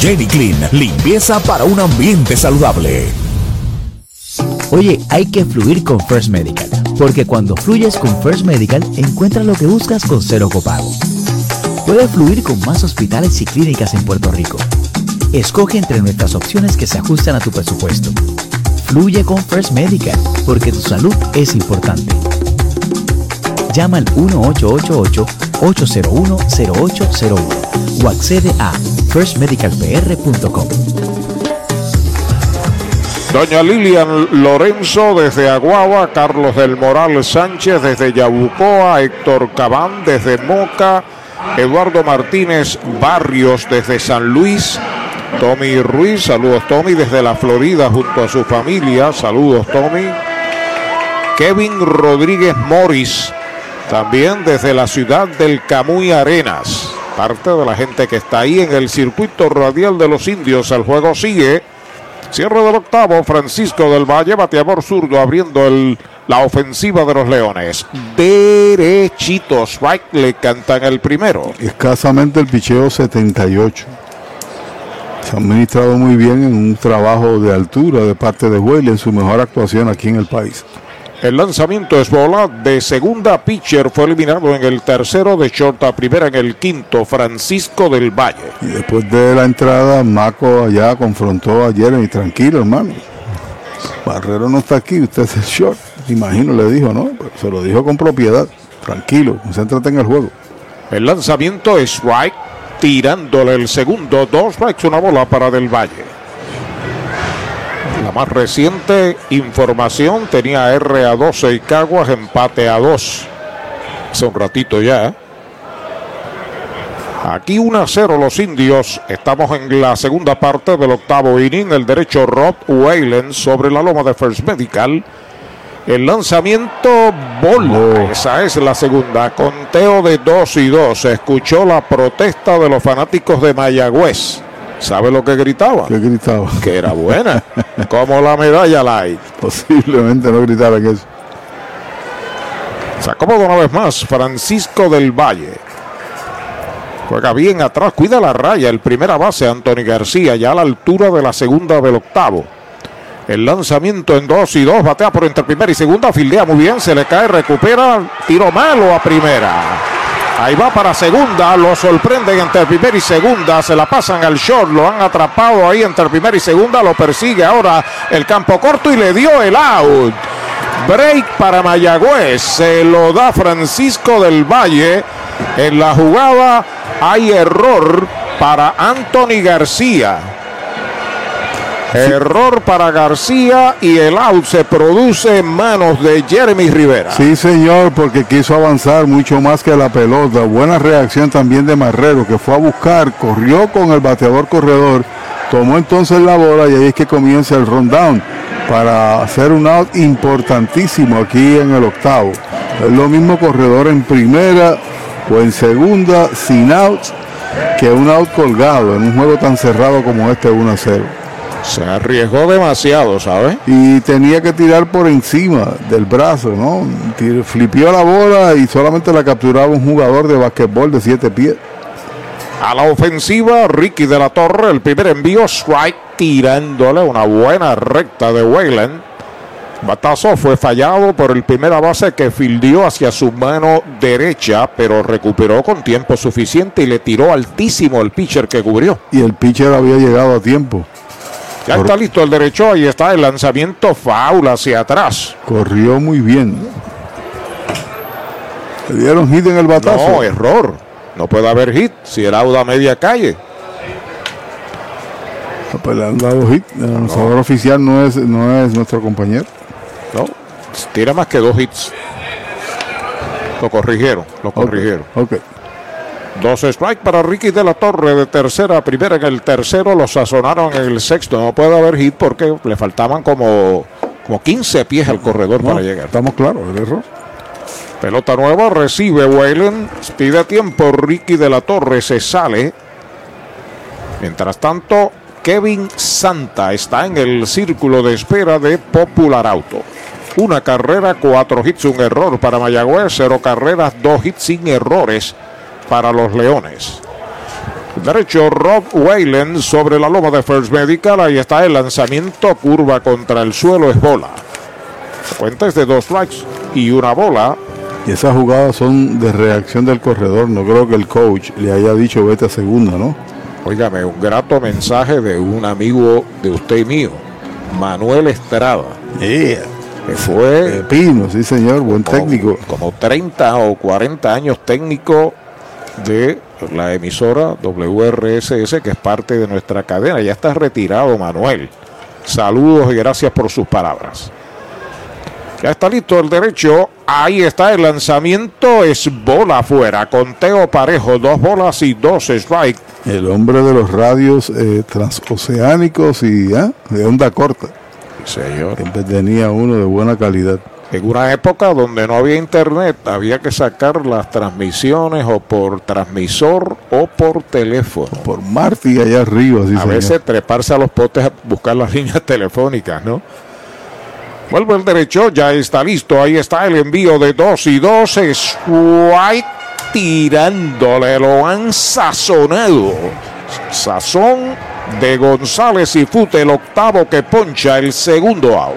Jenny Clean, limpieza para un ambiente saludable. Oye, hay que fluir con First Medical, porque cuando fluyes con First Medical, encuentras lo que buscas con cero copago. Puedes fluir con más hospitales y clínicas en Puerto Rico. Escoge entre nuestras opciones que se ajustan a tu presupuesto. Fluye con First Medical, porque tu salud es importante. Llama al 1888 801 0801 o accede a firstmedicalpr.com. Doña Lilian Lorenzo desde Aguaba, Carlos del Moral Sánchez desde Yabucoa, Héctor Cabán desde Moca, Eduardo Martínez Barrios desde San Luis, Tommy Ruiz, saludos Tommy desde la Florida junto a su familia, saludos Tommy. Kevin Rodríguez Morris, también desde la ciudad del Camuy Arenas, parte de la gente que está ahí en el circuito radial de los indios, el juego sigue. Cierre del octavo, Francisco del Valle, bateador zurdo, abriendo el, la ofensiva de los Leones. Derechito, strike le cantan el primero. Escasamente el picheo 78. Se ha administrado muy bien en un trabajo de altura de parte de Whaley en su mejor actuación aquí en el país. El lanzamiento es bola de segunda pitcher. Fue eliminado en el tercero de short a primera en el quinto. Francisco del Valle. Y después de la entrada, Maco allá confrontó a Jeremy. Tranquilo, hermano. Barrero no está aquí, usted es el short. Imagino, le dijo, ¿no? Pero se lo dijo con propiedad. Tranquilo, concéntrate en el juego. El lanzamiento es strike. Tirándole el segundo. Dos strikes, una bola para Del Valle. La más reciente información tenía R a 12 y Caguas empate a 2. Hace un ratito ya. Aquí 1 a 0 los indios. Estamos en la segunda parte del octavo inning. El derecho Rob Whalen sobre la loma de First Medical. El lanzamiento bola. Esa es la segunda. Conteo de 2 y 2. Se escuchó la protesta de los fanáticos de Mayagüez. ¿Sabe lo que gritaba? ¿Qué gritaba? Que era buena. como la medalla light. Posiblemente no gritara que eso. Se acomoda una vez más Francisco del Valle. Juega bien atrás, cuida la raya. El primera base, Anthony García, ya a la altura de la segunda del octavo. El lanzamiento en dos y dos, batea por entre primera y segunda, fildea muy bien, se le cae, recupera, tiro malo a primera. Ahí va para segunda, lo sorprenden entre primera y segunda, se la pasan al short, lo han atrapado ahí entre primera y segunda, lo persigue ahora el campo corto y le dio el out. Break para Mayagüez, se lo da Francisco del Valle. En la jugada hay error para Anthony García. Error para García y el out se produce en manos de Jeremy Rivera. Sí, señor, porque quiso avanzar mucho más que la pelota. Buena reacción también de Marrero, que fue a buscar, corrió con el bateador corredor, tomó entonces la bola y ahí es que comienza el rundown para hacer un out importantísimo aquí en el octavo. Es lo mismo corredor en primera o en segunda sin out que un out colgado en un juego tan cerrado como este 1 a 0. Se arriesgó demasiado, ¿sabes? Y tenía que tirar por encima del brazo, ¿no? Flipió la bola y solamente la capturaba un jugador de basquetbol de 7 pies. A la ofensiva, Ricky de la Torre, el primer envío, strike, tirándole una buena recta de Wayland. Batazo fue fallado por el primera base que fildió hacia su mano derecha, pero recuperó con tiempo suficiente y le tiró altísimo el pitcher que cubrió. Y el pitcher había llegado a tiempo. Ya está listo el derecho, ahí está el lanzamiento foul hacia atrás. Corrió muy bien. Le dieron hit en el batazo. No, error. No puede haber hit si el auda media calle. Ah, pues le han dado hit. El lanzador oficial no es, no es nuestro compañero. No, tira más que dos hits. Lo corrigieron, lo corrigieron. Ok. Dos strike para Ricky de la Torre de tercera a primera en el tercero, lo sazonaron en el sexto. No puede haber hit porque le faltaban como, como 15 pies al corredor No, para llegar. Estamos claros, el error. Pelota nueva, recibe Whalen, pide tiempo, Ricky de la Torre se sale. Mientras tanto, Kevin Santa está en el círculo de espera de Popular Auto. Una carrera, cuatro hits, un error para Mayagüez, cero carreras, dos hits sin errores para los Leones. Derecho Rob Whalen sobre la loma de First Medical. Ahí está el lanzamiento, curva contra el suelo, es bola. Cuenta es de dos strikes y una bola. Y esas jugadas son de reacción del corredor. No creo que el coach le haya dicho vete a segunda, ¿no? Óigame, un grato mensaje de un amigo de usted y mío, Manuel Estrada. Que fue Pino, sí señor, buen técnico. como 30 o 40 años técnico de la emisora WRSS, que es parte de nuestra cadena. Ya está retirado Manuel. Saludos y gracias por sus palabras. Ya está listo el derecho. Ahí está el lanzamiento. Es bola afuera. Conteo parejo. Dos bolas y dos strike. El hombre de los radios eh, transoceánicos y ¿eh? de onda corta. Señor. Siempre tenía uno de buena calidad. En una época donde no había internet, había que sacar las transmisiones o por transmisor o por teléfono. Por Marty allá arriba, sí, A señor. veces treparse a los potes a buscar las líneas telefónicas, ¿no? Vuelve el derecho, ya está listo. Ahí está el envío de 2 y 2. Es White tirándole, lo han sazonado. Sazón de González y Fute, el octavo que poncha el segundo out.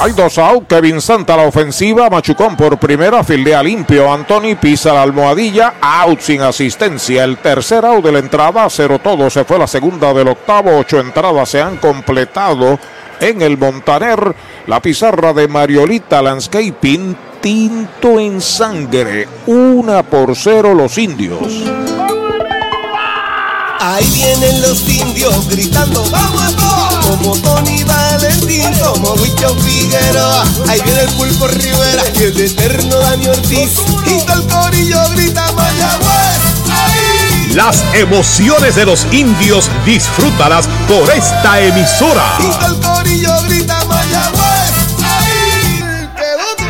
Hay dos out. Kevin Santa la ofensiva. Machucón por primera. Fildea limpio. Anthony pisa la almohadilla. Out sin asistencia. El tercer out de la entrada. Cero todo. Se fue la segunda del octavo. Ocho entradas se han completado en el Montaner. La pizarra de Mariolita Landscaping. Tinto en sangre. Una por cero los indios. Ahí vienen los indios gritando, vamos todos. Como Tony Valentín, como Wicho Figueroa. Ahí viene el Pulpo Rivera y el eterno Dani Ortiz. Y todo el corillo grita Mayagüez. Ahí. Las emociones de los indios disfrútalas por esta emisora. Y todo el corillo grita Mayagüez.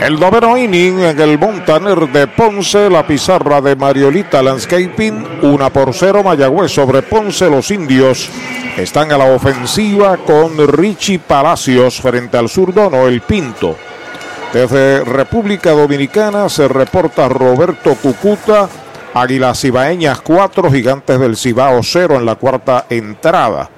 El noveno inning en el Montaner de Ponce, la pizarra de Mariolita Landscaping, una por cero Mayagüez sobre Ponce, los indios están a la ofensiva con Richie Palacios frente al zurdo Noel Pinto. Desde República Dominicana se reporta Roberto Cucuta, Águilas Cibaeñas 4, Gigantes del Cibao 0 en la cuarta entrada.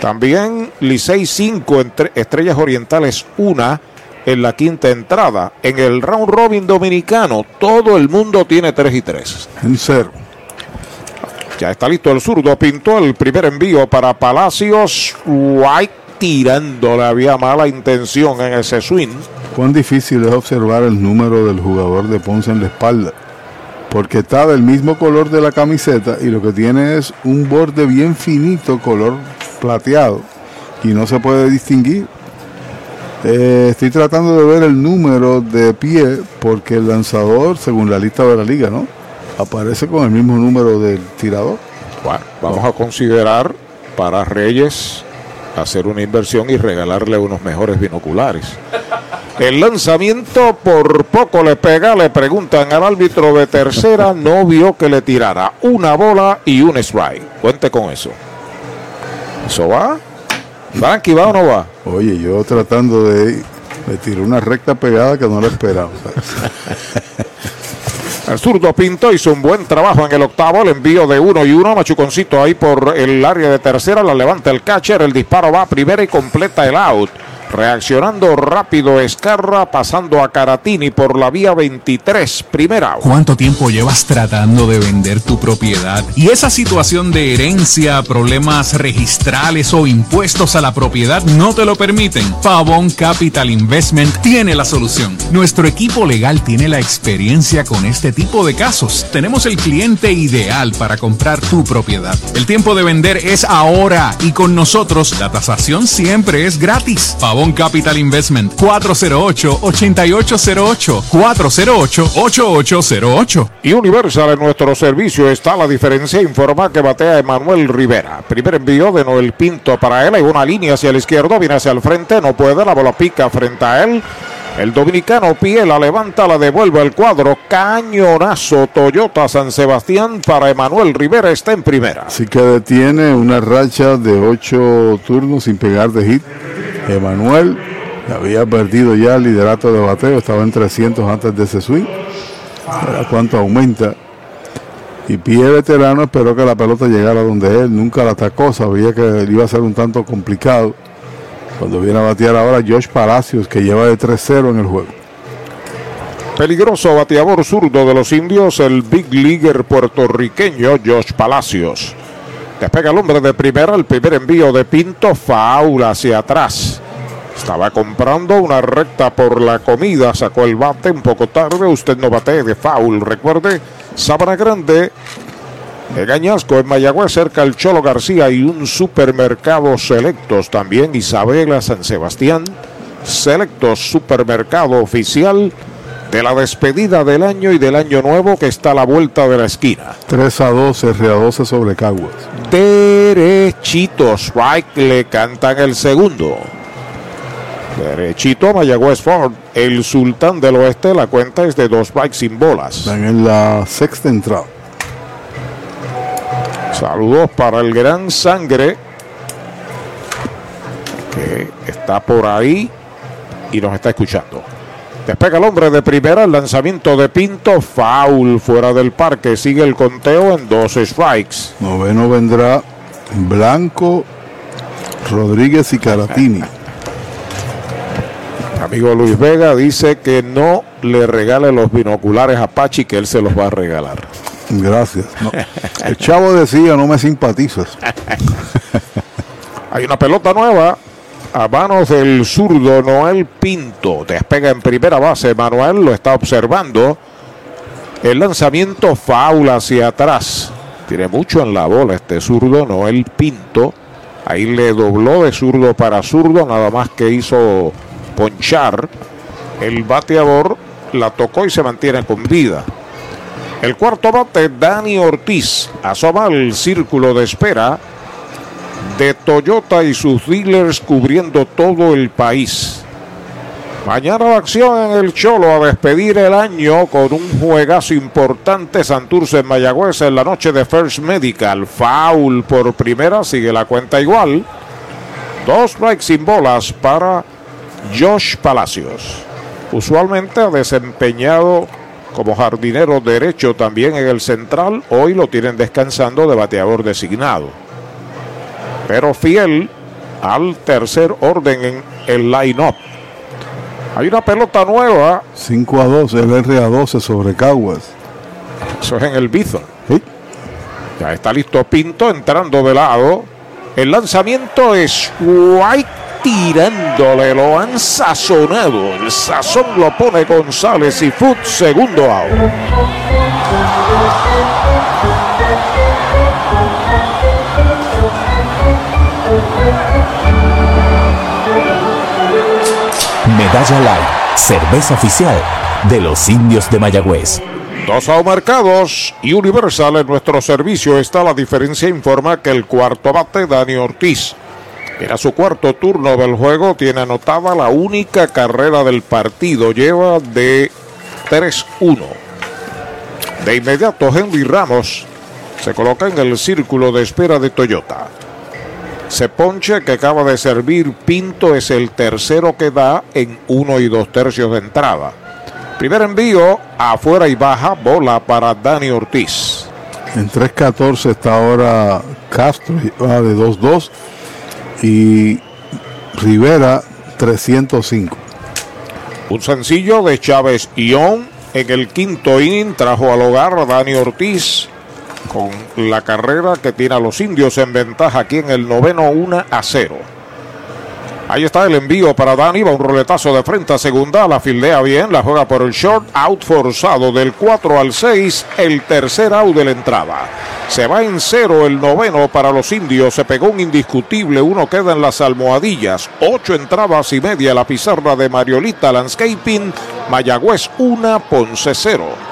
También Licey 5, Estrellas Orientales 1 en la quinta entrada. En el round robin dominicano, todo el mundo tiene 3 y 3. En cero. Ya está listo el zurdo. Pintó el primer envío para Palacios. White tirándole. Había mala intención en ese swing. Cuán difícil es observar el número del jugador de Ponce en la espalda. Porque está del mismo color de la camiseta y lo que tiene es un borde bien finito, color plateado. Y no se puede distinguir. Eh, estoy tratando de ver el número de pie porque el lanzador, según la lista de la liga, ¿no? Aparece con el mismo número del tirador. Bueno, vamos a considerar para Reyes hacer una inversión y regalarle unos mejores binoculares. El lanzamiento por poco le pega, le preguntan al árbitro de tercera, no vio que le tirara una bola y un strike. Cuente con eso. ¿Eso va? Frankie, ¿va o no va? Oye, yo tratando de, de tirar una recta pegada que no la esperaba. El zurdo Pinto hizo un buen trabajo en el octavo, el envío de uno y uno, Machuconcito ahí por el área de tercera, la levanta el catcher, el disparo va a primera y completa el out. Reaccionando rápido Escarra, pasando a Caratini por la vía 23, primera. ¿Cuánto tiempo llevas tratando de vender tu propiedad? Y esa situación de herencia, problemas registrales o impuestos a la propiedad no te lo permiten. Pavón Capital Investment tiene la solución. Nuestro equipo legal tiene la experiencia con este tipo de casos. Tenemos el cliente ideal para comprar tu propiedad. El tiempo de vender es ahora y con nosotros la tasación siempre es gratis. Pavón Capital Investment 408-8808 408-8808 Y Universal en nuestro servicio está la diferencia. Informa que batea Emanuel Rivera. Primer envío de Noel Pinto para él. Hay una línea hacia el izquierdo, viene hacia el frente, no puede, la bola pica frente a él. El dominicano pie la levanta, la devuelve al cuadro. Cañonazo Toyota San Sebastián para Emanuel Rivera. Está en primera. Así que detiene una racha de ocho turnos sin pegar de hit. Emanuel había perdido ya el liderato de bateo, estaba en 300 antes de ese swing. Ahora cuánto aumenta. Y pie veterano esperó que la pelota llegara donde él, nunca la atacó, sabía que iba a ser un tanto complicado. Cuando viene a batear ahora Josh Palacios, que lleva de 3-0 en el juego. Peligroso bateador zurdo de los indios, el big leaguer puertorriqueño Josh Palacios. Despega el hombre de primera, el primer envío de Pinto, faula hacia atrás. Estaba comprando una recta por la comida, sacó el bate un poco tarde, usted no bate de foul, recuerde, Sabana Grande, de Gañasco en Mayagüez, cerca el Cholo García y un supermercado selectos también, Isabela San Sebastián, selectos supermercado oficial de la despedida del año y del año nuevo que está a la vuelta de la esquina. 3 a 12, R a 12 sobre Caguas. Derechito, strike, le cantan el segundo. Derechito Mayagüez Ford, el sultán del oeste, la cuenta es de dos bikes sin bolas. Están en la sexta entrada. Saludos para el gran sangre que está por ahí y nos está escuchando. Despega el hombre de primera, el lanzamiento de Pinto, foul fuera del parque, sigue el conteo en dos strikes. Noveno vendrá Blanco, Rodríguez y Caratini. Amigo Luis Vega dice que no le regale los binoculares a Pachi, que él se los va a regalar. Gracias. No. El chavo decía, no me simpatizas. Hay una pelota nueva a manos del zurdo Noel Pinto. Despega en primera base. Manuel lo está observando. El lanzamiento faula hacia atrás. Tiene mucho en la bola este zurdo Noel Pinto. Ahí le dobló de zurdo para zurdo. Nada más que hizo ponchar. El bateador la tocó y se mantiene con vida. El cuarto bate, Dani Ortiz, asoma el círculo de espera de Toyota y sus dealers cubriendo todo el país. Mañana la acción en el Cholo a despedir el año con un juegazo importante Santurce en Mayagüez en la noche de First Medical. Foul por primera, sigue la cuenta igual. Dos strikes sin bolas para Josh Palacios. Usualmente ha desempeñado como jardinero derecho también en el central. Hoy lo tienen descansando de bateador designado. Pero fiel al tercer orden en el line-up. Hay una pelota nueva. 5 a 2, el R a 12 sobre Caguas. Eso es en el Bison. Ya está listo Pinto entrando de lado. El lanzamiento es White tirándole, lo han sazonado. El sazón lo pone González y Foot, segundo out. Medalla Light, cerveza oficial de los indios de Mayagüez. Dos out marcados y Universal en nuestro servicio está la diferencia. Informa que el cuarto bate, Dani Ortiz. Era su cuarto turno del juego. Tiene anotada la única carrera del partido. Lleva de 3-1. De inmediato, Henry Ramos se coloca en el círculo de espera de Toyota. Se ponche que acaba de servir Pinto es el tercero que da en uno y dos tercios de entrada. Primer envío, afuera y baja, bola para Dani Ortiz. En 3.14 está ahora Castro, va de 2-2. Y Rivera 305. Un sencillo de Chávez Ión en el quinto inning trajo al hogar a Dani Ortiz con la carrera que tiene a los indios en ventaja aquí en el noveno 1 a 0. Ahí está el envío para Dani, va un roletazo de frente a segunda, la fildea bien, la juega por el short, out forzado del 4 al 6, el tercer out de la entrada. Se va en cero el noveno para los indios, se pegó un indiscutible, uno queda en las almohadillas, ocho entradas y media la pizarra de Mariolita Landscaping, Mayagüez 1, Ponce 0.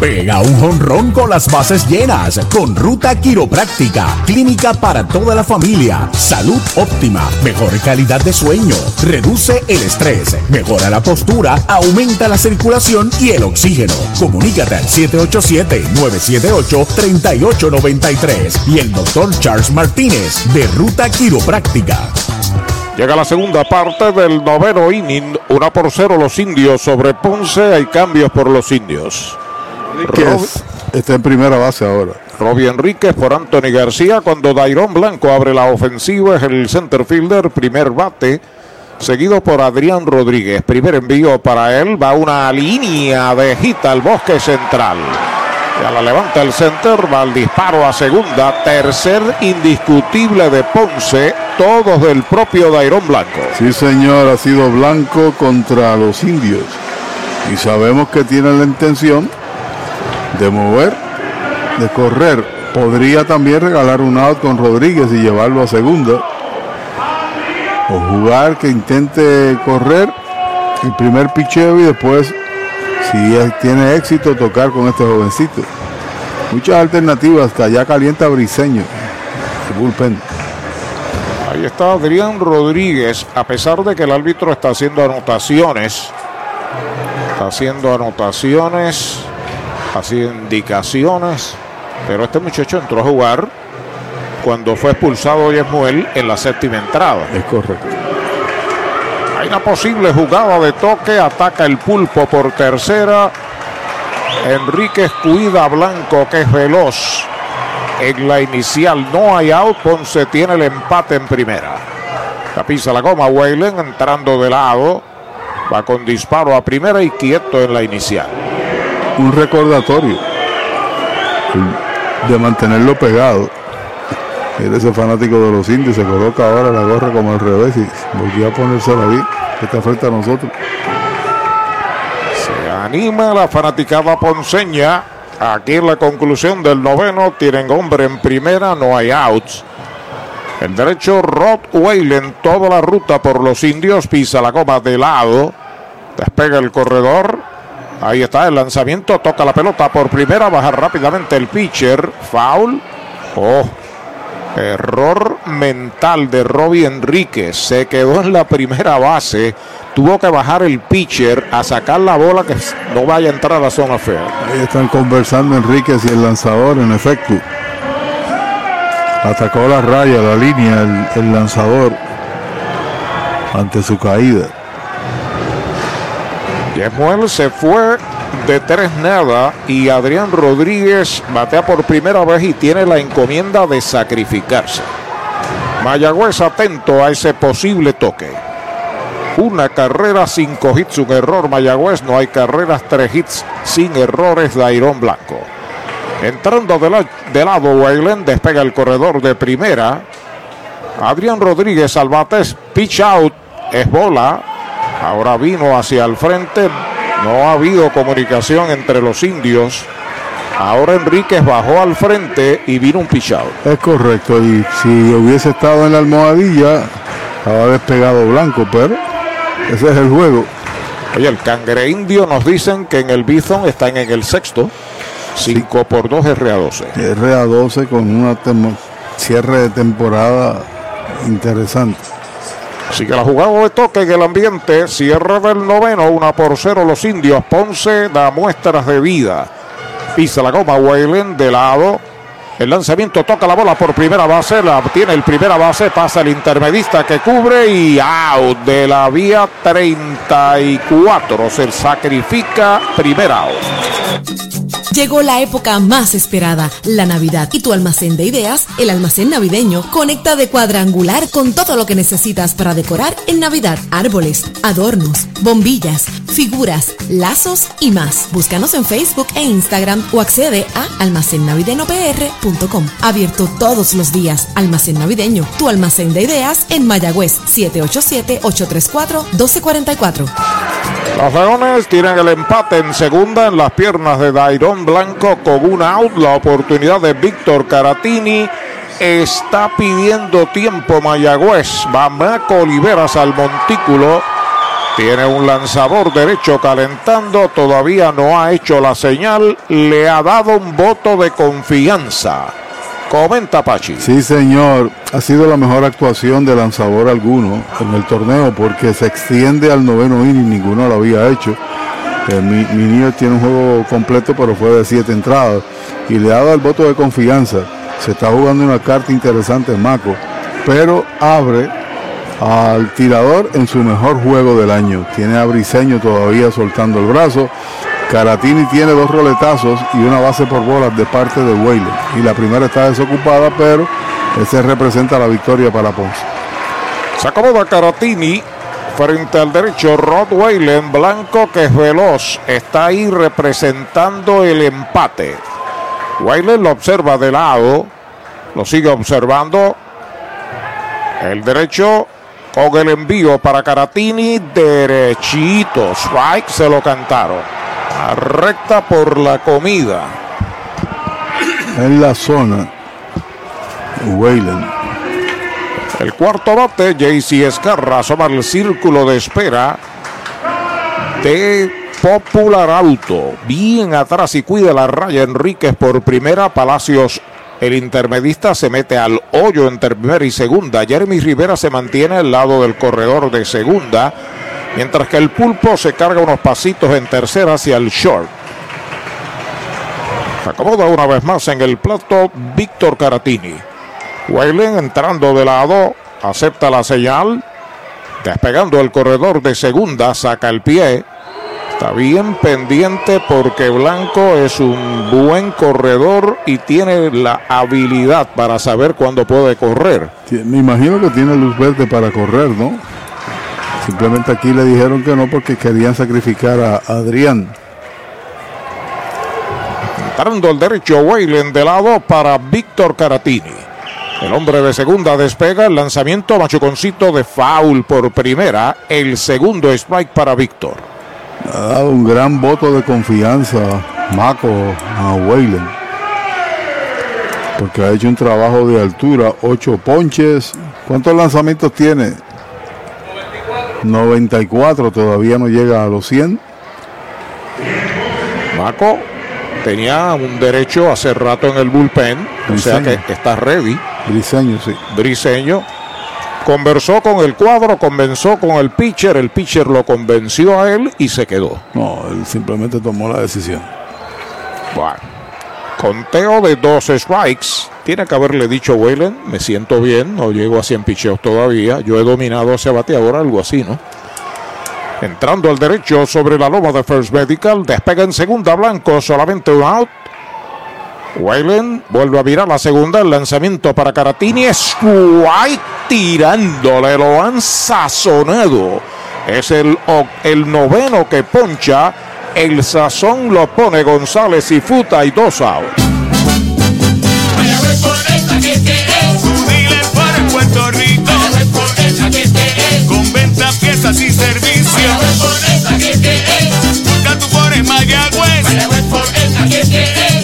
Pega un jonrón con las bases llenas, con ruta quiropráctica, clínica para toda la familia, salud óptima, mejor calidad de sueño, reduce el estrés, mejora la postura, aumenta la circulación y el oxígeno. Comunícate al 787-978-3893 y el doctor Charles Martínez de Ruta Quiropráctica. Llega la segunda parte del noveno inning, una por cero los indios sobre Ponce, hay cambios por los indios. Enríquez está en primera base ahora. Robbie Enríquez por Anthony García. Cuando Dairon Blanco abre la ofensiva es el center fielder, primer bate. Seguido por Adrián Rodríguez. Primer envío para él. Va una línea de gita al bosque central. Ya la levanta el center. Va el disparo a segunda. Tercer indiscutible de Ponce. Todos del propio Dairon Blanco. Sí, señor. Ha sido Blanco contra los indios. Y sabemos que tiene la intención de mover, de correr. Podría también regalar un out con Rodríguez y llevarlo a segunda. O jugar que intente correr el primer picheo y después, si tiene éxito, tocar con este jovencito. Muchas alternativas, que allá calienta Briseño, el bullpen. Ahí está Adrián Rodríguez, a pesar de que el árbitro está haciendo anotaciones. Está haciendo anotaciones así indicaciones. Pero este muchacho entró a jugar cuando fue expulsado Yemuel en la séptima entrada. Es correcto. Hay una posible jugada de toque. Ataca el pulpo por tercera. Enríquez cuida a Blanco que es veloz. En la inicial no hay out. Ponce tiene el empate en primera. La pisa la goma. Weylen entrando de lado. Va con disparo a primera y quieto en la inicial un recordatorio de mantenerlo pegado. Ese fanático de los indios se coloca ahora la gorra como al revés y volvió a ponérsela ahí. Esta frente a nosotros. Se anima la fanaticada ponceña. Aquí en la conclusión del noveno tienen hombre en primera, no hay outs. El derecho Rod Weylen, toda la ruta por los indios, pisa la goma de lado, despega el corredor, Ahí está el lanzamiento, toca la pelota por primera, baja rápidamente el pitcher, foul. Oh, error mental de Robbie Enríquez. Se quedó en la primera base, tuvo que bajar el pitcher a sacar la bola que no vaya a entrar a la zona fea. Ahí están conversando Enríquez y el lanzador, en efecto. Atacó la raya, la línea, el, el lanzador ante su caída. Yemuel se fue de tres nada y Adrián Rodríguez batea por primera vez y tiene la encomienda de sacrificarse. Mayagüez atento a ese posible toque. Una carrera, cinco hits, un error. Mayagüez no hay carreras, tres hits sin errores. Dairón Blanco. Entrando de, la, de lado, Wayland despega el corredor de primera. Adrián Rodríguez al pitch out, es bola. Ahora vino hacia el frente. No ha habido comunicación entre los indios. Ahora Enríquez bajó al frente y vino un pitch out. Es correcto, y si hubiese estado en la almohadilla, estaba despegado blanco, pero ese es el juego. Oye, el cangre indio nos dicen que en el Bison están en el sexto. 5 por 2 RA12. RA12 con una cierre de temporada interesante. Así que la jugada de toque en el ambiente, cierre del noveno, 1 por 0 los indios. Ponce da muestras de vida. Pisa la goma Wayland de lado. El lanzamiento toca la bola por primera base, la tiene el primera base, pasa el intermedista que cubre y out de la vía 34. Se sacrifica primera out. Llegó la época más esperada, la Navidad. Y tu almacén de ideas, el almacén navideño, conecta de cuadrangular con todo lo que necesitas para decorar en Navidad. Árboles, adornos, bombillas, figuras, lazos y más. Búscanos en Facebook e Instagram o accede a Abierto todos los días. Almacén navideño, tu almacén de ideas en Mayagüez 787-834-1244. Los Leones tienen el empate en segunda en las piernas de Dairón Blanco con un out. La oportunidad de Víctor Caratini está pidiendo tiempo Mayagüez. Bamaco Oliveras al montículo. Tiene un lanzador derecho calentando. Todavía no ha hecho la señal. Le ha dado un voto de confianza. Comenta Pachi. Sí, señor. Ha sido la mejor actuación de lanzador alguno en el torneo porque se extiende al noveno inning. Ninguno lo había hecho. Eh, mi, mi tiene un juego completo, pero fue de siete entradas. Y le ha dado el voto de confianza. Se está jugando una carta interesante Maco. Pero abre al tirador en su mejor juego del año. Tiene a Briseño todavía soltando el brazo. Caratini tiene dos roletazos y una base por bolas de parte de Weyler. Y la primera está desocupada, pero ese representa la victoria para Ponce. Se acomoda Caratini frente al derecho Rod Weyland, blanco que es veloz, está ahí representando el empate. Weyland lo observa de lado, lo sigue observando. El derecho con el envío para Caratini, derechito, strike se lo cantaron. A recta por la comida. En la zona, Weyland. El cuarto bate, JC Escarra, asoma el círculo de espera de Popular Auto. Bien atrás y cuida la raya Enríquez por primera. Palacios, el intermedista, se mete al hoyo entre primera y segunda. Jeremy Rivera se mantiene al lado del corredor de segunda. Mientras que el pulpo se carga unos pasitos en tercera hacia el short. Se acomoda una vez más en el plato Víctor Caratini. Weyland entrando de lado, acepta la señal. Despegando el corredor de segunda, saca el pie. Está bien pendiente porque Blanco es un buen corredor y tiene la habilidad para saber cuándo puede correr. Me imagino que tiene luz verde para correr, ¿no? Simplemente aquí le dijeron que no porque querían sacrificar a Adrián. Entrando el derecho Weyland de lado para Víctor Caratini. El hombre de segunda despega el lanzamiento machuconcito de foul por primera. El segundo strike para Víctor. Ha dado un gran voto de confianza Maco a Weyland. Porque ha hecho un trabajo de altura. Ocho ponches. ¿Cuántos lanzamientos tiene? 94, todavía no llega a los 100. Maco tenía un derecho hace rato en el bullpen, o sea que está ready. Briseño, sí. Briseño conversó con el cuadro, convenció con el pitcher, el pitcher lo convenció a él y se quedó. No, él simplemente tomó la decisión. Bueno, conteo de dos strikes. Tiene que haberle dicho Whalen, me siento bien, no llego a 100 picheos todavía. Yo he dominado ese bateador, algo así, ¿no? Entrando al derecho sobre la loma de First Medical, despega en segunda blanco, solamente un out. Whalen vuelve a virar la segunda, el lanzamiento para Caratini, strike tirándole, lo han sazonado. Es el, el noveno que poncha, el sazón lo pone González y Futa y dos outs. Es. Es. Es.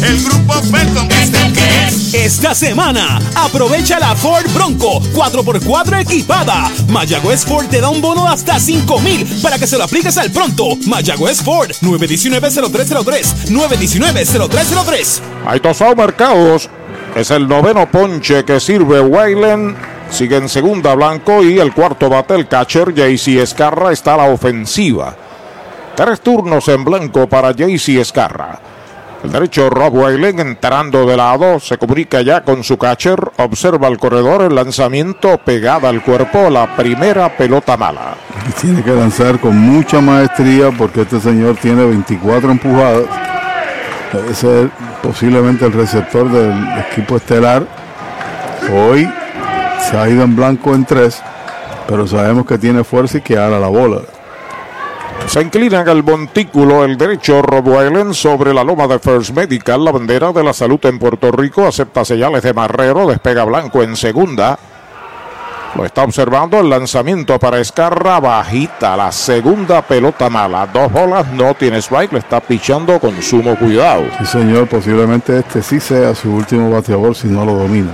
El grupo Felton es el que es. Esta semana, aprovecha la Ford Bronco 4x4 equipada. Mayagüez Ford te da un bono de hasta 5 mil para que se lo apliques al pronto. Mayagüez Ford 919-0303. 919-0303. Hay out marcados. Es el noveno ponche que sirve Waylen. Sigue en segunda Blanco y el cuarto bate el catcher JC Escarra está a la ofensiva. Tres turnos en blanco para JC Escarra. El derecho Rob Waylen entrando de lado, se comunica ya con su catcher, observa el corredor, el lanzamiento pegada al cuerpo, la primera pelota mala. Tiene que lanzar con mucha maestría porque este señor tiene 24 empujadas. Debe ser posiblemente el receptor del equipo estelar. Hoy se ha ido en blanco en tres, pero sabemos que tiene fuerza y que ala la bola. Se inclina en el montículo el derecho Rob sobre la loma de First Medical, la bandera de la salud en Puerto Rico, acepta señales de Marrero, despega Blanco en segunda. Lo está observando el lanzamiento para Escarra, bajita, la segunda pelota mala. Dos bolas, no tiene strike, le está pichando con sumo cuidado. Sí, señor, posiblemente este sí sea su último bateador si no lo domina.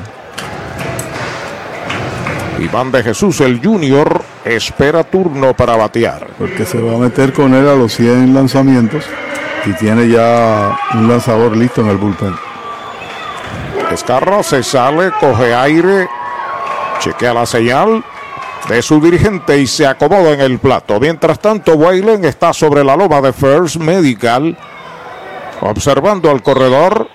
Iván de Jesús, el junior, espera turno para batear. Porque se va a meter con él a los 100 lanzamientos y tiene ya un lanzador listo en el bullpen. Escarra se sale, coge aire, chequea la señal de su dirigente y se acomoda en el plato. Mientras tanto, Waylen está sobre la loma de First Medical, observando al corredor.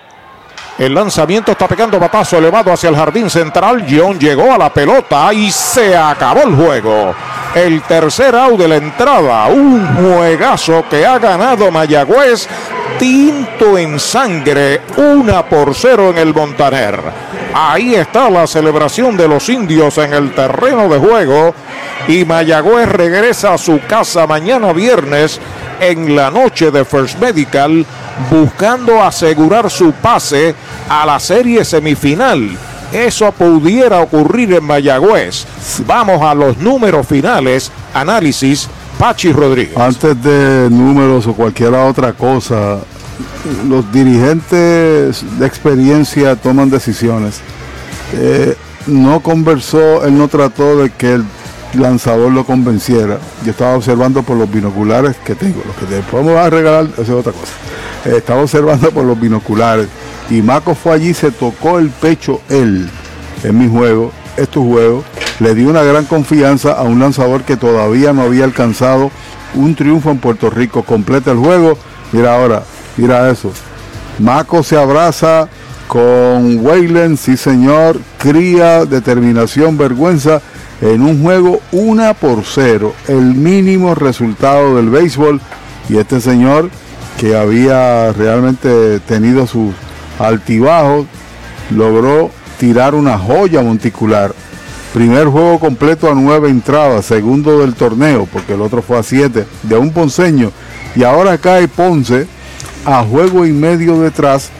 El lanzamiento está pegando batazo elevado hacia el jardín central. John llegó a la pelota y se acabó el juego. El tercer out de la entrada. Un juegazo que ha ganado Mayagüez. Tinto en sangre. Una por cero en el Montaner. Ahí está la celebración de los indios en el terreno de juego. Y Mayagüez regresa a su casa mañana viernes en la noche de First Medical buscando asegurar su pase a la serie semifinal. Eso pudiera ocurrir en Mayagüez. Vamos a los números finales. Análisis, Pachi Rodríguez. Antes de números o cualquier otra cosa, los dirigentes de experiencia toman decisiones. Eh, no conversó, él no trató de que el lanzador lo convenciera. Yo estaba observando por los binoculares que tengo, los que después me a regalar, eso es otra cosa. Eh, estaba observando por los binoculares y Maco fue allí, se tocó el pecho él en mi juego, estos juegos, le dio una gran confianza a un lanzador que todavía no había alcanzado un triunfo en Puerto Rico. Completa el juego. Mira ahora, mira eso. Maco se abraza con Wayland, sí señor, cría, determinación, vergüenza en un juego una por cero, el mínimo resultado del béisbol y este señor que había realmente tenido sus altibajos logró tirar una joya monticular. Primer juego completo a nueve entradas, segundo del torneo, porque el otro fue a siete, de un ponceño. Y ahora cae Ponce a juego y medio detrás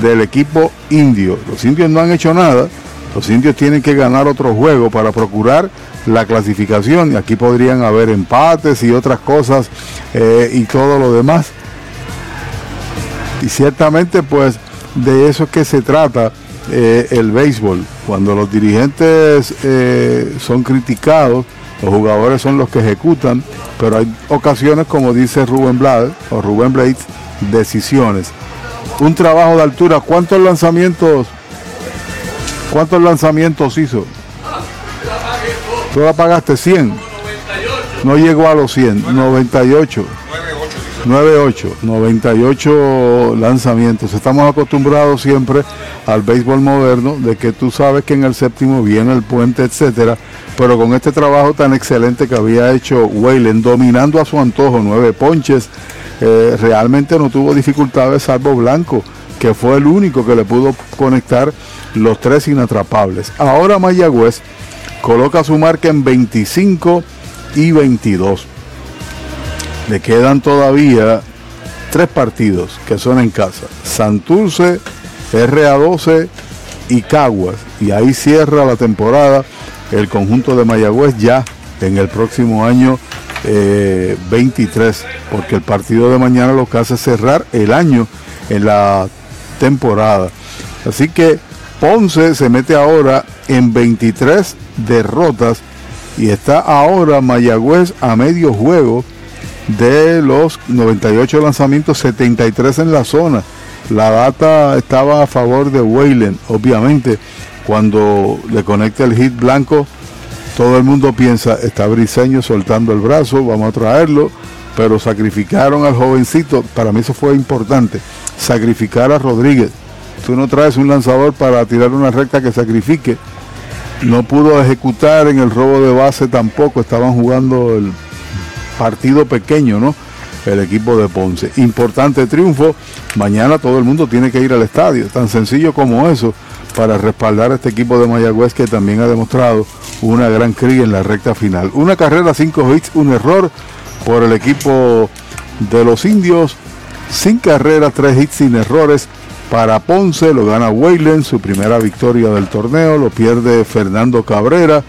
del equipo indio. Los indios no han hecho nada. Los indios tienen que ganar otro juego para procurar la clasificación. Y aquí podrían haber empates y otras cosas eh, y todo lo demás. Y ciertamente pues de eso es que se trata eh, el béisbol. Cuando los dirigentes eh, son criticados, los jugadores son los que ejecutan, pero hay ocasiones como dice Rubén Blades o Rubén Blades, decisiones. Un trabajo de altura. ¿Cuántos lanzamientos? ¿Cuántos lanzamientos hizo? Tú la pagaste 100. No llegó a los 100, 98. 98, 98 lanzamientos. Estamos acostumbrados siempre al béisbol moderno, de que tú sabes que en el séptimo viene el puente, etcétera. Pero con este trabajo tan excelente que había hecho Waylen, dominando a su antojo nueve ponches, eh, realmente no tuvo dificultades salvo Blanco, que fue el único que le pudo conectar los tres inatrapables. Ahora Mayagüez coloca su marca en 25 y 22. Le quedan todavía tres partidos que son en casa. Santurce, RA12 y Caguas. Y ahí cierra la temporada el conjunto de Mayagüez ya en el próximo año 23, porque el partido de mañana lo que hace es cerrar el año en la temporada. Así que Ponce se mete ahora en 23 derrotas y está ahora Mayagüez a medio juego de los 98 lanzamientos, 73 en la zona. La data estaba a favor de Wayland, obviamente. Cuando le conecta el hit blanco, todo el mundo piensa, está Briseño soltando el brazo, vamos a traerlo, pero sacrificaron al jovencito, para mí eso fue importante, sacrificar a Rodríguez. Tú no traes un lanzador para tirar una recta que sacrifique. No pudo ejecutar en el robo de base tampoco, estaban jugando el partido pequeño, ¿no? El equipo de Ponce. Importante triunfo. Mañana todo el mundo tiene que ir al estadio. Tan sencillo como eso para respaldar a este equipo de Mayagüez que también ha demostrado una gran cría en la recta final. Una carrera, cinco hits, un error por el equipo de los indios. Sin carreras, tres hits sin errores. Para Ponce lo gana Weyland, su primera victoria del torneo. Lo pierde Fernando Cabrera,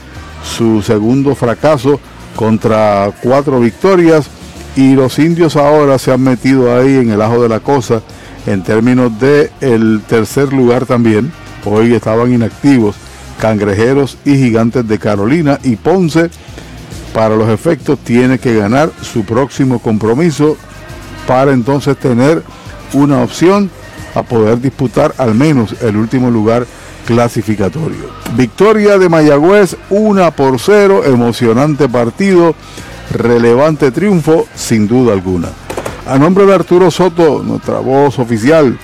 su segundo fracaso contra cuatro victorias y los indios ahora se han metido ahí en el ajo de la cosa en términos de el tercer lugar también. Hoy estaban inactivos Cangrejeros y Gigantes de Carolina y Ponce para los efectos tiene que ganar su próximo compromiso para entonces tener una opción a poder disputar al menos el último lugar clasificatorio. Victoria de Mayagüez, 1 por 0, emocionante partido, relevante triunfo, sin duda alguna. A nombre de Arturo Soto, nuestra voz oficial,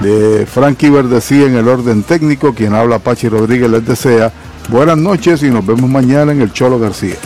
de Frankie Verdecía en el orden técnico, quien habla Pachi Rodríguez les desea buenas noches y nos vemos mañana en el Cholo García.